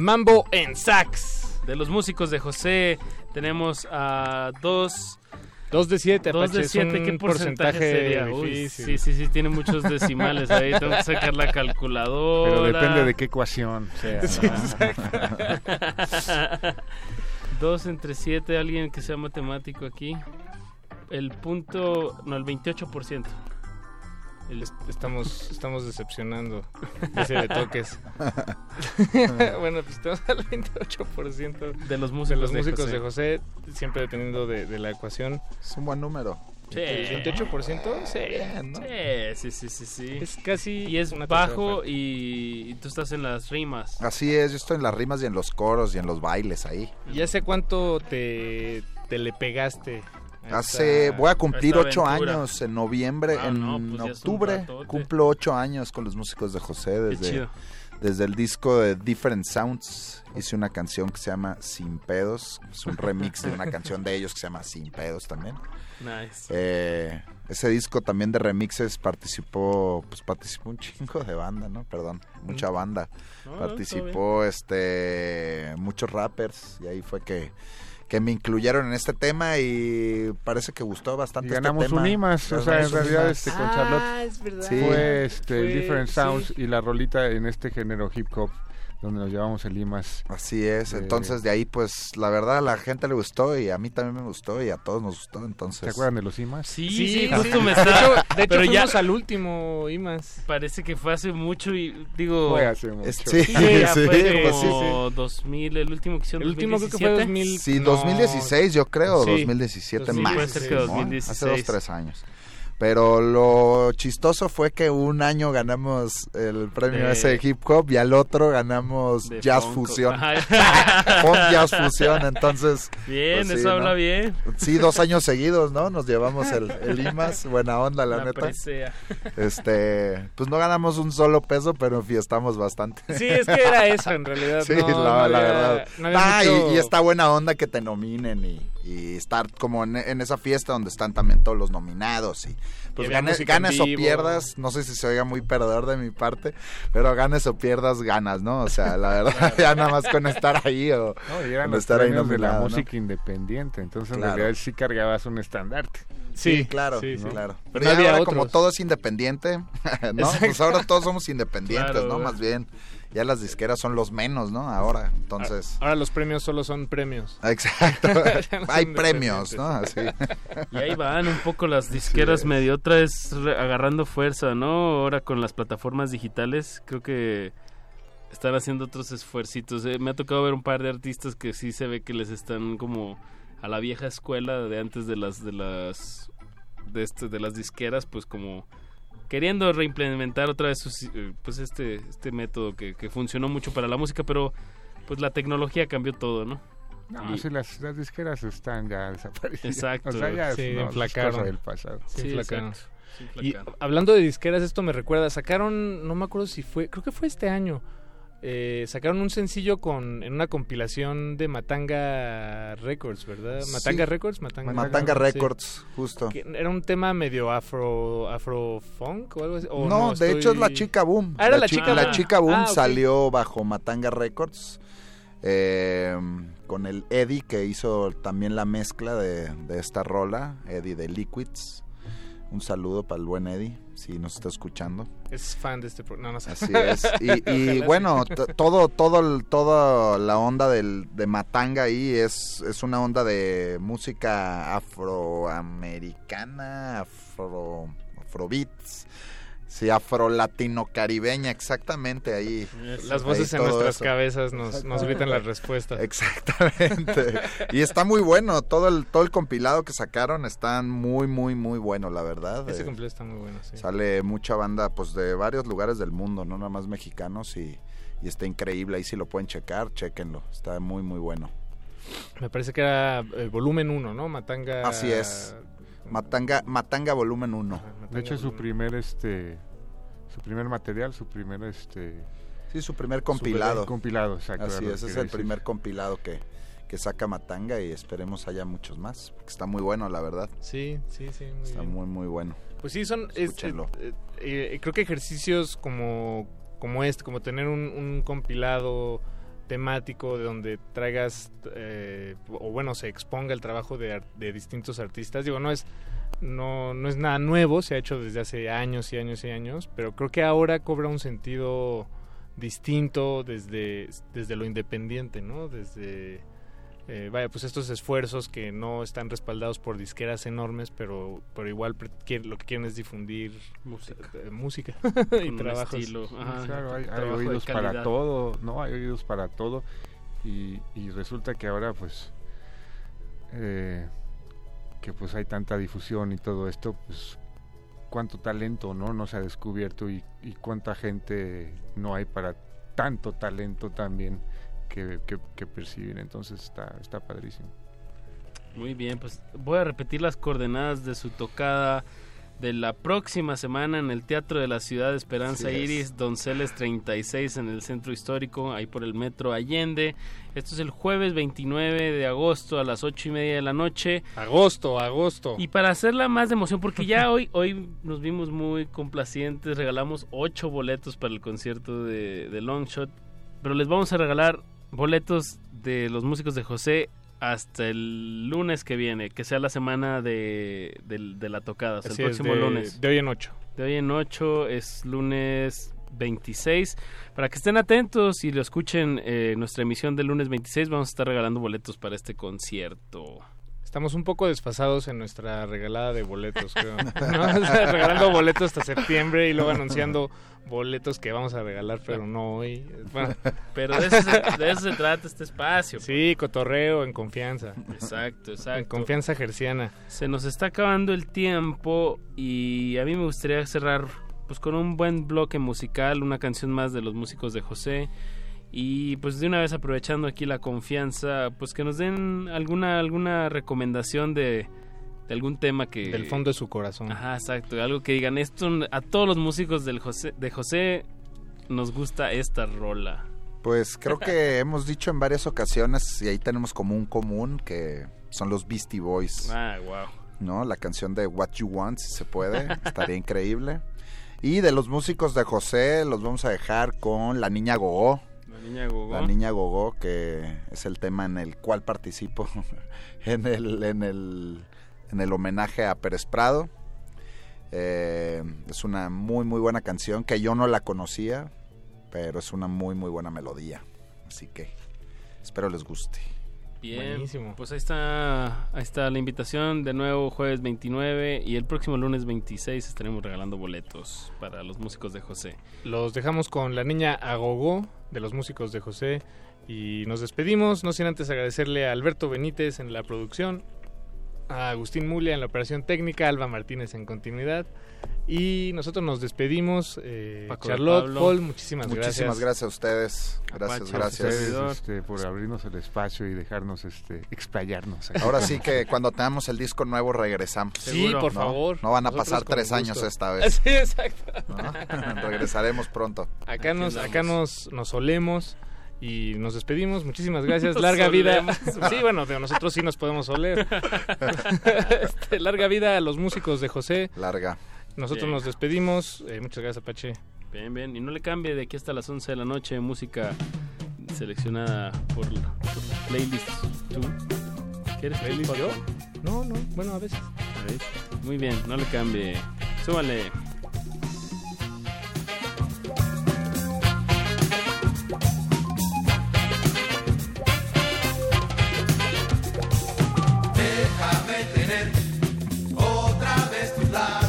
Mambo en Sax. De los músicos de José tenemos a dos... Dos de siete, Dos de Apache, es siete, ¿qué porcentaje, porcentaje sería? Uy, sí, sí, sí, tiene muchos decimales ahí, tengo que sacar la calculadora. Pero depende de qué ecuación sea. Sí, ¿no? exacto. Dos entre siete, alguien que sea matemático aquí. El punto, no, el 28%. Estamos, estamos decepcionando. Dice de toques. bueno, pues estamos al 28% De los de músicos los de músicos José. de José, siempre dependiendo de, de la ecuación. Es un buen número. Sí. ¿El 28%? Sí. Bien, ¿no? Sí, sí, sí, sí. Es casi Y es bajo y, y tú estás en las rimas. Así es, yo estoy en las rimas y en los coros y en los bailes ahí. ¿Y hace cuánto te, te le pegaste? Hace, voy a cumplir ocho años en noviembre, Ah, en no, pues octubre cumplo ocho años con los músicos de José Qué desde, chido. Desde el disco de Different Sounds hice una canción que se llama Sin Pedos. Es un remix de una canción de ellos que se llama Sin Pedos también. Nice. Eh, ese disco también de remixes participó, pues participó un chingo de banda, ¿no? Perdón, mucha banda. No, no, participó este muchos rappers y ahí fue que que me incluyeron en este tema y parece que gustó bastante Y este ganamos tema. un IMAS, o sea, en realidad este, con Charlotte Ah, es verdad. Sí. fue este, Different sí. Sounds y la rolita en este género hip hop donde nos llevamos el IMAS. Así es, de- entonces de ahí pues la verdad a la gente le gustó y a mí también me gustó y a todos nos gustó, entonces... ¿Se acuerdan de los IMAS? Sí, Sí, sí, sí. justo me De está... hecho, de hecho pero ya fuimos al último IMAS. parece que fue hace mucho y digo... Fue hace mucho. Sí, Sí, sí, fue pues como sí, 2000, el último que hicieron El último creo que fue 2017. 2000. Sí, no, 2016 yo creo, Sí, 2017 sí, más. puede ser que Simón, 2016. Hace dos, tres años. Pero lo chistoso fue que un año ganamos el premio De- ese de hip hop y al otro ganamos De Jazz. Fusión. Funk Jazz Fusión, entonces... Bien, pues sí, eso ¿no? habla bien. Sí, dos años seguidos, ¿no? Nos llevamos el, el IMAS, buena onda, la, La neta. presea. Este, pues no ganamos un solo peso, pero fiestamos bastante. Sí, es que era eso en realidad. Sí, no, la, no la había- verdad. no Ah, y- mucho- y, está buena onda que te nominen y, y estar como en, en esa fiesta donde están también todos los nominados. Y pues ganes, ganes o pierdas, no sé si se oiga muy perdedor de mi parte, pero ganes o pierdas, ganas, ¿no? O sea, la verdad, ya nada más con estar ahí o No, estar ahí premios de la nominado, ¿no? música independiente, entonces en realidad sí cargabas un estandarte. Sí, claro, sí, sí. claro. Pero ya había ahora como todo es independiente, ¿no? Exacto. Pues ahora todos somos independientes, Claro, ¿no? Más bien, ya las disqueras son los menos, ¿no? Ahora, entonces... Ahora los premios solo son premios. Exacto. No Hay premios, ¿no? Así. Y ahí van un poco las disqueras medio otra vez agarrando fuerza, ¿no? Ahora con las plataformas digitales, creo que están haciendo otros esfuercitos. Eh, me ha tocado ver un par de artistas que sí se ve que les están como a la vieja escuela de antes de las de las de este de las disqueras, pues como queriendo reimplementar otra vez sus, eh, pues este este método que, que funcionó mucho para la música, pero pues la tecnología cambió todo, ¿no? No, Y- sí, las, las disqueras están ya desaparecidas. Exacto. O sea, ya Sí, no, es del pasado. Sí, Sí, flacaron. exacto. Sí, Y hablando de disqueras, esto me recuerda, sacaron, no me acuerdo si fue, creo que fue este año, eh, sacaron un sencillo con en una compilación de Matanga Records, ¿verdad? Sí. Matanga Records, Matanga, Matanga sí. Records, justo. Que era un tema medio afro afro funk o algo así. o no, de hecho es la chica Boom. Ah, era la chi- chica la Boom. chica Boom Ah, salió bajo Matanga Records. eh, con el Eddie que hizo también la mezcla de, de esta rola, Eddie de Liquids. Un saludo para el buen Eddie, si nos está escuchando. Es fan de este pro- no, no sé. Así es. Y, y bueno, todo, todo, toda la onda del, de Matanga ahí es, es una onda de música afroamericana, afro, afrobeats. Sí, afro-latino-caribeña, exactamente ahí. Las voces ahí en nuestras eso. cabezas nos, nos gritan las respuestas. Exactamente. y está muy bueno, todo el, todo el compilado que sacaron está muy, muy, muy bueno, la verdad. Ese Eh, completo está muy bueno, sí. Sale mucha banda pues de varios lugares del mundo, no nada más mexicanos y, y está increíble. Ahí si lo pueden checar, chequenlo. Está muy muy bueno. Me parece que era eh, volumen 1, ¿no? Matanga. Así es. Matanga, Matanga volumen 1. De hecho, su primer este su primer material, su primer este Sí, su primer su compilado. primer compilado, exacto. Así es, ese es el decir. primer compilado que, que saca Matanga y esperemos haya muchos más. Está muy bueno, la verdad. Sí, sí, sí. Muy Está bien. muy muy bueno. Pues sí, son. es- Escúchenlo. eh, eh, creo que ejercicios como, como este, como tener un, un compilado temático de donde traigas, eh, o bueno, se exponga el trabajo de, ar- de distintos artistas. Digo, no es, no, no es nada nuevo, se ha hecho desde hace años y años y años, pero creo que ahora cobra un sentido distinto desde, desde lo independiente, ¿no? Desde eh, vaya, pues estos esfuerzos que no están respaldados por disqueras enormes, pero, pero igual lo que quieren es difundir música, música y Con un trabajos. estilo, ajá, Claro, hay, hay trabajo oídos para todo, ¿no? Hay oídos para todo. Y, y resulta que ahora, pues, eh, que pues hay tanta difusión y todo esto, pues, cuánto talento, ¿no? No se ha descubierto y, cuánta gente no hay para tanto talento también que, que, que percibir. Entonces está, está padrísimo. Muy bien, pues voy a repetir las coordenadas de su tocada de la próxima semana en el Teatro de la Ciudad de Esperanza Así es. Iris, Donceles 36 en el Centro Histórico, ahí por el Metro Allende. Esto es el jueves 29 de agosto a las ocho y media de la noche. Agosto, agosto. Y para hacerla más de emoción, porque ya hoy, hoy nos vimos muy complacientes, regalamos ocho boletos para el concierto de, de Longshot, pero les vamos a regalar boletos de los músicos de José hasta el lunes que viene, que sea la semana de, de- de la tocada, o sea, Así el próximo de- lunes. de hoy en ocho. De hoy en 8 es lunes 26. Para que estén atentos y lo escuchen eh, nuestra emisión del lunes 26, vamos a estar regalando boletos para este concierto. Estamos un poco desfasados en nuestra regalada de boletos, creo. ¿no? O sea, regalando boletos hasta septiembre y luego anunciando boletos que vamos a regalar, pero no hoy. Bueno. Pero de eso, se, de eso se trata este espacio. Sí, cotorreo en confianza. Exacto, exacto. En confianza gerciana. Se nos está acabando el tiempo y a mí me gustaría cerrar pues con un buen bloque musical, una canción más de los músicos de José y pues de una vez aprovechando aquí la confianza, pues que nos den alguna alguna recomendación de, de algún tema que Del fondo de su corazón. Ajá, exacto, algo que digan esto a todos los músicos del José de José nos gusta esta rola. Pues creo que hemos dicho en varias ocasiones y ahí tenemos como un común que son los Beastie Boys. Ah, wow. ¿No? La canción de What You Want, si se puede, estaría increíble. Y de los músicos de José los vamos a dejar con La Niña Gogó. La niña Gogó. La Niña Gogó, que es el tema en el cual participo en el, en el, en el homenaje a Pérez Prado. Eh, es una muy, muy buena canción que yo no la conocía, pero es una muy, muy buena melodía. Así que espero les guste. Bien, Buenísimo. pues ahí está, ahí está la invitación de nuevo jueves 29 y el próximo lunes 26 estaremos regalando boletos para los músicos de José. Los dejamos con la niña Agogó de los músicos de José. Y nos despedimos, no sin antes agradecerle a Alberto Benítez en la producción, a Agustín Mulia en la operación técnica, Alba Martínez en continuidad y nosotros nos despedimos. eh, Paco Charlotte, Pablo. Paul, muchísimas, Muchísimas gracias a ustedes. Gracias, Apache, gracias. Ustedes, este, por abrirnos el espacio y dejarnos este, explayarnos. aquí. Ahora sí que cuando tengamos el disco nuevo regresamos. Sí, Seguro. por ¿no? favor. No van a Nosotros pasar tres años esta vez. Sí, exacto. ¿no? Regresaremos pronto. Acá nos, acá nos, nos olemos y nos despedimos. Muchísimas gracias. Nos larga vida. Sí, bueno, de nosotros sí nos podemos oler. Este, larga vida a los músicos de José. Larga. Nosotros Bien. nos despedimos. Eh, muchas gracias, Apache. Bien, bien, y no le cambie de aquí hasta las 11 de la noche música seleccionada por, por playlist. ¿Tú? ¿Quieres ¿Playlist yo? No, no, bueno, a veces. A ver, Muy bien, no le cambie. Súbale. Déjame tener otra vez tus labios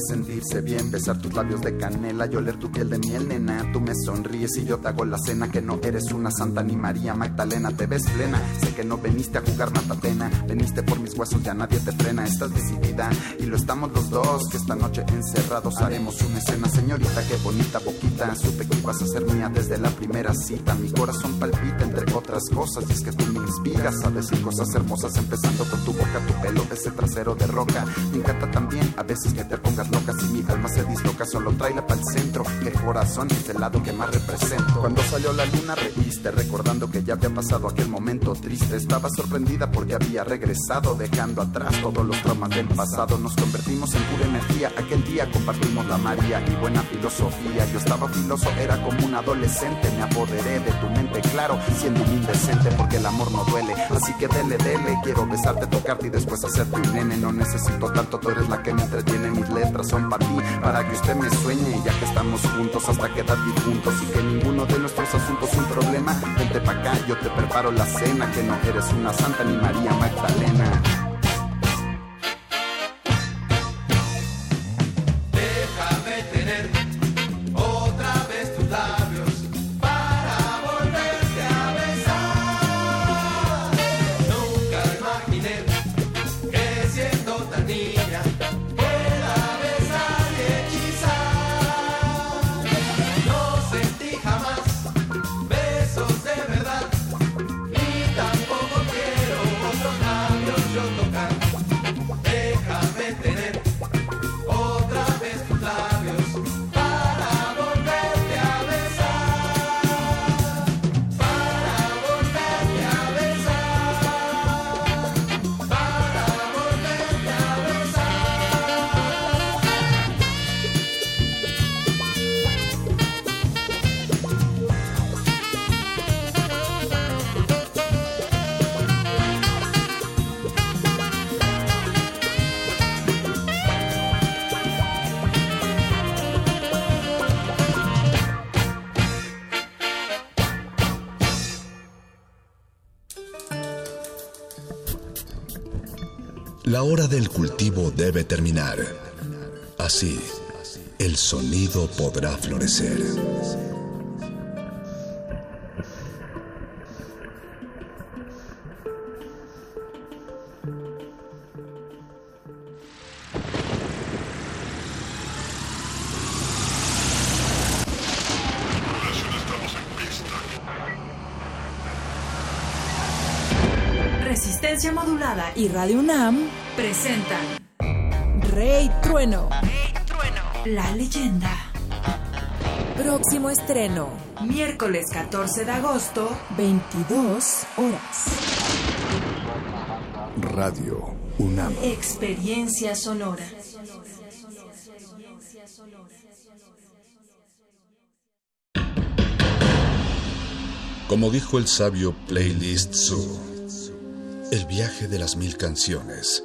sentirse bien, besar tus labios de canela y oler tu piel de miel, nena. Tú me sonríes y yo te hago la cena, que no eres una santa ni María Magdalena, te ves plena. Sé que no veniste a jugar matatena, veniste por mis huesos, ya nadie te frena. Estás decidida y lo estamos los dos, que esta noche encerrados haremos una escena. Señorita, qué bonita boquita, supe que ibas a ser mía desde la primera cita. Mi corazón palpita entre otras cosas, y es que tú me inspiras a decir cosas hermosas, empezando con tu boca, tu pelo, ese trasero de roca. Me encanta también a veces que te pongas loca, si mi alma se disloca, solo tráela para el centro. Que el corazón es el lado que más represento. Cuando salió la luna, reíste, recordando que ya había pasado aquel momento triste. Estaba sorprendida porque había regresado, dejando atrás todos los traumas del pasado. Nos convertimos en pura energía. Aquel día compartimos la María y buena filosofía. Yo estaba filoso, era como un adolescente. Me apoderé de tu mente, claro, siendo un indecente porque el amor no duele. Así que dele, dele, quiero besarte, tocarte y después hacerte un nene. No necesito tanto, tú eres la que me entretiene. Mis letras son para ti, para que usted me sueñe, ya que estamos juntos hasta quedar difuntos y que ninguno de nuestros asuntos es un problema. Vente pa' acá, yo te preparo la cena, que no eres una santa ni María Magdalena. Del cultivo debe terminar. Así, el sonido podrá florecer. Resistencia Modulada y Radio UNAM presentan Rey Trueno. La leyenda. Próximo estreno. Miércoles 14 de agosto, 22 horas. Radio UNAM. Experiencia sonora. Como dijo el sabio Playlist Zoo, el viaje de las mil canciones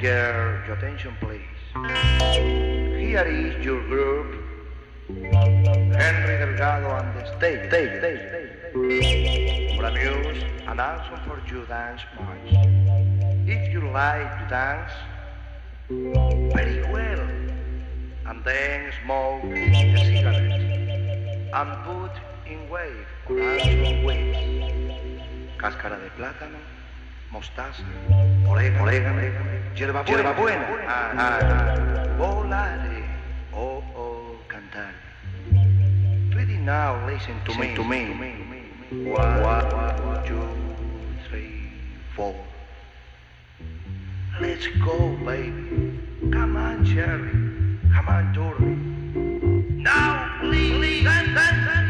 Girls, your attention please. Here is your group. Henry Delgado and the stage. stage, stage, stage. For amuse and also for you dance much. If you like to dance, very well. And then smoke a cigarette. And put in wave or also wave. Cáscara de plátano mostaza, orégano, orégano hierba hierba buena. Ah, ah, ah. volare, oh, oh, cantar. Now, listen to me, to me. One, one, two, three, four. Let's go, baby. Come on, Cherry. Come on, Dory. Now, please, please, dance.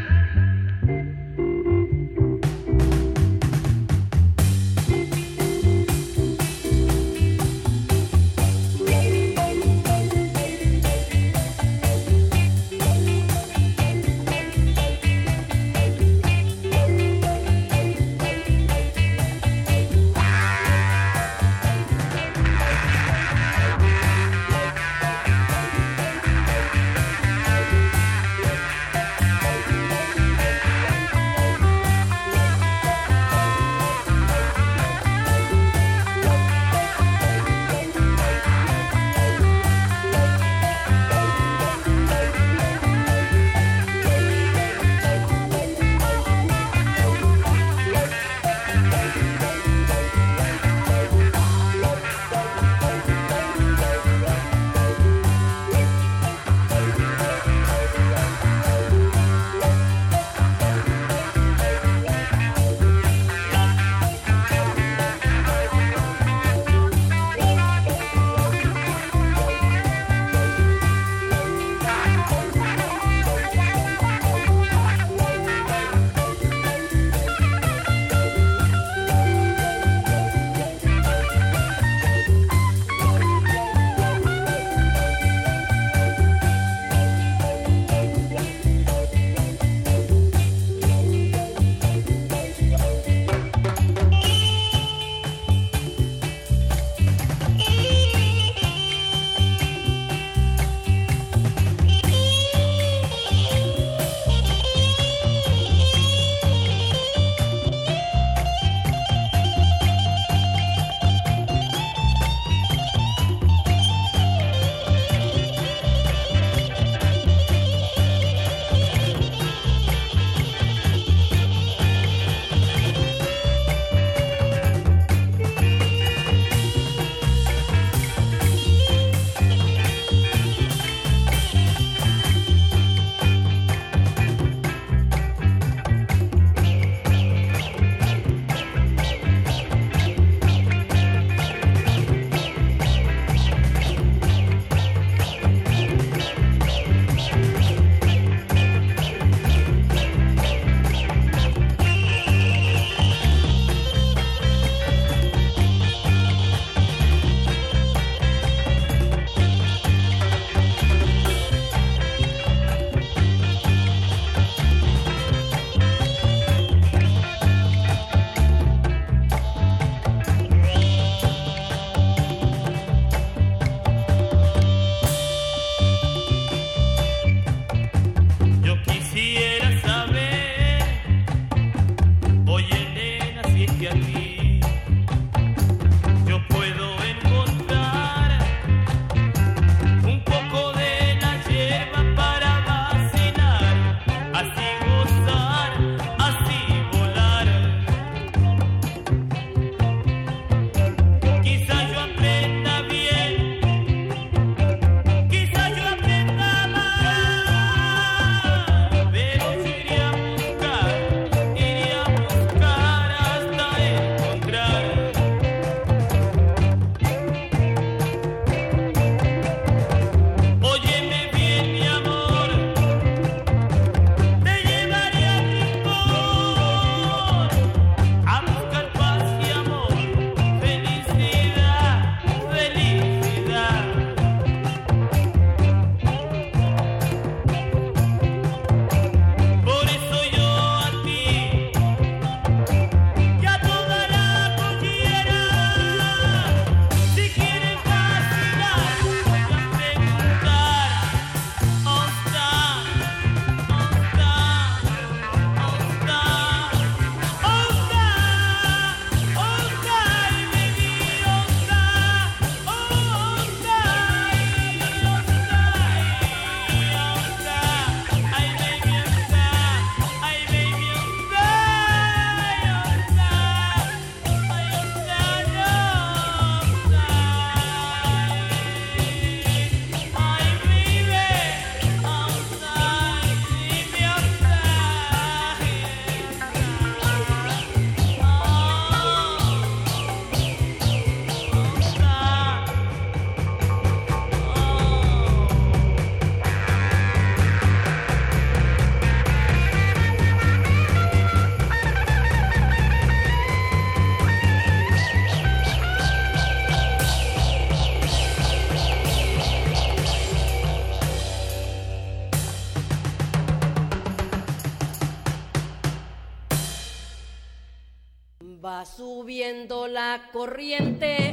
Corriente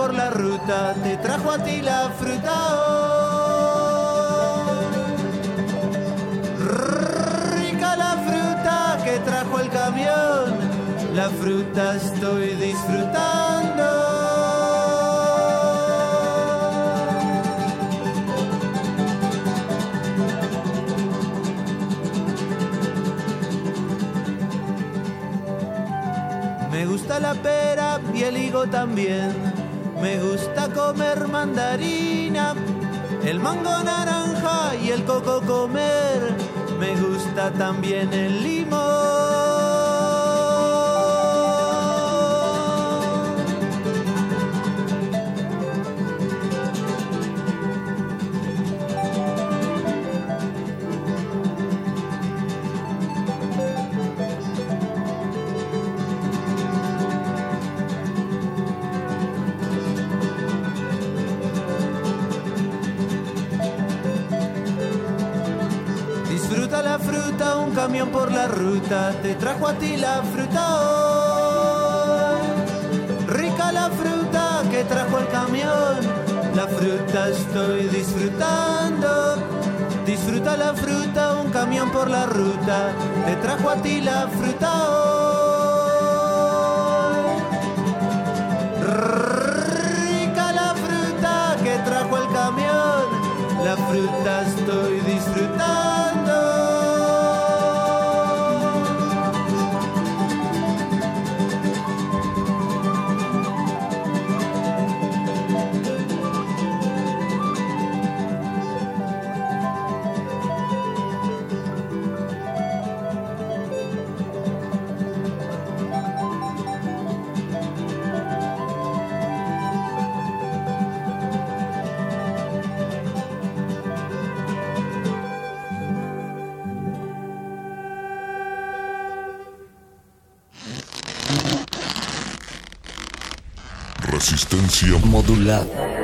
por la ruta te trajo a ti la fruta. Rica la fruta que trajo el camión, la fruta estoy disfrutando. Me gusta la pera y el higo también. Me gusta comer mandarina, el mango naranja y el coco comer. Me gusta también el limón. Por la ruta te trajo a ti la fruta hoy. Rica la fruta que trajo el camión, la fruta estoy disfrutando. Disfruta la fruta, un camión por la ruta te trajo a ti la fruta hoy. Resistencia modulada.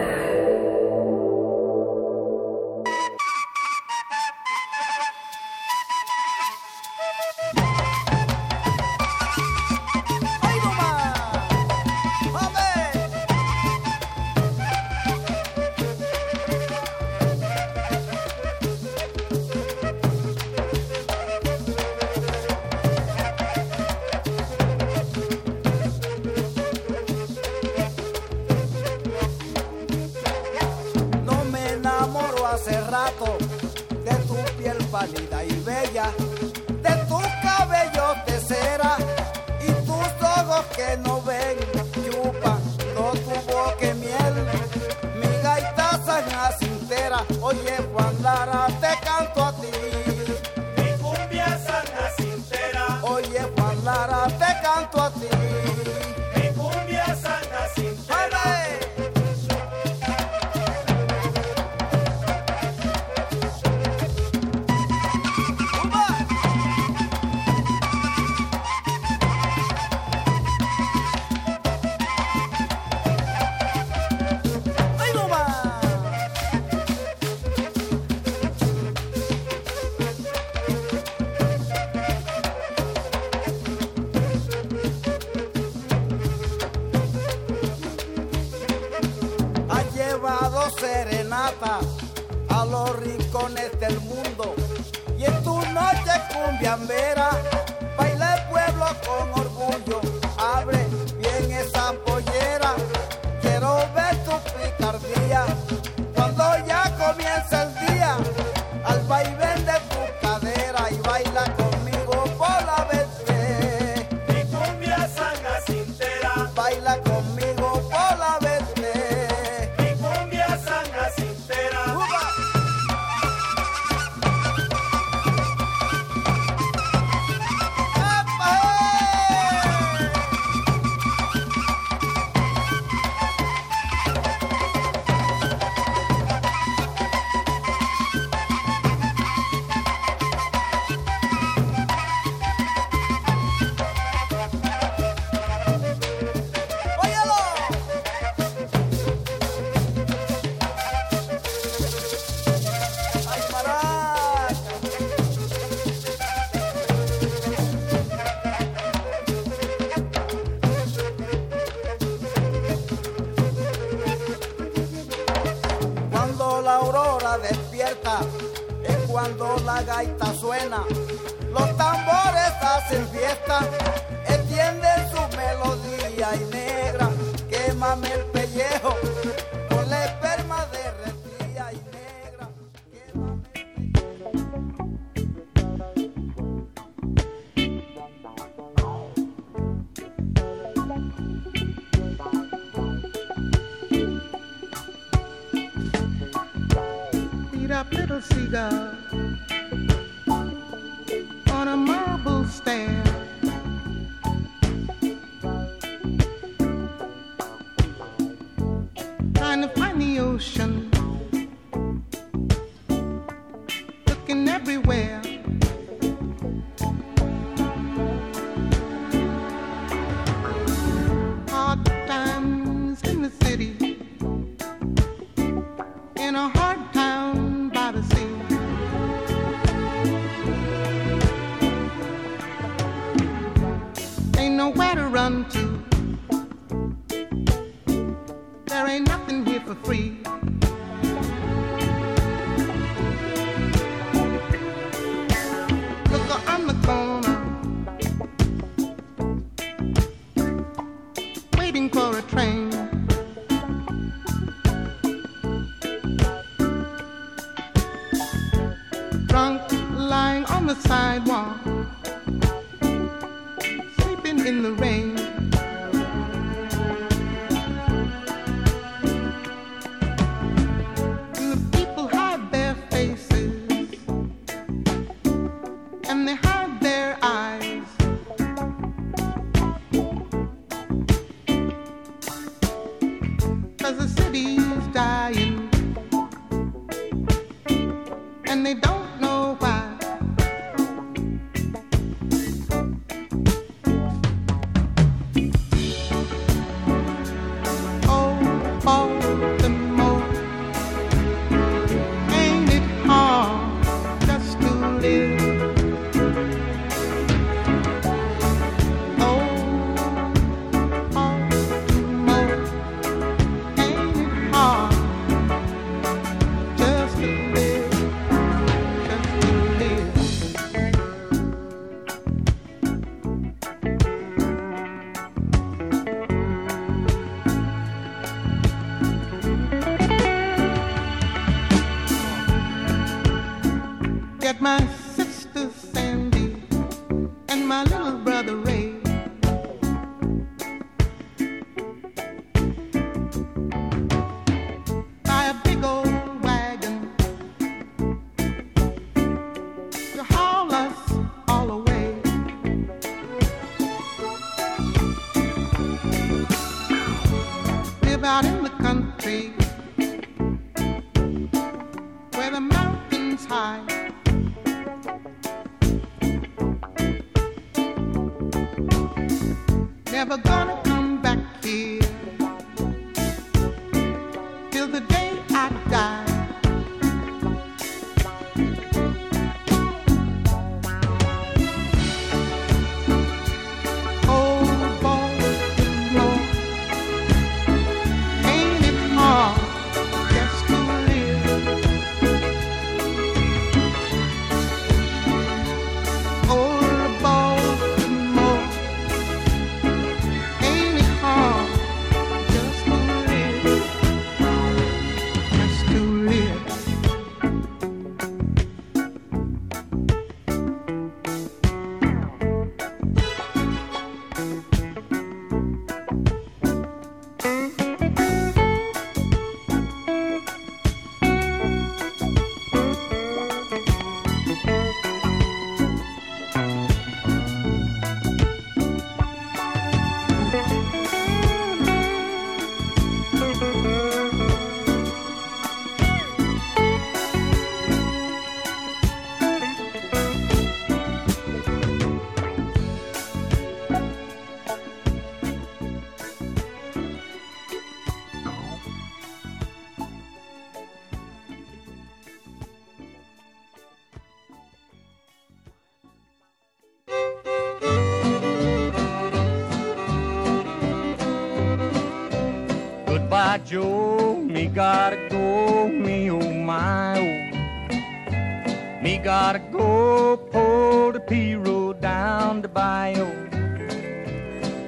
Gotta go pull the P down the bayou.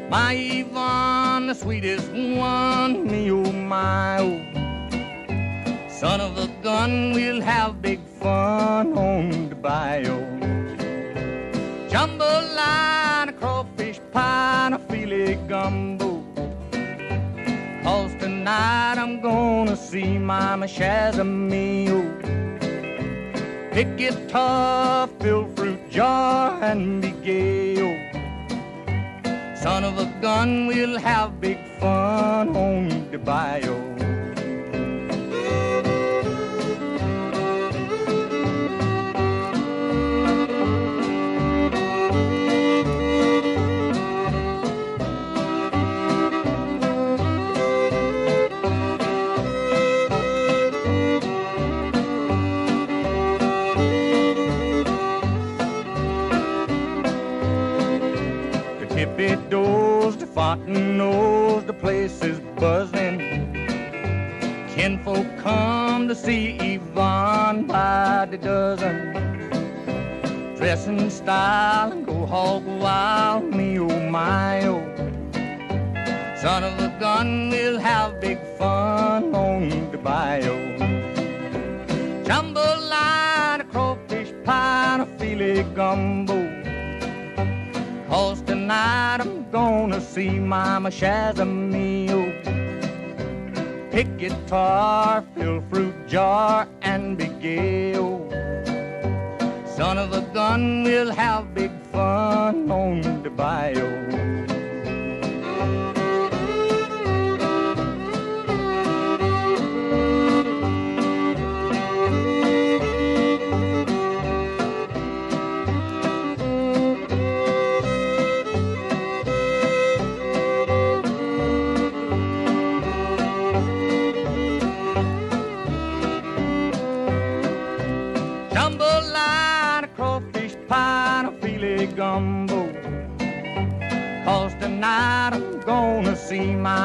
My Yvonne, the sweetest one, me oh my oh. Son of a gun, we'll have big fun on the bayou. Jambalaya, crawfish pie, and a filet gumbo. Cause tonight I'm gonna see Mama Shazamio picket tough. See Yvonne by the dozen. Dress in style and go hog wild, me oh my oh. Son of a gun, we'll have big fun on the bayou. Jambalaya, crawfish pie, and a filet gumbo. Cause tonight I'm gonna see Mama Shazamio. Oh. Pick guitar, fill jar, and gay. oh. Son of a gun, we'll have big fun on the bayou.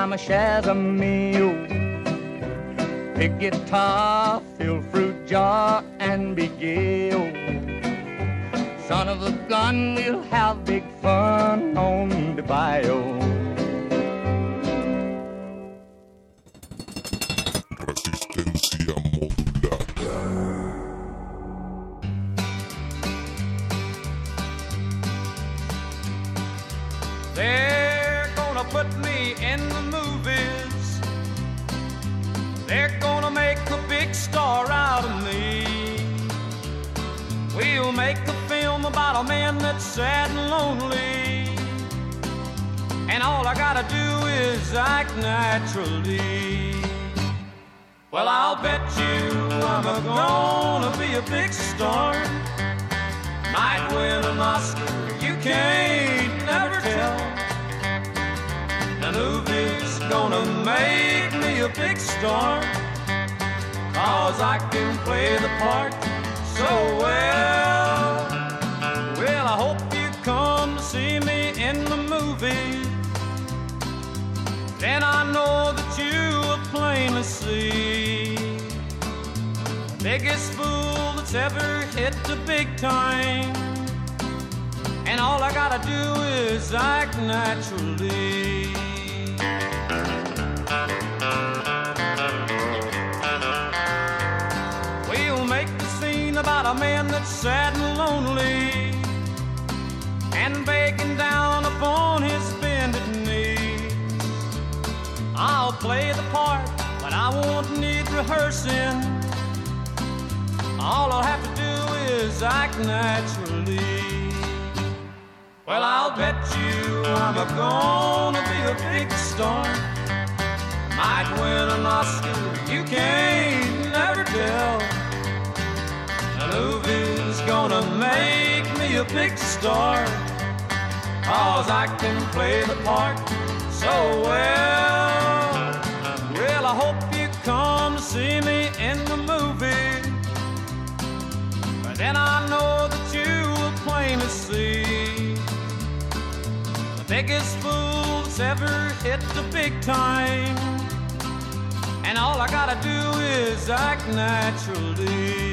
See Mama Shazamio. Pick guitar, fill fruit jar, and be gay. Son of a gun, we'll have big fun on naturally. Well, I'll bet you I'm a gonna be a big star. Might win an Oscar, you can't never tell. The movie's gonna make me a big star. Cause I can play the part so well. Biggest fool that's ever hit the big time. And all I gotta do is act naturally. We'll make the scene about a man that's sad and lonely and begging down upon his bended knees. I'll play the part, but I won't need rehearsing. All I'll have to do is act naturally. Well, I'll bet you I'm a gonna be a big star. Might win an Oscar, you can't never tell. The movie's gonna make me a big star. Cause I can play the part so well. Then I know that you will plainly see the biggest fool that's ever hit the big time. And all I gotta do is act naturally.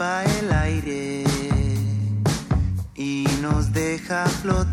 El aire y nos deja flotar.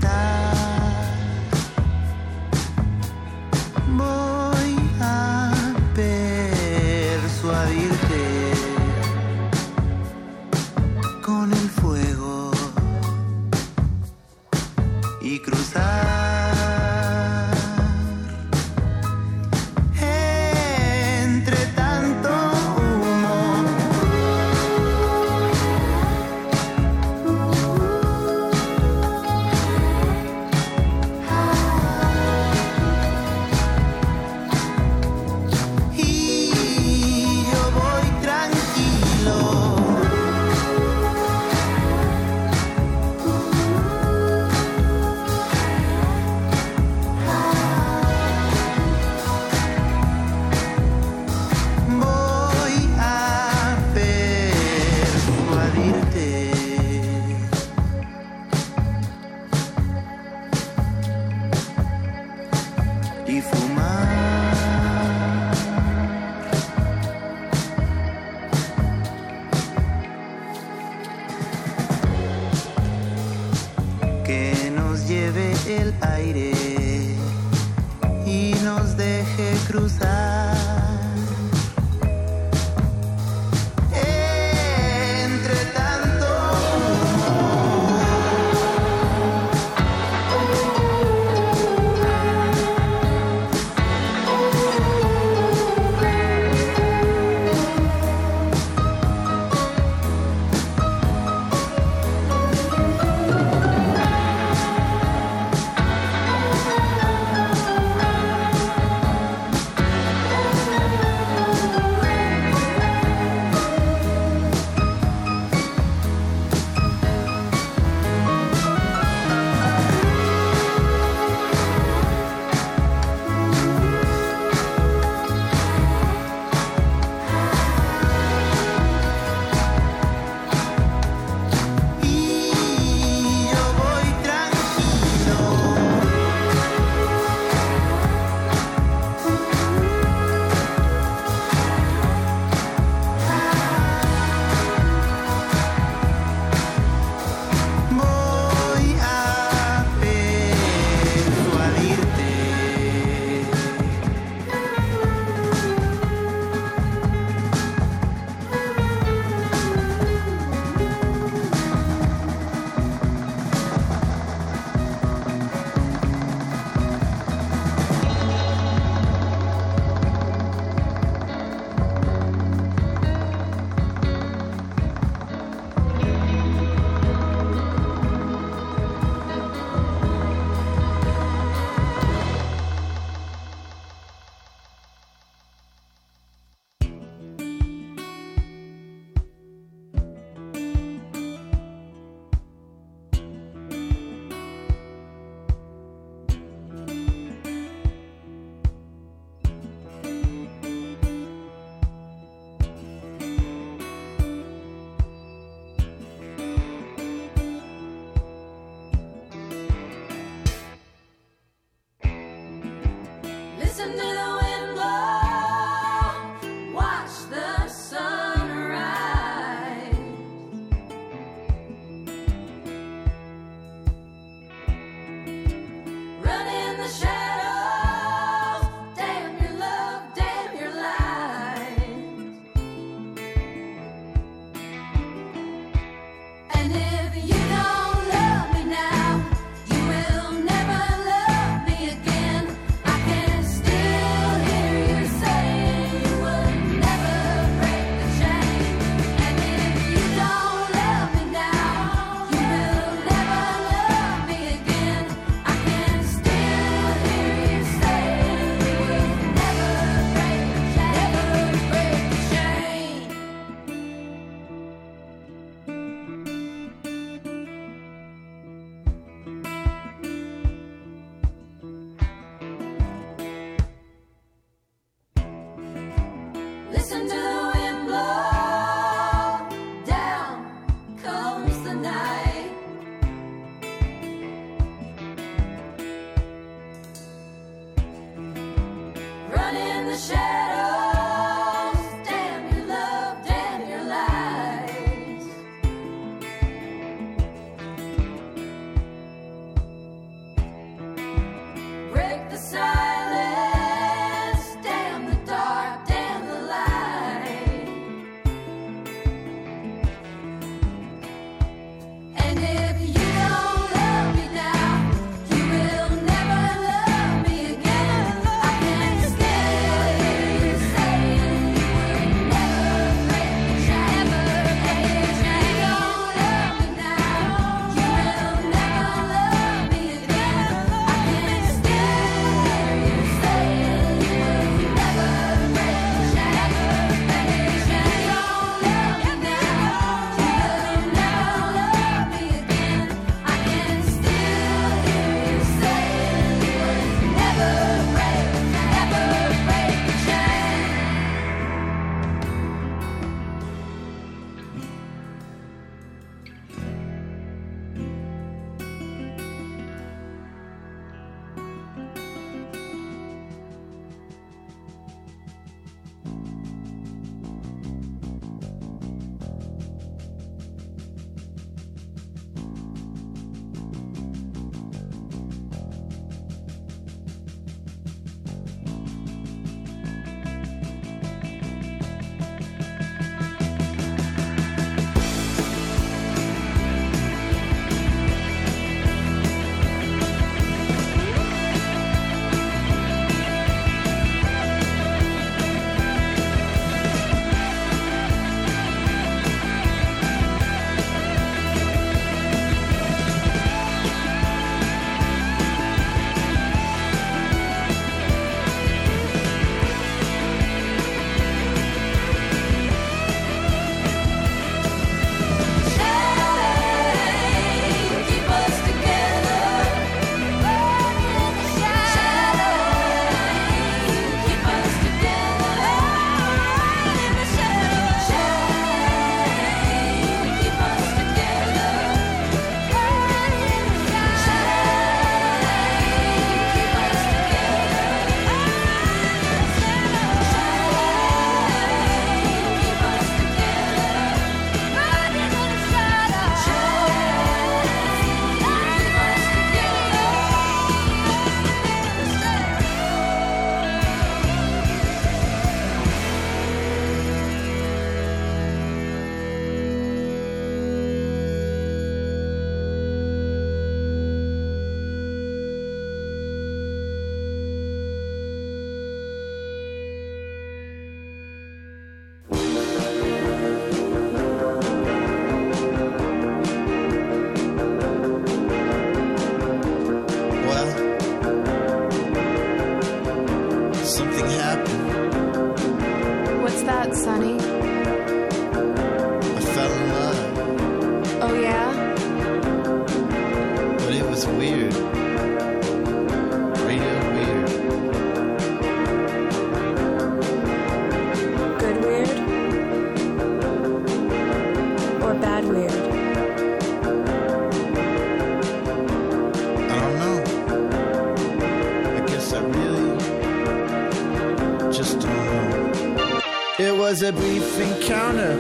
encounter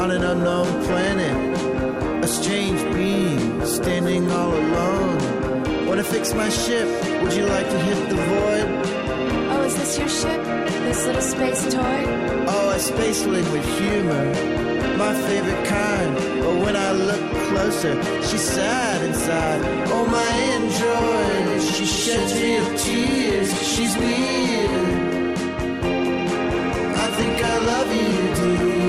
on an unknown planet. A strange being standing all alone. Wanna fix my ship? Would you like to hit the void? Oh, is this your ship? This little space toy? Oh, a spaceling with humor my favorite kind. But when I look closer, she's sad inside. Oh, my android, she sheds real tears. She's weird. I think I love you to you.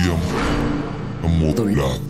Museum Modulado.